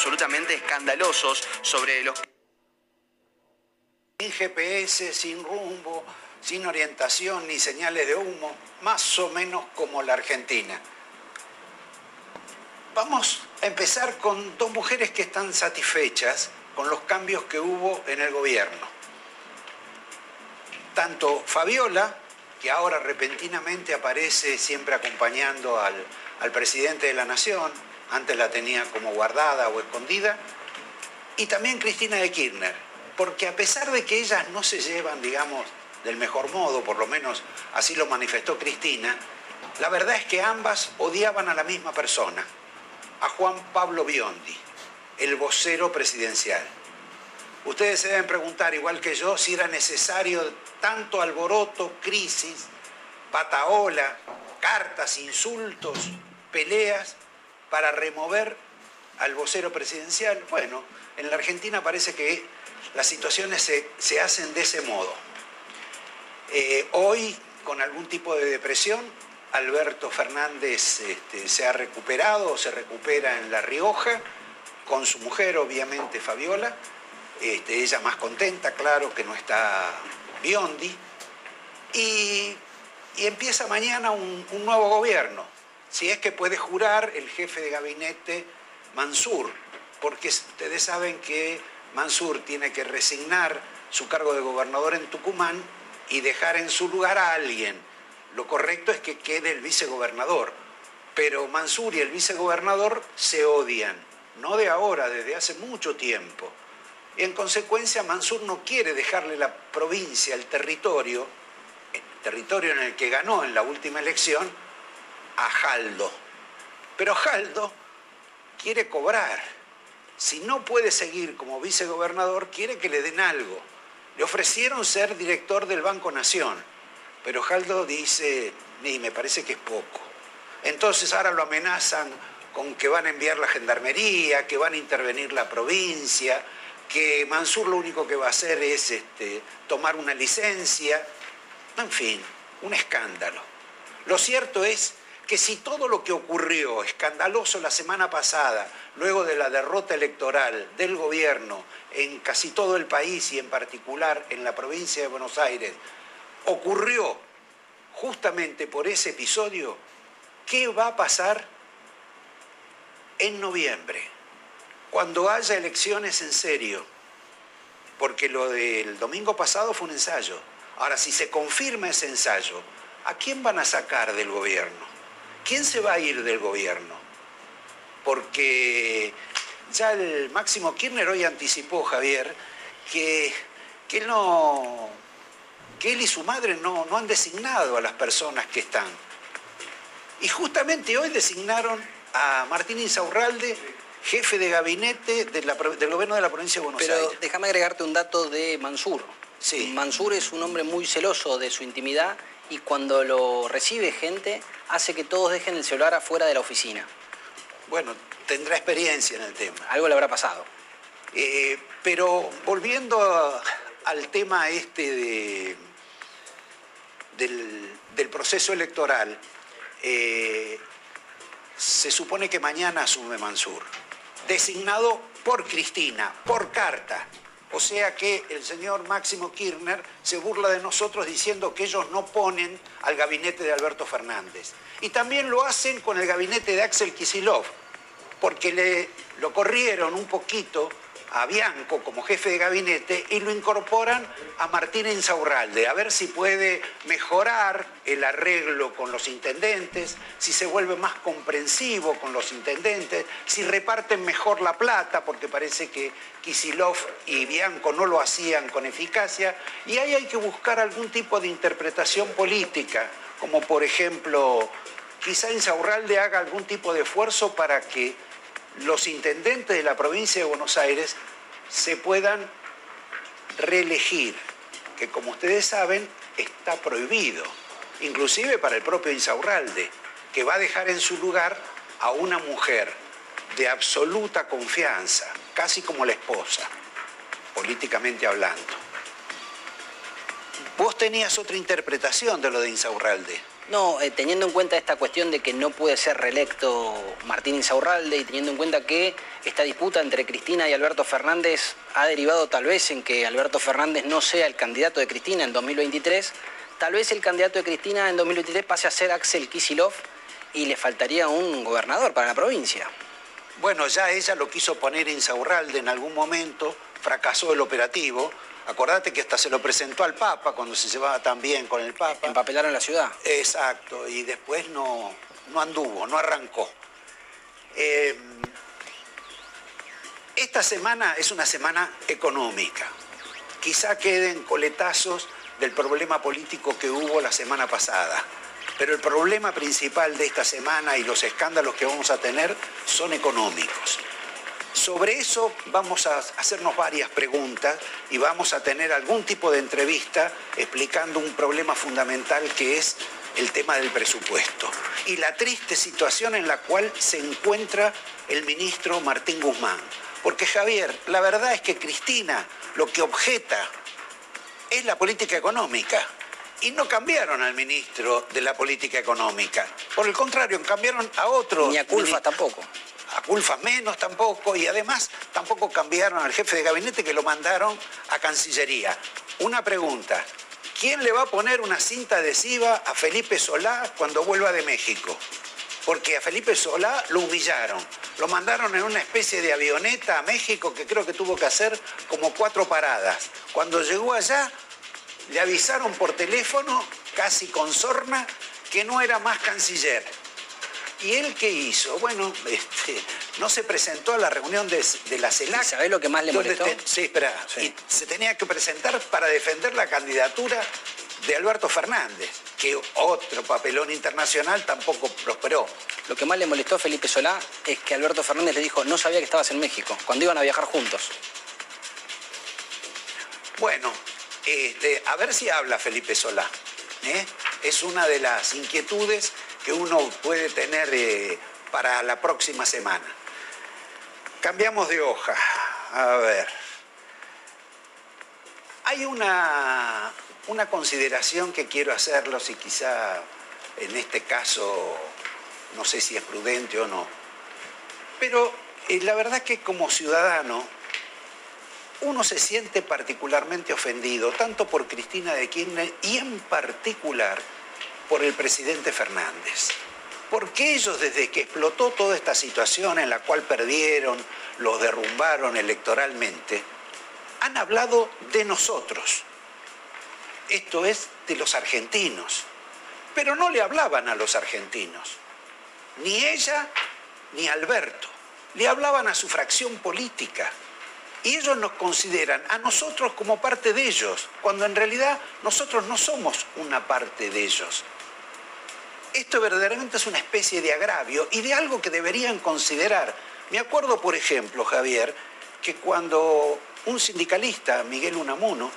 absolutamente escandalosos sobre los sin GPS, sin rumbo, sin orientación ni señales de humo, más o menos como la Argentina. Vamos a empezar con dos mujeres que están satisfechas con los cambios que hubo en el gobierno. Tanto Fabiola, que ahora repentinamente aparece siempre acompañando al, al presidente de la Nación, antes la tenía como guardada o escondida, y también Cristina de Kirchner, porque a pesar de que ellas no se llevan, digamos, del mejor modo, por lo menos así lo manifestó Cristina, la verdad es que ambas odiaban a la misma persona, a Juan Pablo Biondi, el vocero presidencial. Ustedes se deben preguntar, igual que yo, si era necesario tanto alboroto, crisis, pataola, cartas, insultos, peleas para remover al vocero presidencial. Bueno, en la Argentina parece que las situaciones se, se hacen de ese modo. Eh, hoy, con algún tipo de depresión, Alberto Fernández este, se ha recuperado o se recupera en La Rioja, con su mujer, obviamente, Fabiola. Este, ella más contenta, claro, que no está Biondi. Y, y empieza mañana un, un nuevo gobierno, si es que puede jurar el jefe de gabinete Mansur, porque ustedes saben que Mansur tiene que resignar su cargo de gobernador en Tucumán y dejar en su lugar a alguien. Lo correcto es que quede el vicegobernador, pero Mansur y el vicegobernador se odian, no de ahora, desde hace mucho tiempo. En consecuencia Mansur no quiere dejarle la provincia, el territorio, el territorio en el que ganó en la última elección, a Jaldo. Pero Jaldo quiere cobrar. Si no puede seguir como vicegobernador, quiere que le den algo. Le ofrecieron ser director del Banco Nación, pero Jaldo dice, ni me parece que es poco. Entonces ahora lo amenazan con que van a enviar la gendarmería, que van a intervenir la provincia, que Mansur lo único que va a hacer es este, tomar una licencia. En fin, un escándalo. Lo cierto es que si todo lo que ocurrió escandaloso la semana pasada, luego de la derrota electoral del gobierno en casi todo el país y en particular en la provincia de Buenos Aires, ocurrió justamente por ese episodio, ¿qué va a pasar en noviembre? Cuando haya elecciones en serio, porque lo del domingo pasado fue un ensayo. Ahora, si se confirma ese ensayo, ¿a quién van a sacar del gobierno? ¿Quién se va a ir del gobierno? Porque ya el Máximo Kirchner hoy anticipó, Javier, que que él no, que él y su madre no, no han designado a las personas que están. Y justamente hoy designaron a Martín Insaurralde, jefe de gabinete de la pro- del gobierno de la provincia de Buenos Pero Aires. déjame agregarte un dato de Mansur. Sí. Mansur es un hombre muy celoso de su intimidad y cuando lo recibe gente hace que todos dejen el celular afuera de la oficina. Bueno, tendrá experiencia en el tema. Algo le habrá pasado. Eh, pero volviendo a- al tema este de, del, del proceso electoral, eh, se supone que mañana asume Mansur, designado por Cristina, por carta. O sea que el señor Máximo Kirchner se burla de nosotros diciendo que ellos no ponen al gabinete de Alberto Fernández. Y también lo hacen con el gabinete de Axel Kisilov, porque le, lo corrieron un poquito a Bianco como jefe de gabinete y lo incorporan a Martín Insaurralde, a ver si puede mejorar el arreglo con los intendentes, si se vuelve más comprensivo con los intendentes, si reparten mejor la plata, porque parece que Kisilov y Bianco no lo hacían con eficacia, y ahí hay que buscar algún tipo de interpretación política, como por ejemplo, quizá Insaurralde haga algún tipo de esfuerzo para que los intendentes de la provincia de Buenos Aires se puedan reelegir, que como ustedes saben está prohibido, inclusive para el propio Insaurralde, que va a dejar en su lugar a una mujer de absoluta confianza, casi como la esposa, políticamente hablando. Vos tenías otra interpretación de lo de Insaurralde. No, eh, teniendo en cuenta esta cuestión de que no puede ser reelecto Martín Insaurralde y teniendo en cuenta que esta disputa entre Cristina y Alberto Fernández ha derivado tal vez en que Alberto Fernández no sea el candidato de Cristina en 2023, tal vez el candidato de Cristina en 2023 pase a ser Axel Kisilov y le faltaría un gobernador para la provincia. Bueno, ya ella lo quiso poner Insaurralde en algún momento, fracasó el operativo. Acordate que hasta se lo presentó al Papa cuando se llevaba tan bien con el Papa. Empapelaron la ciudad. Exacto, y después no, no anduvo, no arrancó. Eh, esta semana es una semana económica. Quizá queden coletazos del problema político que hubo la semana pasada. Pero el problema principal de esta semana y los escándalos que vamos a tener son económicos. Sobre eso vamos a hacernos varias preguntas y vamos a tener algún tipo de entrevista explicando un problema fundamental que es el tema del presupuesto y la triste situación en la cual se encuentra el ministro Martín Guzmán. Porque Javier, la verdad es que Cristina lo que objeta es la política económica. Y no cambiaron al ministro de la política económica. Por el contrario, cambiaron a otro. Ni a Culfas tampoco. A Culfas menos tampoco. Y además tampoco cambiaron al jefe de gabinete que lo mandaron a Cancillería. Una pregunta. ¿Quién le va a poner una cinta adhesiva a Felipe Solá cuando vuelva de México? Porque a Felipe Solá lo humillaron. Lo mandaron en una especie de avioneta a México que creo que tuvo que hacer como cuatro paradas. Cuando llegó allá, le avisaron por teléfono, casi con sorna, que no era más canciller. ¿Y él qué hizo? Bueno, este, no se presentó a la reunión de, de la CELAC. ¿Sabés lo que más le molestó? te- sí, espera. Y se tenía que presentar para defender la candidatura de Alberto Fernández, que otro papelón internacional tampoco prosperó. Lo que más le molestó a Felipe Solá es que Alberto Fernández le dijo, no sabía que estabas en México, cuando iban a viajar juntos. Bueno, este, a ver si habla Felipe Solá. ¿eh? Es una de las inquietudes que uno puede tener eh, para la próxima semana. Cambiamos de hoja. A ver. Hay una, una consideración que quiero hacerlos y quizá en este caso no sé si es prudente o no. Pero eh, la verdad que como ciudadano uno se siente particularmente ofendido, tanto por Cristina de Kirchner y en particular por el presidente Fernández. Porque ellos desde que explotó toda esta situación en la cual perdieron, los derrumbaron electoralmente, han hablado de nosotros. Esto es de los argentinos. Pero no le hablaban a los argentinos. Ni ella ni Alberto. Le hablaban a su fracción política. Y ellos nos consideran a nosotros como parte de ellos, cuando en realidad nosotros no somos una parte de ellos. Esto verdaderamente es una especie de agravio y de algo que deberían considerar. Me acuerdo, por ejemplo, Javier, que cuando un sindicalista, Miguel Unamuno,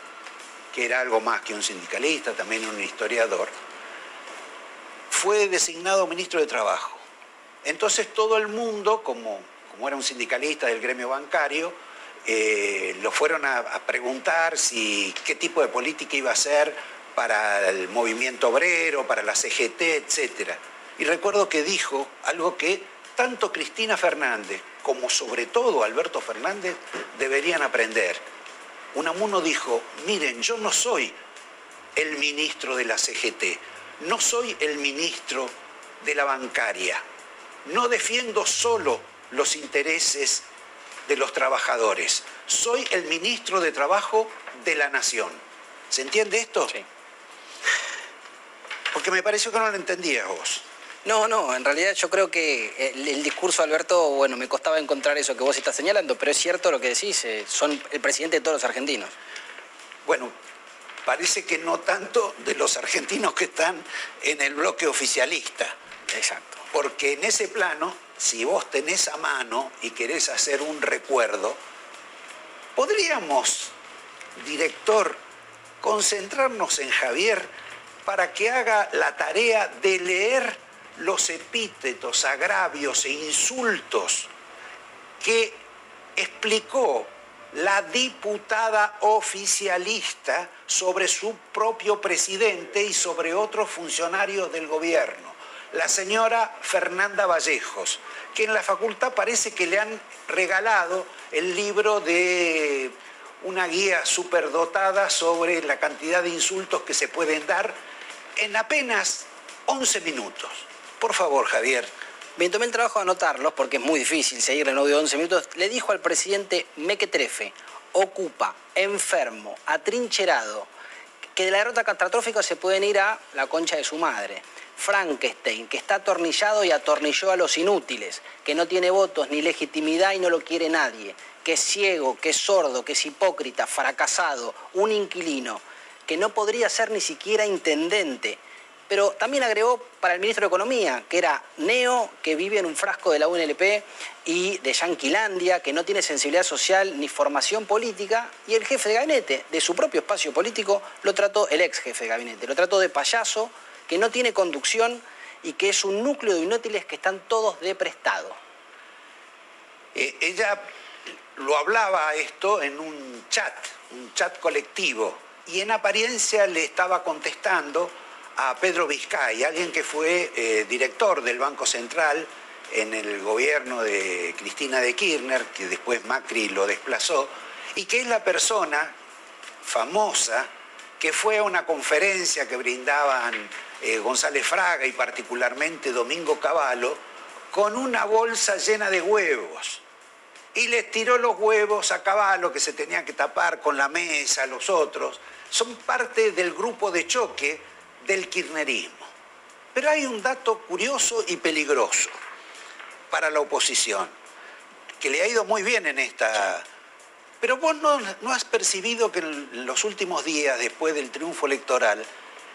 que era algo más que un sindicalista, también un historiador, fue designado ministro de Trabajo. Entonces todo el mundo, como, como era un sindicalista del gremio bancario, eh, lo fueron a, a preguntar si qué tipo de política iba a hacer para el movimiento obrero, para la CGT, etc. Y recuerdo que dijo algo que tanto Cristina Fernández como sobre todo Alberto Fernández deberían aprender. Unamuno dijo, miren, yo no soy el ministro de la CGT, no soy el ministro de la bancaria, no defiendo solo los intereses de los trabajadores, soy el ministro de Trabajo de la Nación. ¿Se entiende esto? Sí. Porque me pareció que no lo entendías vos. No, no, en realidad yo creo que el, el, discurso de Alberto, bueno, me costaba encontrar eso que vos estás señalando, pero es cierto lo que decís, eh, son el presidente de todos los argentinos. Bueno, parece que no tanto de los argentinos que están en el bloque oficialista. Exacto. Porque en ese plano, si vos tenés a mano y querés hacer un recuerdo, podríamos, director, concentrarnos en Javier para que haga la tarea de leer los epítetos, agravios e insultos que explicó la diputada oficialista sobre su propio presidente y sobre otros funcionarios del gobierno, la señora Fernanda Vallejos, que en la facultad parece que le han regalado el libro de una guía superdotada sobre la cantidad de insultos que se pueden dar en apenas 11 minutos. Por favor, Javier. Me tomé el trabajo de anotarlos porque es muy difícil seguir en audio de 11 minutos. Le dijo al presidente Mequetrefe, ocupa, enfermo, atrincherado, que de la derrota catastrófica se pueden ir a la concha de su madre. Frankenstein, que está atornillado y atornilló a los inútiles, que no tiene votos ni legitimidad y no lo quiere nadie, que es ciego, que es sordo, que es hipócrita, fracasado, un inquilino, que no podría ser ni siquiera intendente, pero también agregó para el ministro de Economía, que era Neo, que vive en un frasco de la UNLP, y de Yanquilandia, que no tiene sensibilidad social ni formación política, y el jefe de gabinete de su propio espacio político lo trató, el ex jefe de gabinete, lo trató de payaso, que no tiene conducción y que es un núcleo de inútiles que están todos de prestado. Eh, ella lo hablaba esto en un chat, un chat colectivo, y en apariencia le estaba contestando a Pedro Vizcay, alguien que fue eh, director del Banco Central en el gobierno de Cristina de Kirchner, que después Macri lo desplazó, y que es la persona famosa que fue a una conferencia que brindaban eh, González Fraga y particularmente Domingo Cavallo, con una bolsa llena de huevos. Y les tiró los huevos a Cavallo que se tenían que tapar con la mesa, los otros. Son parte del grupo de choque del kirchnerismo. Pero hay un dato curioso y peligroso para la oposición, que le ha ido muy bien en esta... Pero vos no, no has percibido que en los últimos días, después del triunfo electoral,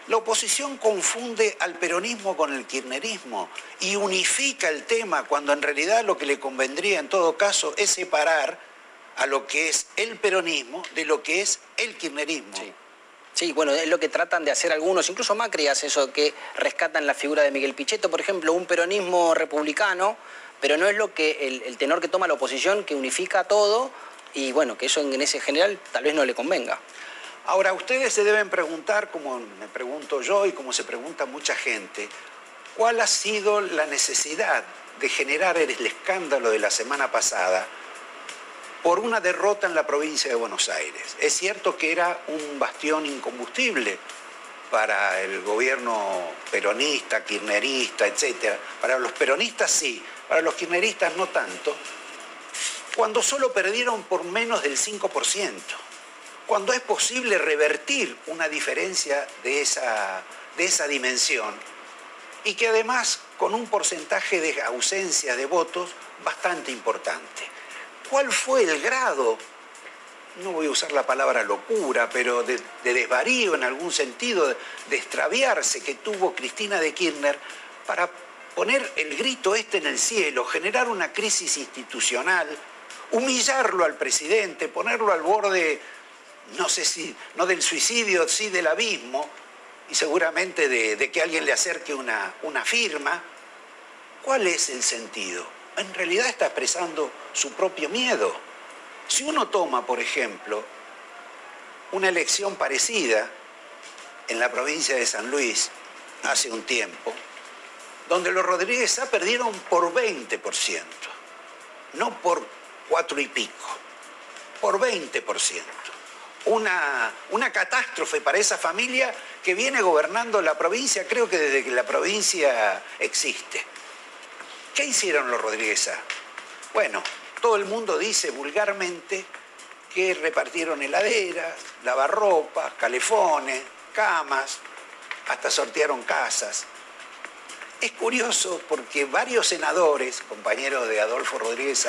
la oposición confunde al peronismo con el kirchnerismo y unifica el tema cuando en realidad lo que le convendría en todo caso es separar a lo que es el peronismo de lo que es el kirchnerismo. Sí. Bueno, es lo que tratan de hacer algunos, incluso Macri hace eso, que rescatan la figura de Miguel Pichetto, por ejemplo, un peronismo republicano, pero no es lo que el, tenor que toma la oposición, que unifica todo, y bueno, que eso en ese general tal vez no le convenga. Ahora, ustedes se deben preguntar, como me pregunto yo y como se pregunta mucha gente, ¿cuál ha sido la necesidad de generar el escándalo de la semana pasada por una derrota en la provincia de Buenos Aires? Es cierto que era un bastión incombustible para el gobierno peronista, kirchnerista, etc. Para los peronistas sí, para los kirchneristas no tanto, cuando solo perdieron por menos del 5% cuando es posible revertir una diferencia de esa, de esa dimensión y que además con un porcentaje de ausencia de votos bastante importante. ¿Cuál fue el grado no voy a usar la palabra locura, pero de, de desvarío en algún sentido, de, de extraviarse que tuvo Cristina de Kirchner para poner el grito este en el cielo, generar una crisis institucional, humillarlo al presidente, ponerlo al borde, no sé si, no del suicidio, sí del abismo, y seguramente de, que alguien le acerque una, una firma. ¿Cuál es el sentido? En realidad está expresando su propio miedo. Si uno toma, por ejemplo, una elección parecida en la provincia de San Luis hace un tiempo, donde los Rodríguez Sá perdieron por 20%, no por cuatro y pico, por 20%. Una, una catástrofe para esa familia que viene gobernando la provincia, creo que desde que la provincia existe. ¿Qué hicieron los Rodríguez? Bueno, todo el mundo dice vulgarmente que repartieron heladeras, lavarropas, calefones, camas, hasta sortearon casas. Es curioso porque varios senadores, compañeros de Adolfo Rodríguez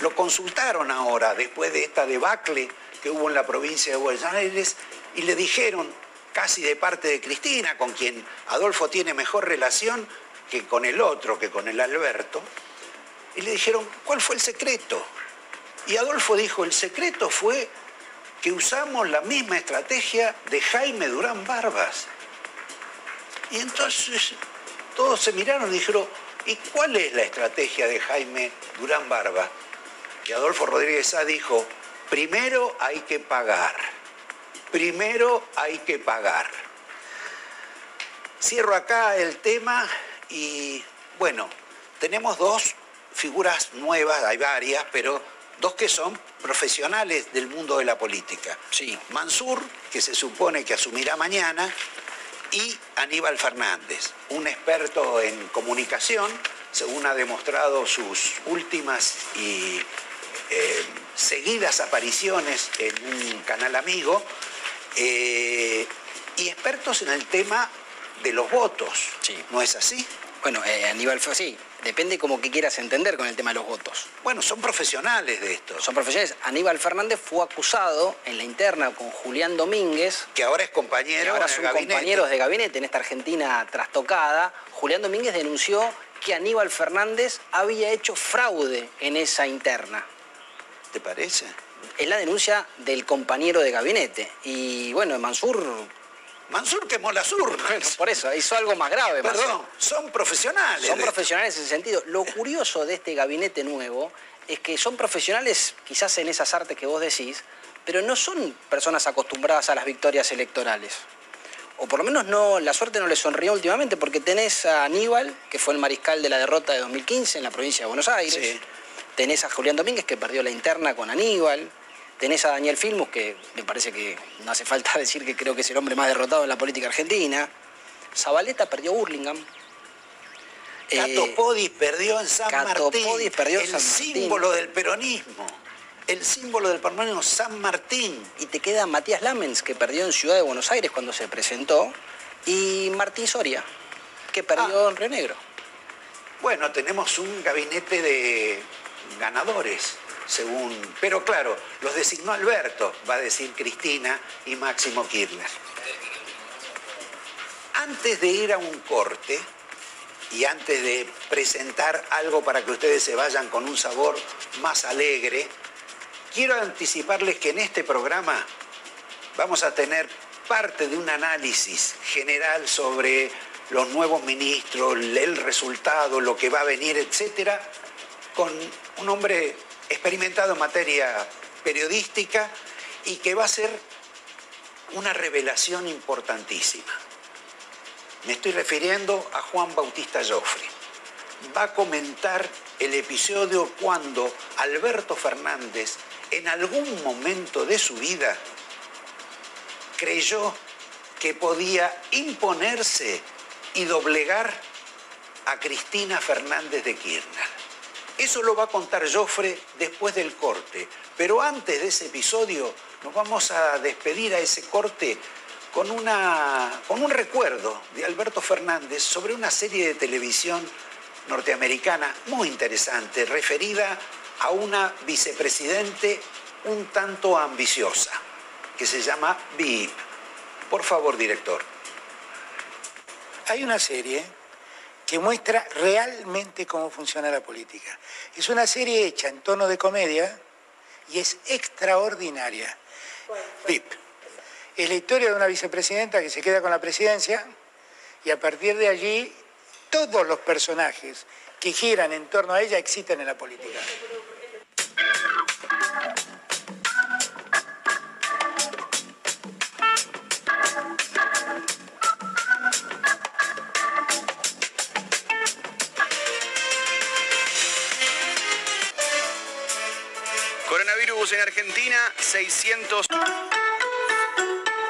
lo consultaron ahora después de esta debacle que hubo en la provincia de Buenos Aires y le dijeron, casi de parte de Cristina, con quien Adolfo tiene mejor relación que con el otro, que con el Alberto, y le dijeron, ¿cuál fue el secreto? Y Adolfo dijo, el secreto fue que usamos la misma estrategia de Jaime Durán Barbas. Y entonces todos se miraron y dijeron, ¿y cuál es la estrategia de Jaime Durán Barba? Y Adolfo Rodríguez Sá dijo, primero hay que pagar, primero hay que pagar. Cierro acá el tema y bueno, tenemos dos figuras nuevas, hay varias, pero dos que son profesionales del mundo de la política. Sí. Mansur, que se supone que asumirá mañana, y Aníbal Fernández, un experto en comunicación, según ha demostrado sus últimas y eh, seguidas apariciones en un canal amigo, eh, y expertos en el tema de los votos. ¿No es así? Bueno, eh, Aníbal fue así. Depende como que quieras entender con el tema de los votos. Bueno, son profesionales de esto. Son profesionales. Aníbal Fernández fue acusado en la interna con Julián Domínguez. Que ahora es compañero que ahora en son compañeros de gabinete en esta Argentina trastocada. Julián Domínguez denunció que Aníbal Fernández había hecho fraude en esa interna. ¿Te parece? Es la denuncia del compañero de gabinete. Y bueno, Mansur Mansur quemó las urnas. Por eso, hizo algo más grave. Perdón, Mansur. son profesionales. Son profesionales en ese sentido. Lo curioso de este gabinete nuevo es que son profesionales quizás en esas artes que vos decís, pero no son personas acostumbradas a las victorias electorales. O por lo menos no, la suerte no les sonrió últimamente porque tenés a Aníbal, que fue el mariscal de la derrota de 2015 en la provincia de Buenos Aires. Sí. Tenés a Julián Domínguez, que perdió la interna con Aníbal. Tenés a Daniel Filmus, que me parece que no hace falta (laughs) decir que creo que es el hombre más derrotado en la política argentina. Zabaleta perdió Burlingame. Cato Eh, Podis perdió en San Cato Martín. Podis perdió en el San Martín. símbolo del peronismo. El símbolo del peronismo, San Martín. Y te queda Matías Lamens, que perdió en Ciudad de Buenos Aires cuando se presentó, y Martín Soria, que perdió Ah. en Río Negro. Bueno, tenemos un gabinete de ganadores, según. Pero claro, los designó Alberto, va a decir Cristina y Máximo Kirchner. Antes de ir a un corte y antes de presentar algo para que ustedes se vayan con un sabor más alegre, quiero anticiparles que en este programa vamos a tener parte de un análisis general sobre los nuevos ministros, el resultado, lo que va a venir, etcétera, con un hombre experimentado en materia periodística y que va a ser una revelación importantísima. Me estoy refiriendo a Juan Bautista Joffre. Va a comentar el episodio cuando Alberto Fernández, en algún momento de su vida, creyó que podía imponerse y doblegar a Cristina Fernández de Kirchner. Eso lo va a contar Joffre después del corte. Pero antes de ese episodio nos vamos a despedir a ese corte con, una, con un recuerdo de Alberto Fernández sobre una serie de televisión norteamericana muy interesante, referida a una vicepresidente, un tanto ambiciosa, que se llama VIP. Por favor, director. Hay una serie que muestra realmente cómo funciona la política. Es una serie hecha en tono de comedia y es extraordinaria. VIP. Es la historia de una vicepresidenta que se queda con la presidencia y a partir de allí todos los personajes que giran en torno a ella existen en la política. En Argentina, 600...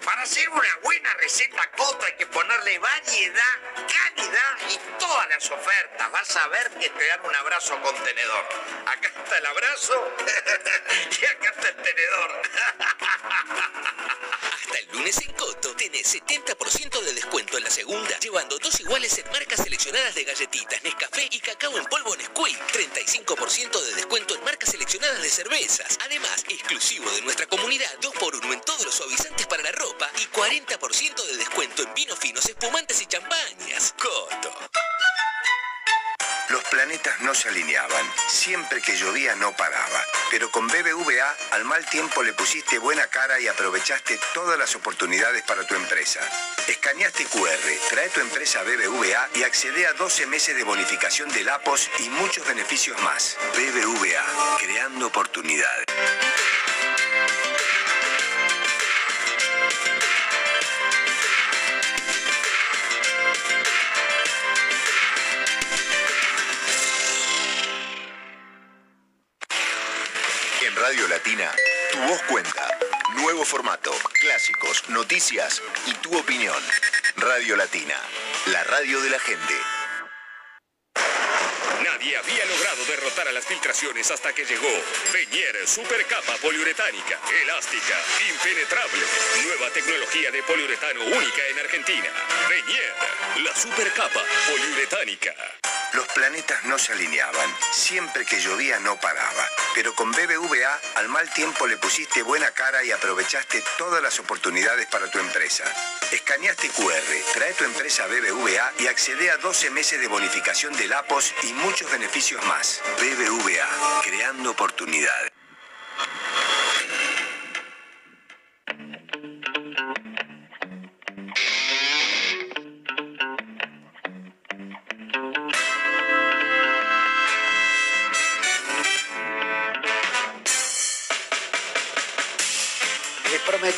Para hacer una buena receta coto hay que ponerle variedad, calidad y todas las ofertas. Vas a ver que te dan un abrazo contenedor. Acá está el abrazo (laughs) y acá está el tenedor. (laughs) Hasta el lunes en Coto tenés 70% de descuento en la segunda, llevando dos iguales en marcas seleccionadas de galletitas, Nescafé y cacao en polvo Que llovía no paraba. Pero con BBVA al mal tiempo le pusiste buena cara y aprovechaste todas las oportunidades para tu empresa. Escaneaste QR, trae tu empresa BBVA y accede a 12 meses de bonificación del APOS y muchos beneficios más. BBVA, creando oportunidades. Radio Latina, tu voz cuenta. Nuevo formato, clásicos, noticias y tu opinión. Radio Latina, la radio de la gente. Nadie había logrado derrotar a las filtraciones hasta que llegó Beñer Supercapa Poliuretánica, elástica, impenetrable. Nueva tecnología de poliuretano única en Argentina. Beñer, la Supercapa Poliuretánica. Los planetas no se alineaban. Siempre que llovía no paraba. Pero con BBVA al mal tiempo le pusiste buena cara y aprovechaste todas las oportunidades para tu empresa. Escaneaste QR, trae tu empresa BBVA y accede a 12 meses de bonificación del APOS y muchos beneficios más. BBVA, creando oportunidades.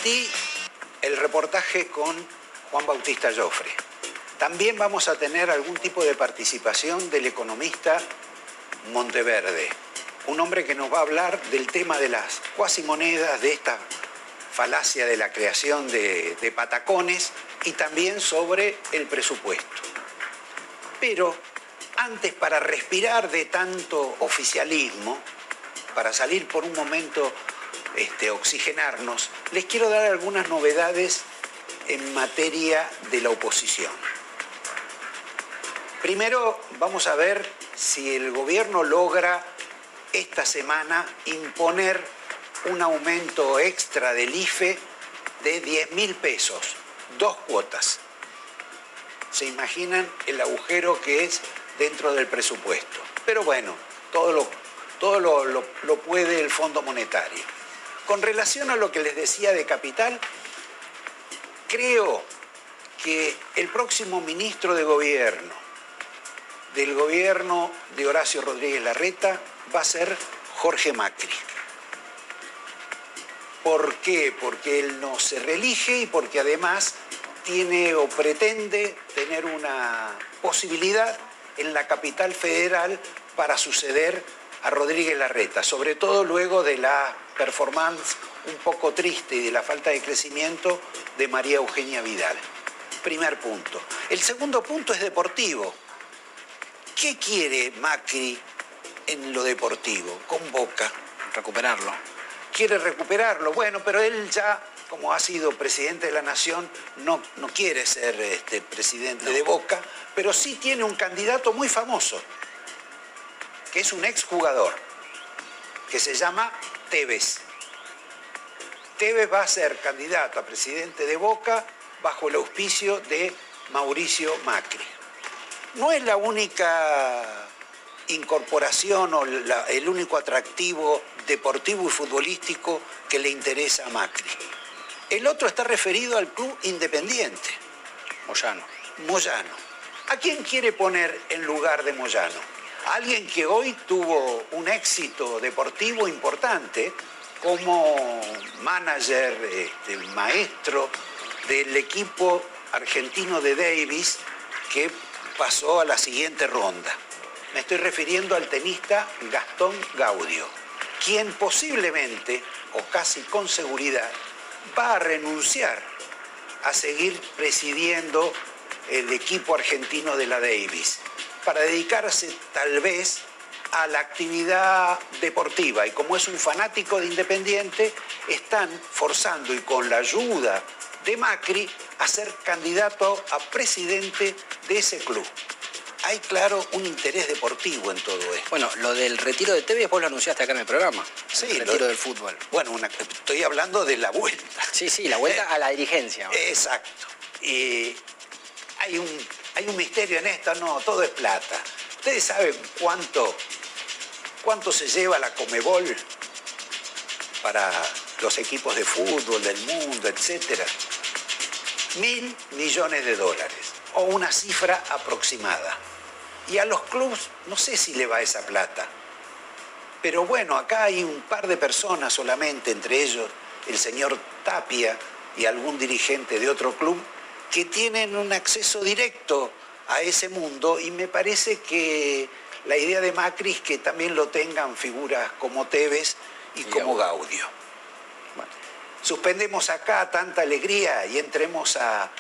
Prometí el reportaje con Juan Bautista Joffre. También vamos a tener algún tipo de participación del economista Monteverde, un hombre que nos va a hablar del tema de las cuasimonedas, de esta falacia de la creación de, de patacones y también sobre el presupuesto. Pero antes, para respirar de tanto oficialismo, para salir por un momento este, oxigenarnos, les quiero dar algunas novedades en materia de la oposición. Primero vamos a ver si el gobierno logra esta semana imponer un aumento extra del IFE de 10 mil pesos, dos cuotas. ¿Se imaginan el agujero que es dentro del presupuesto? Pero bueno, todo lo, todo lo, lo- lo puede el Fondo Monetario. Con relación a lo que les decía de capital, creo que el próximo ministro de gobierno del gobierno de Horacio Rodríguez Larreta va a ser Jorge Macri. ¿Por qué? Porque él no se reelige y porque además tiene o pretende tener una posibilidad en la capital federal para suceder a Rodríguez Larreta, sobre todo luego de la performance un poco triste y de la falta de crecimiento de María Eugenia Vidal. Primer punto. El segundo punto es deportivo. ¿Qué quiere Macri en lo deportivo? Con Boca. Recuperarlo. Quiere recuperarlo. Bueno, pero él ya, como ha sido presidente de la nación, no, no quiere ser este, presidente de Boca, pero sí tiene un candidato muy famoso, que es un exjugador, que se llama Tevez. Tevez va a ser candidato a presidente de Boca bajo el auspicio de Mauricio Macri. No es la única incorporación o la- el único atractivo deportivo y futbolístico que le interesa a Macri. El otro está referido al club independiente. Moyano. Moyano. ¿A quién quiere poner en lugar de Moyano? Alguien que hoy tuvo un éxito deportivo importante como manager, este, maestro del equipo argentino de Davis que pasó a la siguiente ronda. Me estoy refiriendo al tenista Gastón Gaudio, quien posiblemente, o casi con seguridad, va a renunciar a seguir presidiendo el equipo argentino de la Davis, para dedicarse tal vez a la actividad deportiva. Y como es un fanático de Independiente, están forzando y con la ayuda de Macri a ser candidato a presidente de ese club. Hay, claro, un interés deportivo en todo esto. Bueno, lo del retiro de Tevez vos lo anunciaste acá en el programa. Sí, el lo- retiro del fútbol. Bueno, una- estoy hablando de la vuelta. Sí, sí, la vuelta a la dirigencia. Exacto. Y hay un, hay un misterio en esto, no, todo es plata. ¿Ustedes saben cuánto, cuánto se lleva la Comebol para los equipos de fútbol del mundo, etcétera? Mil millones de dólares, o una cifra aproximada. Y a los clubes no sé si le va esa plata. Pero bueno, acá hay un par de personas solamente, entre ellos el señor Tapia y algún dirigente de otro club, que tienen un acceso directo a ese mundo y me parece que la idea de Macri es que también lo tengan figuras como Tevez y como Gaudio. Bueno, suspendemos acá tanta alegría y entremos a,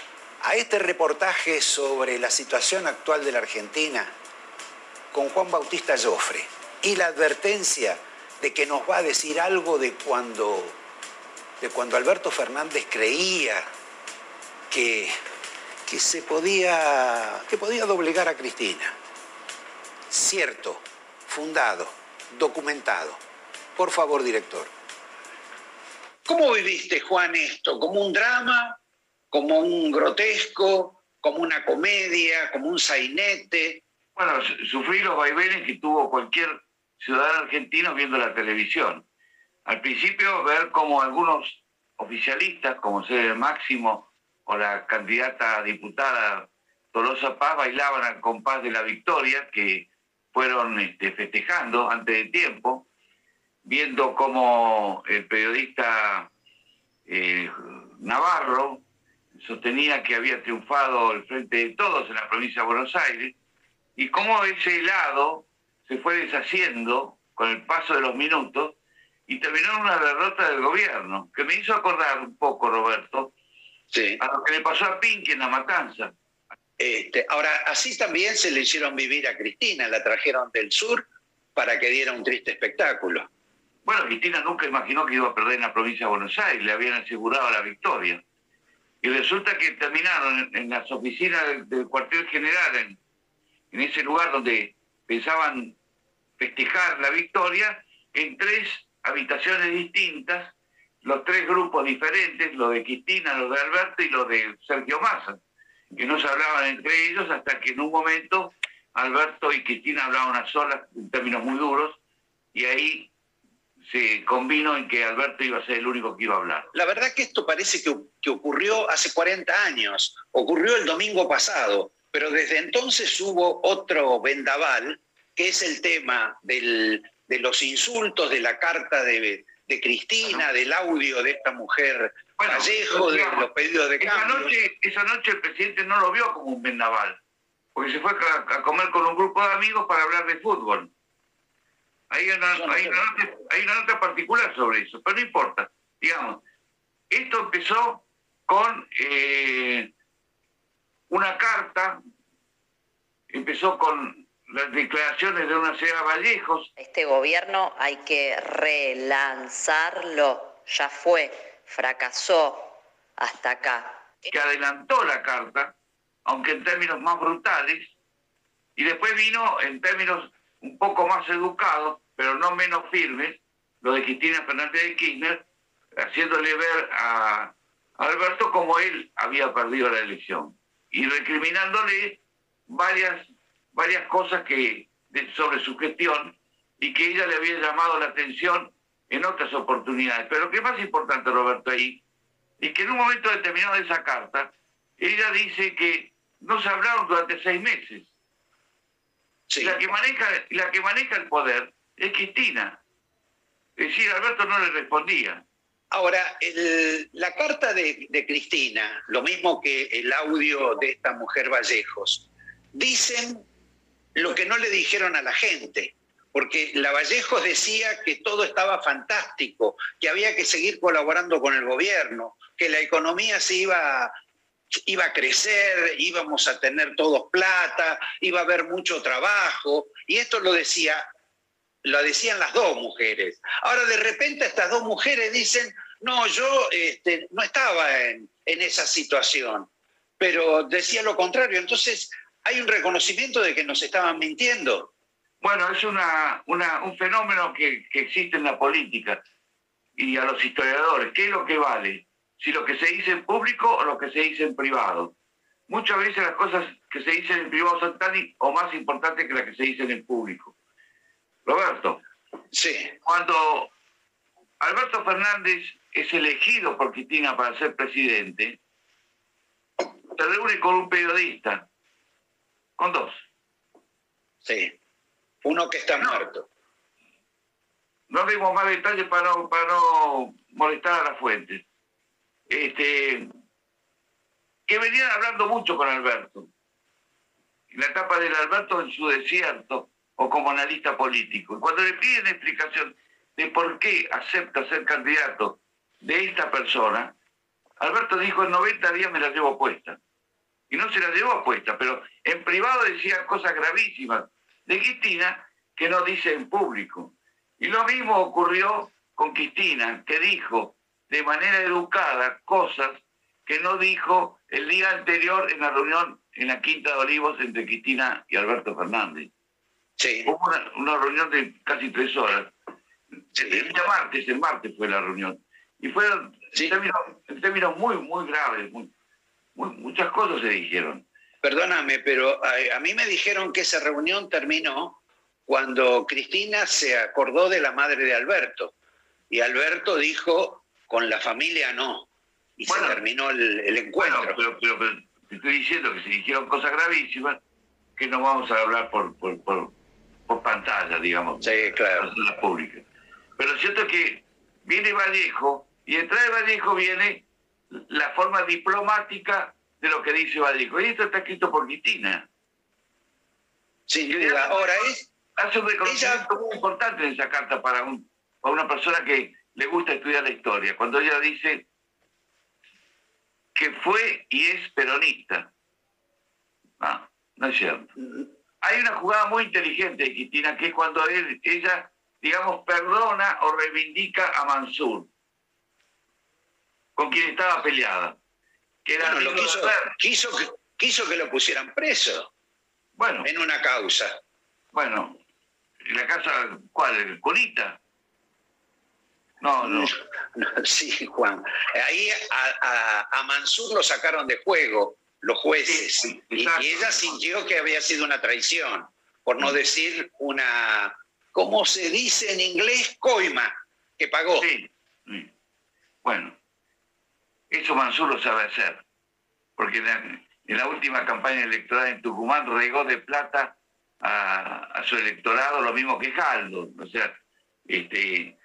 a este reportaje sobre la situación actual de la Argentina con Juan Bautista Joffre y la advertencia de que nos va a decir algo de cuando, de cuando Alberto Fernández creía que, que se podía, que podía doblegar a Cristina. Cierto, fundado, documentado. Por favor, director. ¿Cómo viviste, Juan, esto? ¿Como un drama? ¿Como un grotesco? ¿Como una comedia? ¿Como un sainete? Bueno, su- sufrí los vaivenes que tuvo cualquier ciudadano argentino viendo la televisión. Al principio, ver cómo algunos oficialistas, como ser Máximo la candidata a diputada Tolosa Paz, bailaban al compás de la victoria, que fueron este, festejando antes de tiempo, viendo cómo el periodista eh, Navarro sostenía que había triunfado el Frente de Todos en la provincia de Buenos Aires, y cómo ese helado se fue deshaciendo con el paso de los minutos y terminó en una derrota del gobierno, que me hizo acordar un poco, Roberto, a lo que le pasó a Pinky en la matanza. Este, ahora, así también se le hicieron vivir a Cristina, la trajeron del sur para que diera un triste espectáculo. Bueno, Cristina nunca imaginó que iba a perder en la provincia de Buenos Aires, le habían asegurado la victoria. Y resulta que terminaron en, en las oficinas del, del cuartel general, en, en ese lugar donde pensaban festejar la victoria, en tres habitaciones distintas, los tres grupos diferentes, lo de Cristina, lo de Alberto y lo de Sergio Massa, que no se hablaban entre ellos hasta que en un momento Alberto y Cristina hablaban a solas en términos muy duros y ahí se convino en que Alberto iba a ser el único que iba a hablar. La verdad que esto parece que, ocurrió hace 40 años, ocurrió el domingo pasado, pero desde entonces hubo otro vendaval, que es el tema de los insultos, de la carta de, de Cristina, del audio de esta mujer Vallejo, de los pedidos de esa noche, esa noche el presidente no lo vio como un vendaval, porque se fue a, a comer con un grupo de amigos para hablar de fútbol. Hay una, hay, una nota, hay una nota particular sobre eso, pero no importa. Digamos, esto empezó con eh, una carta, empezó con las declaraciones de una señora Vallejos, Este gobierno hay que relanzarlo. Ya fue, fracasó hasta acá. que adelantó la carta, aunque en términos más brutales, y después vino en términos un poco más educados, pero no menos firmes, lo de Cristina Fernández de Kirchner, haciéndole ver a Alberto como él había perdido la elección y recriminándole varias, varias cosas que, sobre su gestión y que ella le había llamado la atención en otras oportunidades. Pero lo que es más importante, Roberto, ahí, es que en un momento determinado de esa carta, ella dice que no se hablaron durante seis meses. La, que maneja, la que maneja el poder es Cristina. Es decir, Alberto no le respondía. Ahora, la carta de, de, Cristina, lo mismo que el audio de esta mujer Vallejos, dicen lo que no le dijeron a la gente, porque la Vallejos decía que todo estaba fantástico, que había que seguir colaborando con el gobierno, que la economía se iba iba a crecer, íbamos a tener todos plata, iba a haber mucho trabajo, y esto lo decía lo decían las dos mujeres. Ahora de repente estas dos mujeres dicen, no, yo este, no estaba en, esa situación, pero decía lo contrario. Entonces hay un reconocimiento de que nos estaban mintiendo. Bueno, es una, un fenómeno que, que existe en la política y a los historiadores. ¿Qué es lo que vale? Si lo que se dice en público o lo que se dice en privado. Muchas veces las cosas que se dicen en privado son tan o más importantes que las que se dicen en público. Roberto. Sí. Cuando Alberto Fernández es elegido por Cristina para ser presidente, se reúne con un periodista, con dos. Sí, uno que está muerto. No dimos más detalles para no, para no molestar a la fuente. Este, que venían hablando mucho con Alberto. La etapa del Alberto en su desierto, o como analista político. Y cuando le piden explicación de por qué acepta ser candidato de esta persona, Alberto dijo, en 90 días me la llevo puesta. Y no se la llevó puesta, pero en privado decía cosas gravísimas de Cristina que no dice en público. Y lo mismo ocurrió con Cristina, que dijo de manera educada cosas que no dijo el día anterior en la reunión en la Quinta de Olivos entre Cristina y Alberto Fernández. Hubo una, reunión de casi tres horas. El día martes, el martes fue la reunión. Y fueron en, términos, muy, muy graves. Muchas cosas se dijeron. Perdóname, pero a, mí me dijeron que esa reunión terminó cuando Cristina se acordó de la madre de Alberto. Y Alberto dijo, con la familia no. Y se terminó el, encuentro. pero, pero, te estoy diciendo que se dijeron cosas gravísimas que no vamos a hablar por, por, por por pantalla, digamos. Sí, claro. Las públicas. Pero es cierto que viene Vallejo y detrás de Vallejo viene la forma diplomática de lo que dice Vallejo. Y esto está escrito por Cristina. Sí, Ahora es. Hace un reconocimiento muy importante en esa carta para, un, para una persona que le gusta estudiar la historia. Cuando ella dice que fue y es peronista. Ah, no es cierto. Hay una jugada muy inteligente de Cristina, que es cuando ella, digamos, perdona o reivindica a Mansur, con quien estaba peleada. Que era lo quiso, quiso, que, lo pusieran preso. Bueno. En una causa. Bueno, ¿en la casa cuál? ¿Colita? No, (laughs) no. Sí, Juan. Ahí a, a Mansur lo sacaron de juego los jueces. y, ella sintió que había sido una traición, por no decir una, ¿cómo se dice en inglés? Coima, que pagó. Sí. Bueno, eso Mansur sabe hacer, porque en la, última campaña electoral en Tucumán regó de plata a, su electorado lo mismo que Jaldo. O sea, este,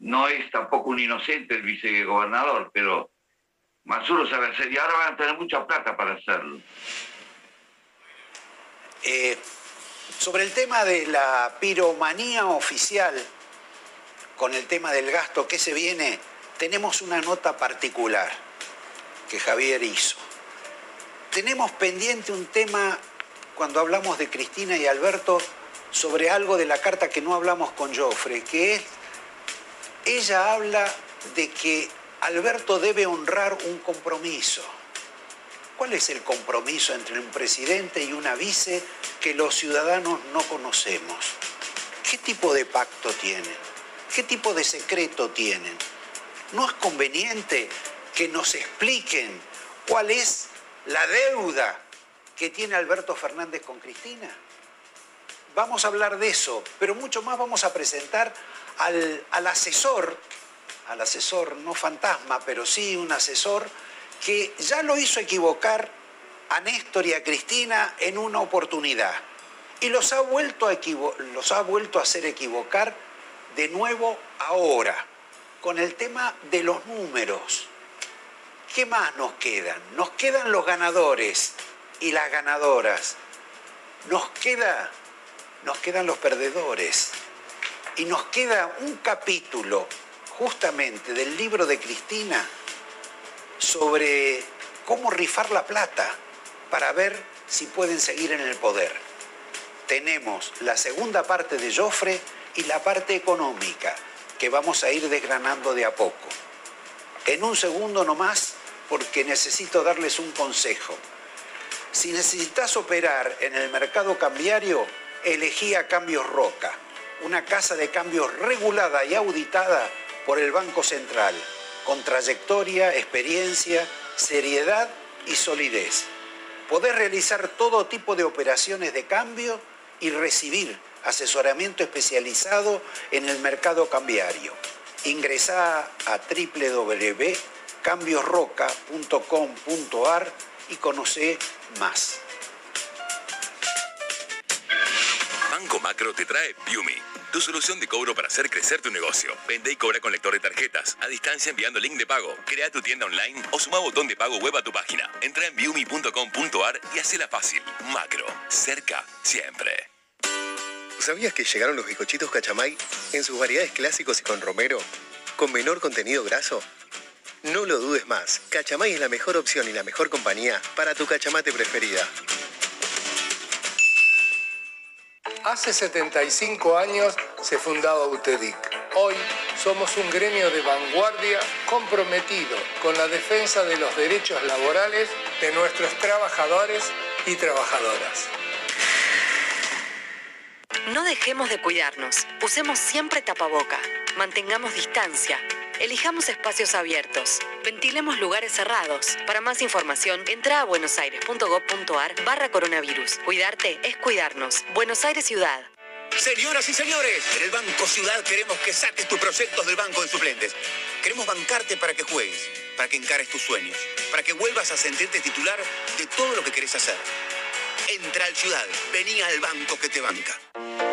no es tampoco un inocente el vicegobernador, pero Mansur sabe hacer y ahora van a tener mucha plata para hacerlo. Eh, sobre el tema de la piromanía oficial, con el tema del gasto que se viene, tenemos una nota particular que Javier hizo. Tenemos pendiente un tema cuando hablamos de Cristina y Alberto sobre algo de la carta que no hablamos con Joffre, que es, ella habla de que Alberto debe honrar un compromiso. ¿Cuál es el compromiso entre un presidente y una vice que los ciudadanos no conocemos? ¿Qué tipo de pacto tienen? ¿Qué tipo de secreto tienen? ¿No es conveniente que nos expliquen cuál es la deuda que tiene Alberto Fernández con Cristina? Vamos a hablar de eso, pero mucho más vamos a presentar al, asesor, al asesor no fantasma, pero sí un asesor que ya lo hizo equivocar a Néstor y a Cristina en una oportunidad y los ha vuelto a, los ha vuelto a hacer equivocar de nuevo ahora con el tema de los números. ¿Qué más nos quedan? Nos quedan los ganadores y las ganadoras. Nos queda nos quedan los perdedores. Y nos queda un capítulo justamente del libro de Cristina sobre cómo rifar la plata para ver si pueden seguir en el poder. Tenemos la segunda parte de Joffre y la parte económica, que vamos a ir desgranando de a poco. En un segundo nomás, porque necesito darles un consejo. Si necesitas operar en el mercado cambiario, elegí a Cambios Roca, una casa de cambios regulada y auditada por el Banco Central, con trayectoria, experiencia, seriedad y solidez. Podés realizar todo tipo de operaciones de cambio y recibir asesoramiento especializado en el mercado cambiario. Ingresá a www.cambiosroca.com.ar y conoce más. Banco Macro te trae Viumi, tu solución de cobro para hacer crecer tu negocio. Vende y cobra con lector de tarjetas, a distancia enviando link de pago. Crea tu tienda online o suma botón de pago web a tu página. Entra en viumi.com.ar y hacela fácil. Macro, cerca, siempre. ¿Sabías que llegaron los bizcochitos cachamay en sus variedades clásicos y con romero? ¿Con menor contenido graso? No lo dudes más, Cachamay es la mejor opción y la mejor compañía para tu cachamate preferida. Hace 75 años se fundaba UTEDIC. Hoy somos un gremio de vanguardia comprometido con la defensa de los derechos laborales de nuestros trabajadores y trabajadoras. No dejemos de cuidarnos. Usemos siempre tapaboca. Mantengamos distancia. Elijamos espacios abiertos. Ventilemos lugares cerrados. Para más información, entra a buenosaires.gov.ar barra coronavirus. Cuidarte es cuidarnos. Buenos Aires Ciudad. Señoras y señores, en el Banco Ciudad queremos que saques tus proyectos del banco de suplentes. Queremos bancarte para que juegues, para que encares tus sueños, para que vuelvas a sentirte titular de todo lo que querés hacer. Entra al Ciudad, vení al banco que te banca.